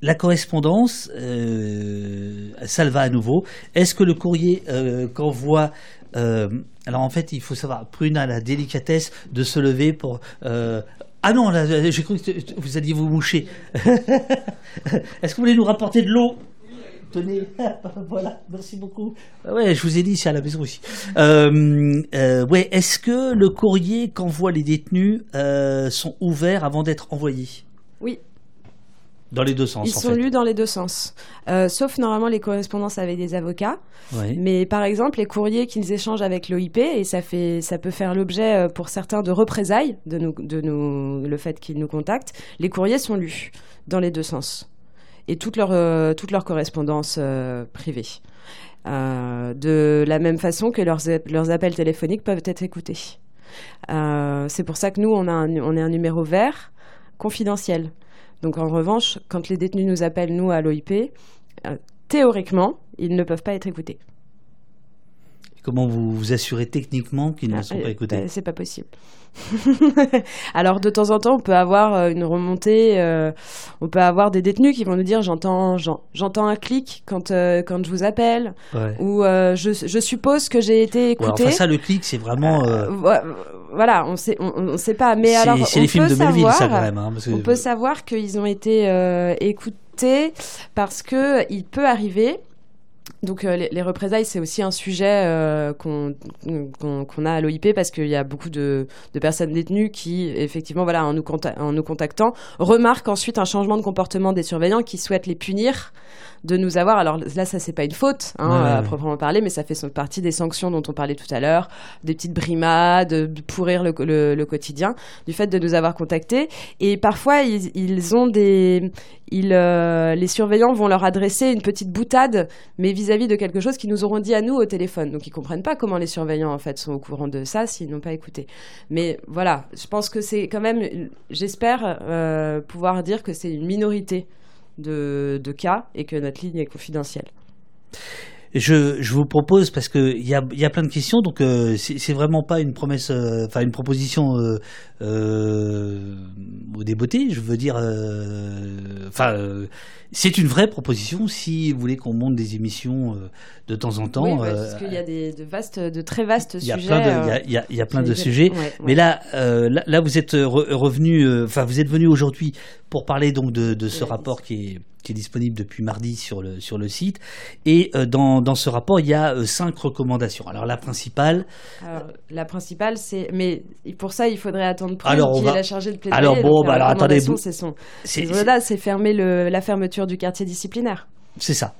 la correspondance, euh, ça le va à nouveau. Est-ce que le courrier euh, qu'envoie euh, alors en fait, il faut savoir, Prune a la délicatesse de se lever pour... Euh, ah non, j'ai cru que vous alliez vous moucher. [LAUGHS] Est-ce que vous voulez nous rapporter de l'eau? Tenez, [LAUGHS] voilà, merci beaucoup. Ah ouais, je vous ai dit, c'est à la maison aussi. Euh, ouais, est-ce que le courrier qu'envoient les détenus sont ouverts avant d'être envoyés? Oui. Dans les deux sens. Ils sont lus dans les deux sens. Euh, sauf normalement les correspondances avec des avocats. Mais par exemple, les courriers qu'ils échangent avec l'OIP, et ça, fait, ça peut faire l'objet euh, pour certains de représailles, de, nous, de nous, le fait qu'ils nous contactent, les courriers sont lus dans les deux sens. Et toute leur, euh, toute leur correspondance euh, privée. Euh, de la même façon que leurs, leurs appels téléphoniques peuvent être écoutés. C'est pour ça que nous, on, a un, on est un numéro vert confidentiel. Donc en revanche, quand les détenus nous appellent, nous, à l'OIP, euh, théoriquement, ils ne peuvent pas être écoutés. Comment vous vous assurez techniquement qu'ils ne sont Ah, pas euh, écoutés bah, C'est pas possible. [LAUGHS] Alors de temps en temps, on peut avoir euh, une remontée, euh, on peut avoir des détenus qui vont nous dire j'entends j'en- j'entends un clic quand euh, quand je vous appelle Ouais. ou euh, je, je suppose que j'ai été Ouais, écouté. enfin, ça, le clic, c'est vraiment. vo- voilà, on sait on, on sait pas mais alors on les films peut de savoir, ça, quand même. hein, parce que- on peut savoir qu'ils ont été écoutés parce que il peut arriver. Donc euh, les, les représailles, c'est aussi un sujet euh, qu'on a à l'OIP parce qu'il y a beaucoup de, de personnes détenues qui, effectivement, voilà, en nous, en nous contactant, remarquent ensuite un changement de comportement des surveillants qui souhaitent les punir de nous avoir. Alors là, ça c'est pas une faute hein, Ouais, à ouais. proprement parler, mais ça fait partie des sanctions dont on parlait tout à l'heure, des petites brimades, de pourrir le, le- le quotidien, du fait de nous avoir contactés. Et parfois, ils, ils ont des, euh, les surveillants vont leur adresser une petite boutade, mais vis-à-vis de quelque chose qu'ils nous auront dit à nous au téléphone. Donc ils comprennent pas comment les surveillants en fait sont au courant de ça s'ils n'ont pas écouté. Mais voilà, je pense que c'est quand même, j'espère euh, pouvoir dire que c'est une minorité de cas et que notre ligne est confidentielle. Je, je vous propose parce que il y a, y a plein de questions, donc euh, c'est vraiment pas une promesse, euh, enfin une proposition euh, euh, au débeauté. Je veux dire, euh, enfin euh, c'est une vraie proposition si vous voulez qu'on monte des émissions euh, de temps en temps. oui, parce qu'il y a des, de vastes, de très vastes il y a sujets. plein de, il y a, y y a plein de sujets. Ouais, ouais. Mais là, euh, là, là, vous êtes re- revenu, euh, enfin, vous êtes venu aujourd'hui pour parler donc de, de ce rapport qui est, qui est disponible depuis mardi sur le sur le site. Et euh, dans dans ce rapport, il y a euh, cinq recommandations. Alors la principale, Alors, la principale, c'est. Mais pour ça, il faudrait attendre Prune, Alors, qui va- est la chargée de plaidoyer. Alors, bon, bah, alors, attendez, c'est son. c'est fermer le, la fermeture du quartier disciplinaire. c'est ça.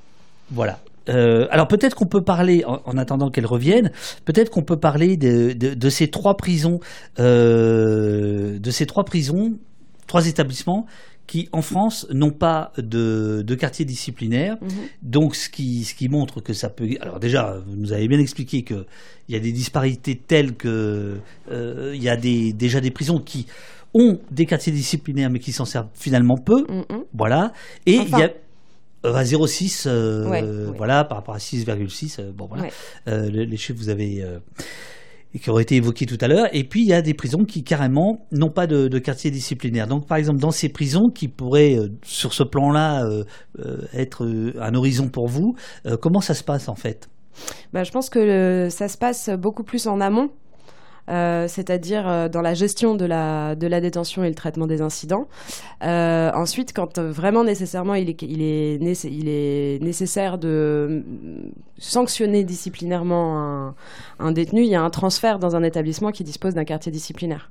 Voilà. Euh, alors peut-être qu'on peut parler, en, en attendant qu'elle revienne, peut-être qu'on peut parler de, de, de ces trois prisons, euh, de ces trois prisons, trois établissements qui, en France, n'ont pas de, de quartier disciplinaire. Mhm. Donc, ce qui, ce qui montre que ça peut. Alors, déjà, vous nous avez bien expliqué qu'il y a des disparités telles que. euh, Il y a des, déjà des prisons qui ont des quartiers disciplinaires, mais qui s'en servent finalement peu. Mhm. Voilà. Et il Enfin. y a. euh, à 0,6, euh, Ouais, ouais. voilà, par rapport à 6,6, euh, bon voilà, Ouais. Euh, les chiffres vous avez euh, qui ont été évoqués tout à l'heure. Et puis il y a des prisons qui carrément n'ont pas de, de quartier disciplinaire. Donc par exemple dans ces prisons qui pourraient euh, sur ce plan-là euh, euh, être un horizon pour vous, comment ça se passe en fait? Bah, je pense que ça se passe beaucoup plus en amont. Euh, c'est-à-dire euh, dans la gestion de la, de la détention et le traitement des incidents. Euh, ensuite, quand vraiment nécessairement il est, il est, nécessaire de sanctionner disciplinairement un détenu, il y a un transfert dans un établissement qui dispose d'un quartier disciplinaire.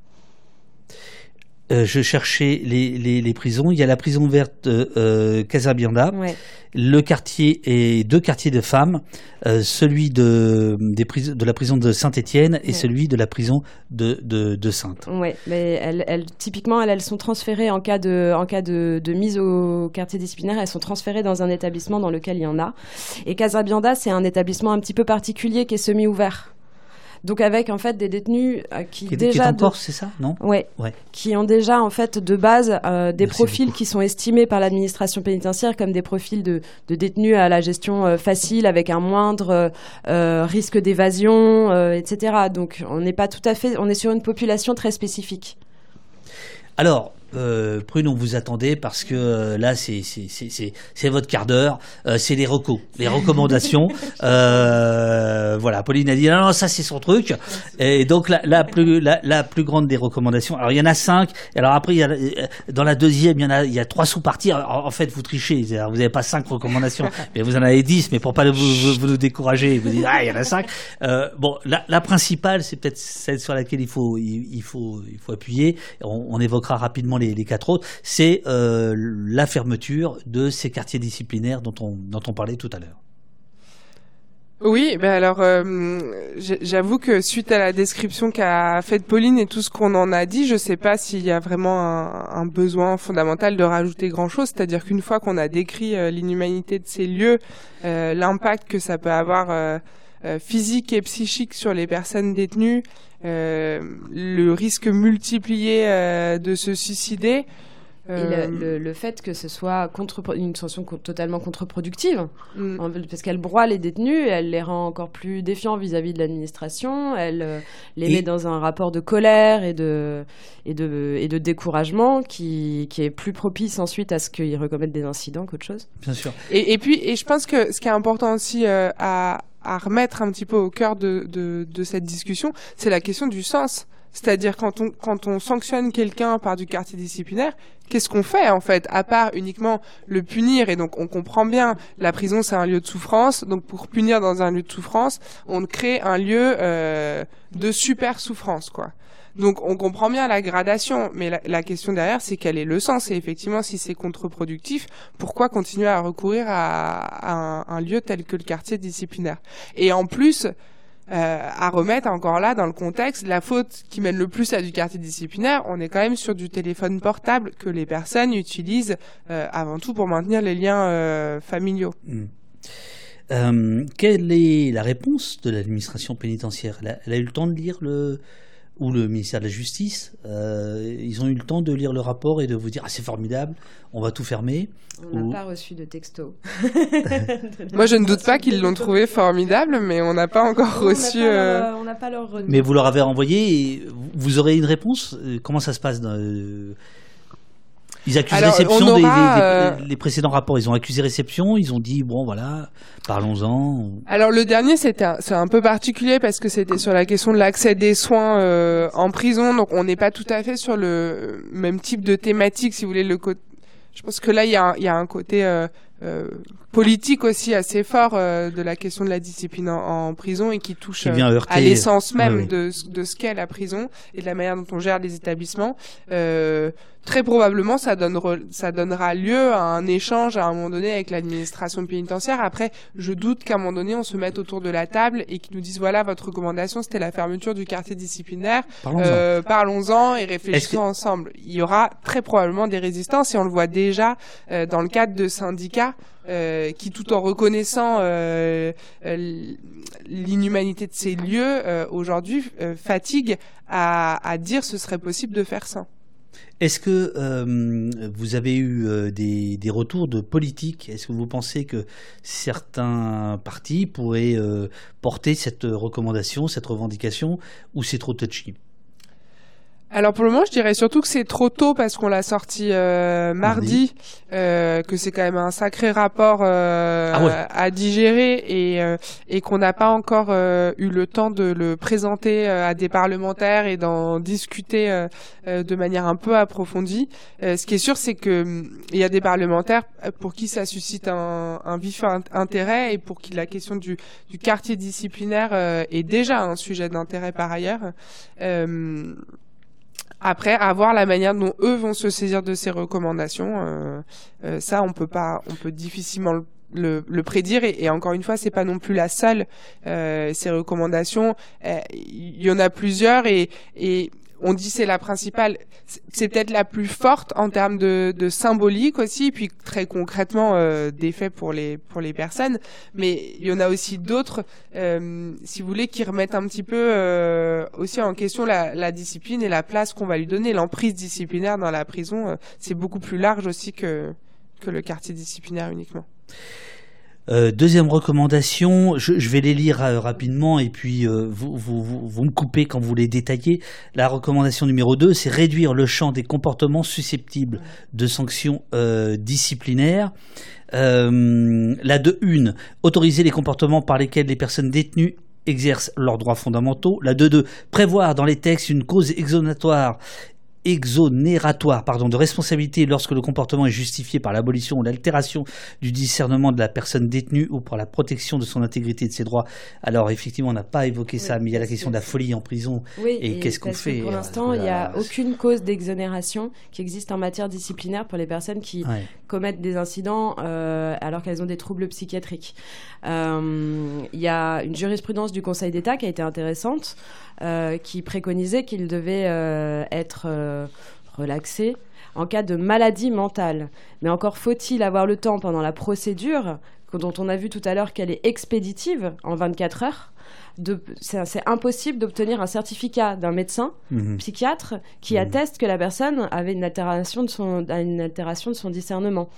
Euh, Je cherchais les, les, les prisons. Il y a la prison verte euh, euh, Casabianda, Ouais. le quartier et deux quartiers de femmes, euh, celui de, des pris- de la prison de Saint-Étienne et Ouais. celui de la prison de, de, de Sainte. Ouais, mais elles, elles- typiquement, elles, elles sont transférées en cas de, en cas de, de mise au quartier disciplinaire. Elles sont transférées dans un établissement dans lequel il y en a. Et Casabianda, c'est un établissement un petit peu particulier qui est semi-ouvert. Donc avec en fait des détenus euh, qui, Qui, est- qui est déjà en de- Corse, c'est ça Non? Ouais. Ouais. Qui ont déjà en fait de base euh, des Merci profils beaucoup. qui sont estimés par l'administration pénitentiaire comme des profils de, de détenus à la gestion euh, facile avec un moindre risque d'évasion, etc. Donc on n'est pas tout à fait, on est sur une population très spécifique. Alors, euh, Prune, on vous attendait parce que euh, là, c'est c'est votre quart d'heure. Euh, c'est les recos, les recommandations. [LAUGHS] Euh, voilà, Pauline a dit non, non ça c'est son truc. Et donc la, la plus la, la, plus grande des recommandations. Alors il y en a cinq. Alors après, il y a, dans la deuxième, il y en a il y a trois sous-parties. En, fait, vous trichez. Vous n'avez pas cinq recommandations, [LAUGHS] mais vous en avez dix. Mais pour pas vous, vous, vous nous décourager, vous dites ah il y en a cinq. bon, la, la principale, c'est peut-être celle sur laquelle il faut il, faut il faut appuyer. On, on évoquera rapidement les, quatre autres, c'est euh, la fermeture de ces quartiers disciplinaires dont on, dont on parlait tout à l'heure. Oui, ben alors euh, j'avoue que suite à la description qu'a faite Pauline et tout ce qu'on en a dit, je ne sais pas s'il y a vraiment un, besoin fondamental de rajouter grand chose. C'est-à-dire qu'une fois qu'on a décrit euh, l'inhumanité de ces lieux, l'impact que ça peut avoir physique et psychique sur les personnes détenues, euh, le risque multiplié euh, de se suicider. Et le, euh, le, fait que ce soit contre, une sanction totalement contre-productive, mm. parce qu'elle broie les détenus, elle les rend encore plus défiants vis-à-vis de l'administration, elle les met dans un rapport de colère et de, et de, et de découragement qui, qui est plus propice ensuite à ce qu'ils recommettent des incidents qu'autre chose. Bien sûr. Et, et, puis, et je pense que ce qui est important aussi à, à remettre un petit peu au cœur de, de, de cette discussion, c'est la question du sens. C'est-à-dire quand on, quand on sanctionne quelqu'un par du quartier disciplinaire, qu'est-ce qu'on fait en fait À part uniquement le punir, et donc on comprend bien, la prison c'est un lieu de souffrance, donc pour punir dans un lieu de souffrance, on crée un lieu euh, de super souffrance, quoi. Donc on comprend bien la gradation, mais la, question derrière, c'est quel est le sens? Et effectivement, si c'est contre-productif, pourquoi continuer à recourir à, un, lieu tel que le quartier disciplinaire? Et en plus, euh, à remettre encore là dans le contexte, la faute qui mène le plus à du quartier disciplinaire, on est quand même sur du téléphone portable que les personnes utilisent euh, avant tout pour maintenir les liens euh, familiaux. Mmh. quelle est la réponse de l'administration pénitentiaire? Elle a, eu le temps de lire le, ou le ministère de la Justice, euh, ils ont eu le temps de lire le rapport et de vous dire ah c'est formidable, on va tout fermer. On n'a pas reçu de texto. [LAUGHS] Moi je ne doute pas qu'ils l'ont trouvé formidable, mais on n'a pas encore reçu. Euh, on n'a pas, leur... Mais vous leur avez envoyé, et vous aurez une réponse. Comment ça se passe dans, euh, ils accusent réception des, euh, les précédents rapports. Ils ont accusé réception. Ils ont dit bon voilà, parlons-en. Alors le dernier c'était c'est un peu particulier parce que c'était sur la question de l'accès des soins euh, en prison. Donc on n'est pas tout à fait sur le même type de thématique si vous voulez le côté. Je pense que là il y a, y a un côté euh, euh, politique aussi assez fort euh, de la question de la discipline en, prison et qui touche euh, à l'essence même De, de, ce qu'est la prison et de la manière dont on gère les établissements. très probablement, ça, donnera, ça donnera lieu à un échange à un moment donné avec l'administration pénitentiaire. Après, je doute qu'à un moment donné, on se mette autour de la table et qu'ils nous disent voilà, votre recommandation, c'était la fermeture du quartier disciplinaire. Parlons-en et réfléchissons ensemble. Il y aura très probablement des résistances et on le voit déjà dans le cadre de syndicats euh, qui, tout en reconnaissant euh, euh, l'inhumanité de ces lieux, aujourd'hui fatigue à, à, dire ce serait possible de faire ça. Est-ce que vous avez eu des, retours de politique Est-ce que vous pensez que certains partis pourraient porter cette recommandation, cette revendication, ou c'est trop touchy? Alors pour le moment, je dirais surtout que c'est trop tôt parce qu'on l'a sorti euh, mardi, euh, que c'est quand même un sacré rapport euh, ah à digérer et, euh, et qu'on n'a pas encore euh, eu le temps de le présenter à des parlementaires et d'en discuter de manière un peu approfondie. ce qui est sûr, c'est que hum, il y a des parlementaires pour qui ça suscite un, un vif intérêt et pour qui la question du, du quartier disciplinaire est déjà un sujet d'intérêt par ailleurs. Après, à voir la manière dont eux vont se saisir de ces recommandations, euh, euh, ça, on peut pas, on peut difficilement le, le, prédire et, encore une fois c'est pas non plus la seule euh, ces recommandations. Il y en a plusieurs et, et on dit c'est la principale, c'est peut-être la plus forte en termes de, symbolique aussi, puis très concrètement euh, d'effet pour les pour les personnes. Mais il y en a aussi d'autres, euh, si vous voulez, qui remettent un petit peu euh, aussi en question la, la, discipline et la place qu'on va lui donner. L'emprise disciplinaire dans la prison, euh, c'est beaucoup plus large aussi que que le quartier disciplinaire uniquement. Euh, deuxième recommandation, je, vais les lire euh, rapidement et puis euh, vous, me coupez quand vous les détaillez. La recommandation numéro 2, c'est réduire le champ des comportements susceptibles de sanctions disciplinaires. la 2.1, autoriser les comportements par lesquels les personnes détenues exercent leurs droits fondamentaux. La 2.2, prévoir dans les textes une cause exonatoire exonératoire pardon, de responsabilité lorsque le comportement est justifié par l'abolition ou l'altération du discernement de la personne détenue ou par la protection de son intégrité et de ses droits. Alors effectivement, on n'a pas évoqué ça, mais il y a la question de la folie en prison. Oui, et, qu'est-ce qu'on fait Pour l'instant, il n'y a aucune cause d'exonération qui existe en matière disciplinaire pour les personnes qui commettent des incidents euh, alors qu'elles ont des troubles psychiatriques. Euh, il y a une jurisprudence du Conseil d'État qui a été intéressante, euh, qui préconisait qu'il devait être relaxé en cas de maladie mentale. Mais encore faut-il avoir le temps pendant la procédure, dont on a vu tout à l'heure qu'elle est expéditive en 24 heures, c'est impossible d'obtenir un certificat d'un médecin mhm. psychiatre qui mhm. atteste que la personne avait une altération de son, une altération de son discernement.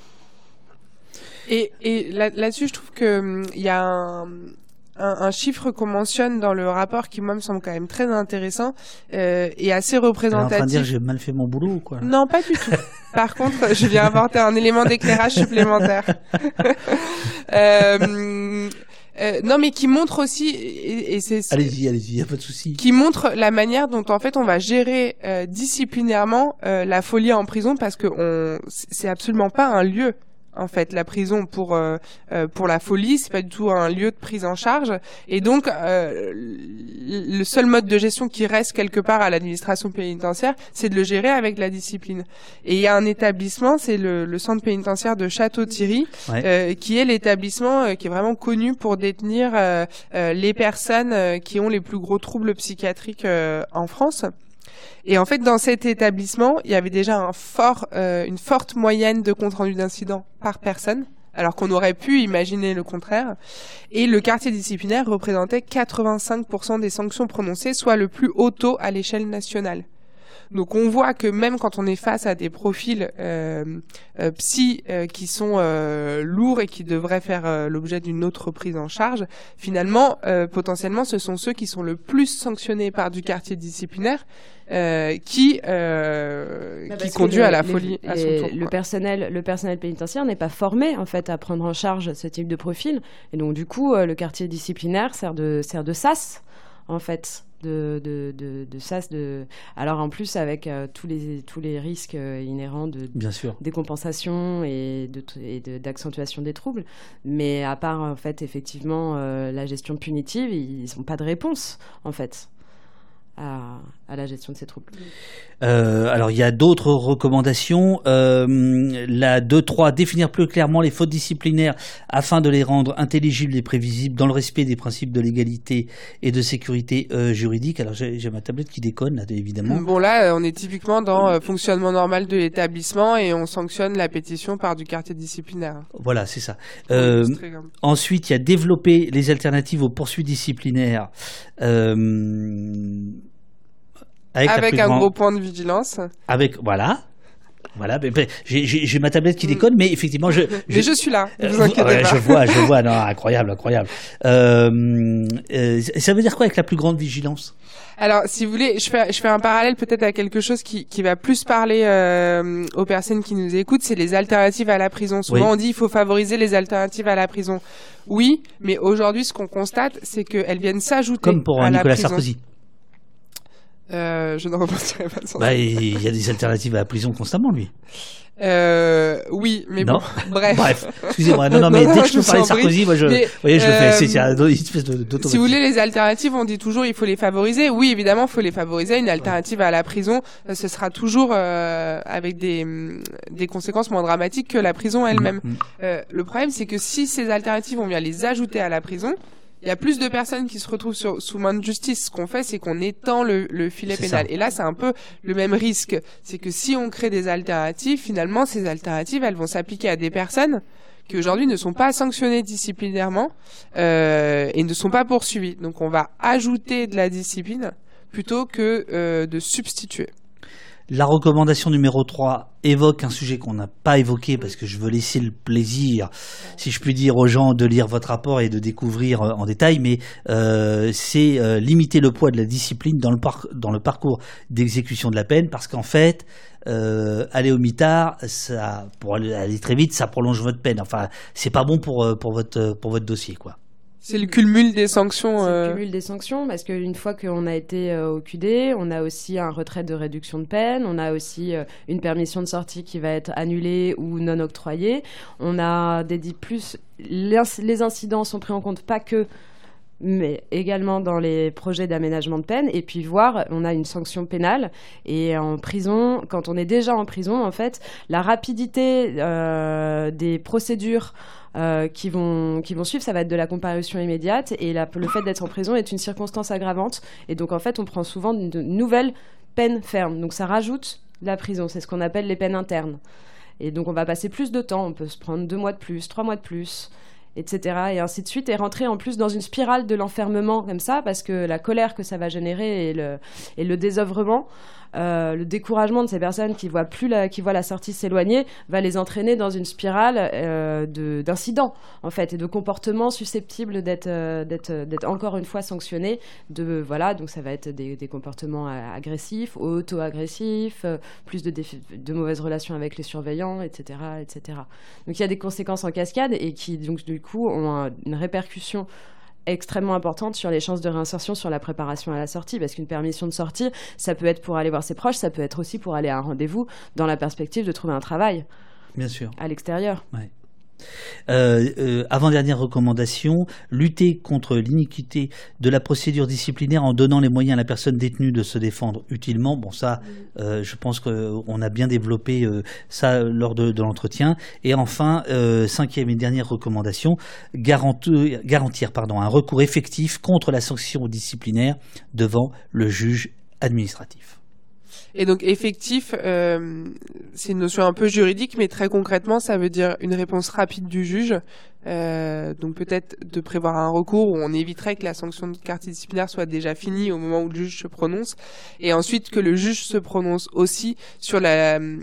Et, là-dessus, je trouve qu'il hum, il y a un, chiffre qu'on mentionne dans le rapport qui, moi, me semble quand même très intéressant euh, et assez représentatif. en train de dire j'ai mal fait mon boulot ou quoi? Non, pas du tout. [LAUGHS] Par contre, je viens apporter un élément d'éclairage supplémentaire. [LAUGHS] euh, euh, non, mais qui montre aussi, et, c'est allez-y, allez-y, y a pas de souci. Qui montre la manière dont en fait on va gérer euh, disciplinairement euh, la folie en prison parce que on, c'est absolument pas un lieu en fait la prison pour euh, euh, pour la folie c'est pas du tout un lieu de prise en charge. Et donc euh, le seul mode de gestion qui reste quelque part à l'administration pénitentiaire c'est de le gérer avec la discipline. Et il y a un établissement c'est le, le, centre pénitentiaire de Château-Thierry qui est l'établissement qui est vraiment connu pour détenir les personnes qui ont les plus gros troubles psychiatriques en France et en fait, dans cet établissement, il y avait déjà euh, une forte moyenne de compte rendu d'incidents par personne, alors qu'on aurait pu imaginer le contraire. Et le quartier disciplinaire représentait 85% des sanctions prononcées, soit le plus haut taux à l'échelle nationale. Donc on voit que même quand on est face à des profils euh, euh, psy euh, qui sont euh, lourds et qui devraient faire l'objet d'une autre prise en charge, finalement, potentiellement, ce sont ceux qui sont le plus sanctionnés par du quartier disciplinaire qui bah, qui conduit à la folie à son tour. Le personnel, le personnel pénitentiaire n'est pas formé en fait à prendre en charge ce type de profil, et donc du coup, le quartier disciplinaire sert de sert de sas en fait de, de, de, de SAS. De... Alors en plus avec euh, tous, les, tous les risques euh, inhérents de Bien sûr. décompensation et, d'accentuation des troubles. Mais à part en fait effectivement euh, la gestion punitive, ils n'ont pas de réponse en fait à, la gestion de ces troubles. Euh, alors il y a d'autres recommandations. Euh, la 2.3, définir plus clairement les fautes disciplinaires afin de les rendre intelligibles et prévisibles dans le respect des principes de légalité et de sécurité euh, juridique. Alors j'ai ma tablette qui déconne là évidemment. Bon là on est typiquement dans fonctionnement normal de l'établissement et on sanctionne la pétition par du quartier disciplinaire. Voilà c'est ça. ensuite il y a développer les alternatives aux poursuites disciplinaires. Avec, un gros point de vigilance. Avec, voilà. Voilà, j'ai ma tablette qui mm. déconne, mais effectivement, je. Mais je suis là. Euh, vous inquiétez pas. Je vois, je vois. Non, [LAUGHS] incroyable, incroyable. Euh, euh, ça veut dire quoi avec la plus grande vigilance? Alors, si vous voulez, je fais, je fais un parallèle peut-être à quelque chose qui, qui va plus parler aux personnes qui nous écoutent, c'est les alternatives à la prison. Souvent, on dit il faut favoriser les alternatives à la prison. Oui, mais aujourd'hui, ce qu'on constate, c'est qu'elles viennent s'ajouter. Comme pour à Nicolas la prison. Sarkozy. Euh, je ne repartirai pas sans bah, Il y a des alternatives à la prison constamment, lui. Euh, oui, mais bon, bref. bref, excusez-moi. Non, non, mais [LAUGHS] dès que je peux parler de Sarkozy, moi, je, voyez, je le fais. C'est une espèce Si vous voulez, les alternatives, on dit toujours, il faut les favoriser. Oui, évidemment, il faut les favoriser. Une alternative à la prison, euh, ce sera toujours euh, avec des, mm, des conséquences moins dramatiques que la prison elle-même. Mm, mm. Euh, le problème, c'est que si ces alternatives, on vient les ajouter à la prison, il y a plus de personnes qui se retrouvent sous main de justice. Ce qu'on fait, c'est qu'on étend le, filet pénal. Et là, c'est un peu le même risque. C'est que si on crée des alternatives, finalement, ces alternatives, elles vont s'appliquer à des personnes qui aujourd'hui ne sont pas sanctionnées disciplinairement euh, et ne sont pas poursuivies. Donc, on va ajouter de la discipline plutôt que euh, de substituer. La recommandation numéro 3 évoque un sujet qu'on n'a pas évoqué parce que je veux laisser le plaisir, si je puis dire, aux gens de lire votre rapport et de découvrir euh, en détail, mais euh, c'est euh, limiter le poids de la discipline dans le, dans le parcours d'exécution de la peine parce qu'en fait, aller au mitard, ça, pour aller, très vite, ça prolonge votre peine. Enfin, c'est pas bon pour, pour, votre, pour votre dossier, quoi. C'est le cumul des sanctions. C'est le euh. cumul des sanctions parce qu'une fois qu'on a été euh, au QD, on a aussi un retrait de réduction de peine, on a aussi euh, une permission de sortie qui va être annulée ou non octroyée. On a dédié plus. Les incidents sont pris en compte pas que mais également dans les projets d'aménagement de peine. Et puis voir, on a une sanction pénale. Et en prison, quand on est déjà en prison, en fait, la rapidité des procédures euh, qui, vont, qui vont suivre, ça va être de la comparution immédiate. Et le fait d'être en prison est une circonstance aggravante. Et donc, en fait, on prend souvent de nouvelles peines fermes. Donc, ça rajoute la prison. C'est ce qu'on appelle les peines internes. Et donc, on va passer plus de temps. On peut se prendre deux mois de plus, trois mois de plus etc. Et ainsi de suite, et rentrer en plus dans une spirale de l'enfermement comme ça, parce que la colère que ça va générer et le, désœuvrement, euh, le découragement de ces personnes qui voient plus la, qui voient la sortie s'éloigner, va les entraîner dans une spirale euh, d'incidents en fait et de comportements susceptibles d'être euh, d'être encore une fois sanctionnés. De voilà, donc ça va être des, des comportements agressifs, auto-agressifs, plus de, de mauvaises relations avec les surveillants, etc., etc. Donc il y a des conséquences en cascade et qui donc du coup ont une répercussion extrêmement importante sur les chances de réinsertion, sur la préparation à la sortie, parce qu'une permission de sortie, ça peut être pour aller voir ses proches, ça peut être aussi pour aller à un rendez-vous dans la perspective de trouver un travail. Bien sûr. À l'extérieur. Euh, euh, avant-dernière recommandation, lutter contre l'iniquité de la procédure disciplinaire en donnant les moyens à la personne détenue de se défendre utilement. Bon, ça, euh, je pense qu'on a bien développé ça lors de, l'entretien. Et enfin, cinquième et dernière recommandation, garantir, garantir pardon, un recours effectif contre la sanction disciplinaire devant le juge administratif. Et donc effectif, euh, c'est une notion un peu juridique, mais très concrètement, ça veut dire une réponse rapide du juge. Euh, donc peut-être de prévoir un recours où on éviterait que la sanction de quartier disciplinaire soit déjà finie au moment où le juge se prononce, et ensuite que le juge se prononce aussi sur euh,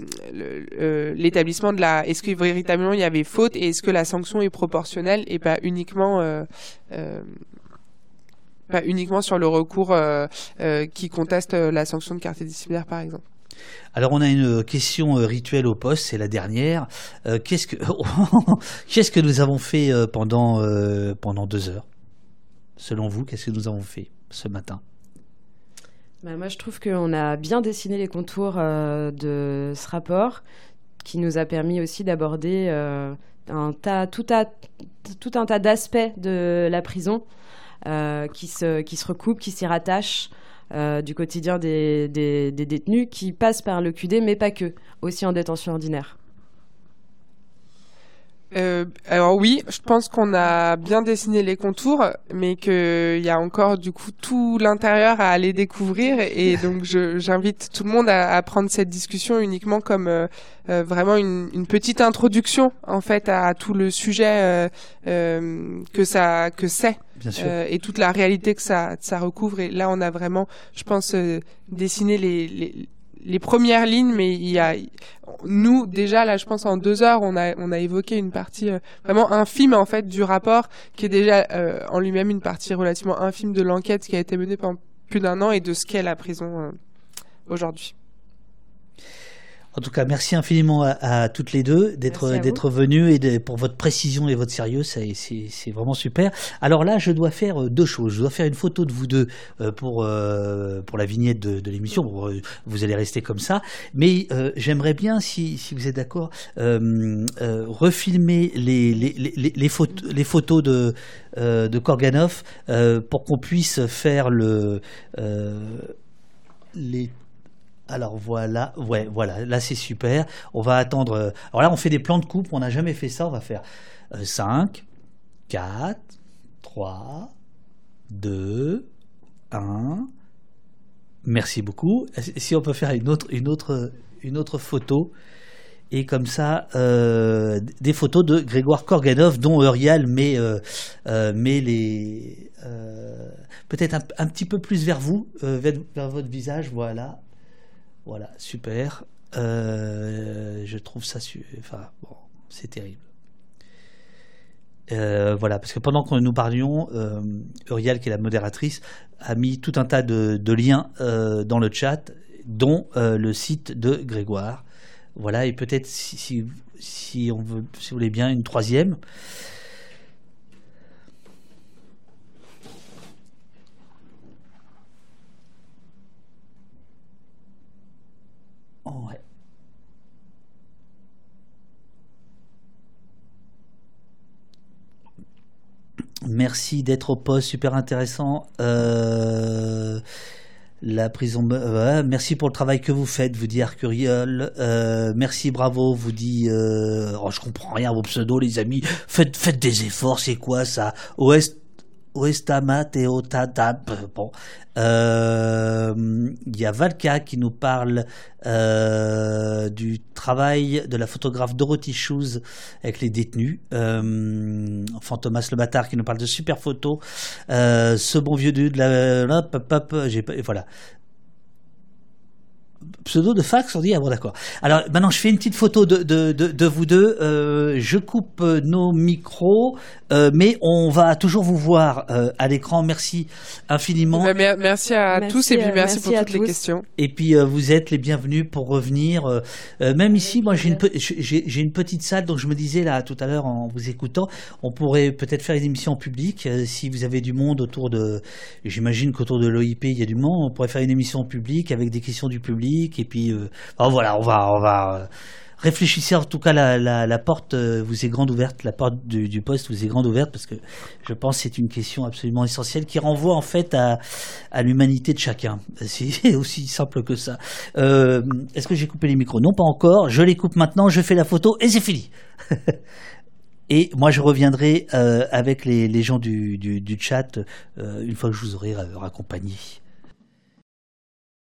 l'établissement de la. Est-ce que véritablement il y avait faute et est-ce que la sanction est proportionnelle et pas uniquement euh, euh pas uniquement sur le recours euh, euh, qui conteste euh, la sanction de quartier disciplinaire, par exemple. Alors on a une question rituelle au poste, c'est la dernière. qu'est-ce que [LAUGHS] qu'est-ce que nous avons fait pendant pendant deux heures? Selon vous, qu'est-ce que nous avons fait ce matin? Bah, Moi, je trouve qu'on a bien dessiné les contours de ce rapport, qui nous a permis aussi d'aborder un tas, tout, tout un tas d'aspects de la prison. Euh, qui, se, qui recoupent, qui s'y rattachent. Euh, du quotidien des, des, détenus qui passent par le QD, mais pas que, aussi en détention ordinaire. Euh, alors oui, je pense qu'on a bien dessiné les contours, mais qu'il y a encore du coup tout l'intérieur à aller découvrir, et [LAUGHS] donc j'invite tout le monde à, à, prendre cette discussion uniquement comme euh, euh, vraiment une, une, petite introduction en fait à, tout le sujet euh, que ça que c'est et toute la réalité que ça ça recouvre. Et là, on a vraiment, je pense, dessiné les, les les premières lignes, mais il y a nous déjà là, je pense en deux heures, on a on a évoqué une partie euh, vraiment infime en fait du rapport, qui est déjà euh, en lui-même une partie relativement infime de l'enquête qui a été menée pendant plus d'un an et de ce qu'est la prison euh, aujourd'hui. En tout cas, merci infiniment à, toutes les deux d'être d'être venues et pour votre précision et votre sérieux, c'est vraiment super. Alors là, je dois faire euh, deux choses. Je dois faire une photo de vous deux euh, pour euh, pour la vignette de, de l'émission. Vous allez rester comme ça, mais j'aimerais bien, si, si vous êtes d'accord, refilmer les les, les, les, photos les photos de de Korganov pour qu'on puisse faire le les alors voilà, ouais, voilà, là c'est super. On va attendre. Euh, alors là, on fait des plans de coupe, on n'a jamais fait ça. On va faire 5, 4, 3, 2, 1. Merci beaucoup. Si on peut faire une autre, une autre, une autre photo? Et comme ça, euh, des photos de Grégoire Korganov, dont Eurial met, euh, met les. peut-être un, petit peu plus vers vous, vers, vers votre visage, voilà. Voilà, super. Euh, je trouve ça, enfin, bon, c'est terrible. Euh, voilà, parce que pendant que nous parlions, euh, Uriel, qui est la modératrice, a mis tout un tas de, liens dans le chat, dont le site de Grégoire. Voilà, et peut-être si, si, on veut, si vous voulez bien, une troisième. Merci d'être au poste, super intéressant. Euh, la prison. merci pour le travail que vous faites, vous dit Arcuriol. Euh, merci, bravo, vous dit. Euh, oh, je comprends rien vos pseudos, les amis. Faites, faites des efforts, c'est quoi ça? Ouest Oestamat et Otadab. Bon, euh, il y a Valka qui nous parle euh, du travail de la photographe Dorothy Shoes avec les détenus. Euh, Fantomas le bâtard qui nous parle de super photos. ce bon vieux dude, là, j'ai voilà pseudo de fax, on dit ah bon d'accord. Alors maintenant je fais une petite photo de, de, de, vous deux. Euh, je coupe euh, nos micros, euh, mais on va toujours vous voir à l'écran. Merci infiniment. Eh ben, merci à tous et puis merci, pour toutes les questions. Et puis vous êtes les bienvenus pour revenir. même ici, moi j'ai une, j'ai, une petite salle, donc je me disais là tout à l'heure en vous écoutant, on pourrait peut-être faire une émission publique si vous avez du monde autour de. J'imagine qu'autour de l'OIP il y a du monde. On pourrait faire une émission publique avec des questions du public et puis euh, voilà, on va, on va euh, réfléchissez en tout cas la, la, porte euh, vous est grande ouverte, la porte du, poste vous est grande ouverte parce que je pense que c'est une question absolument essentielle qui renvoie en fait à, l'humanité de chacun. [LAUGHS] C'est aussi simple que ça. Est-ce que j'ai coupé les micros? Non, pas encore. Je les coupe maintenant, je fais la photo et c'est fini. [LAUGHS] et moi je reviendrai avec les, gens du chat une fois que je vous aurai raccompagné.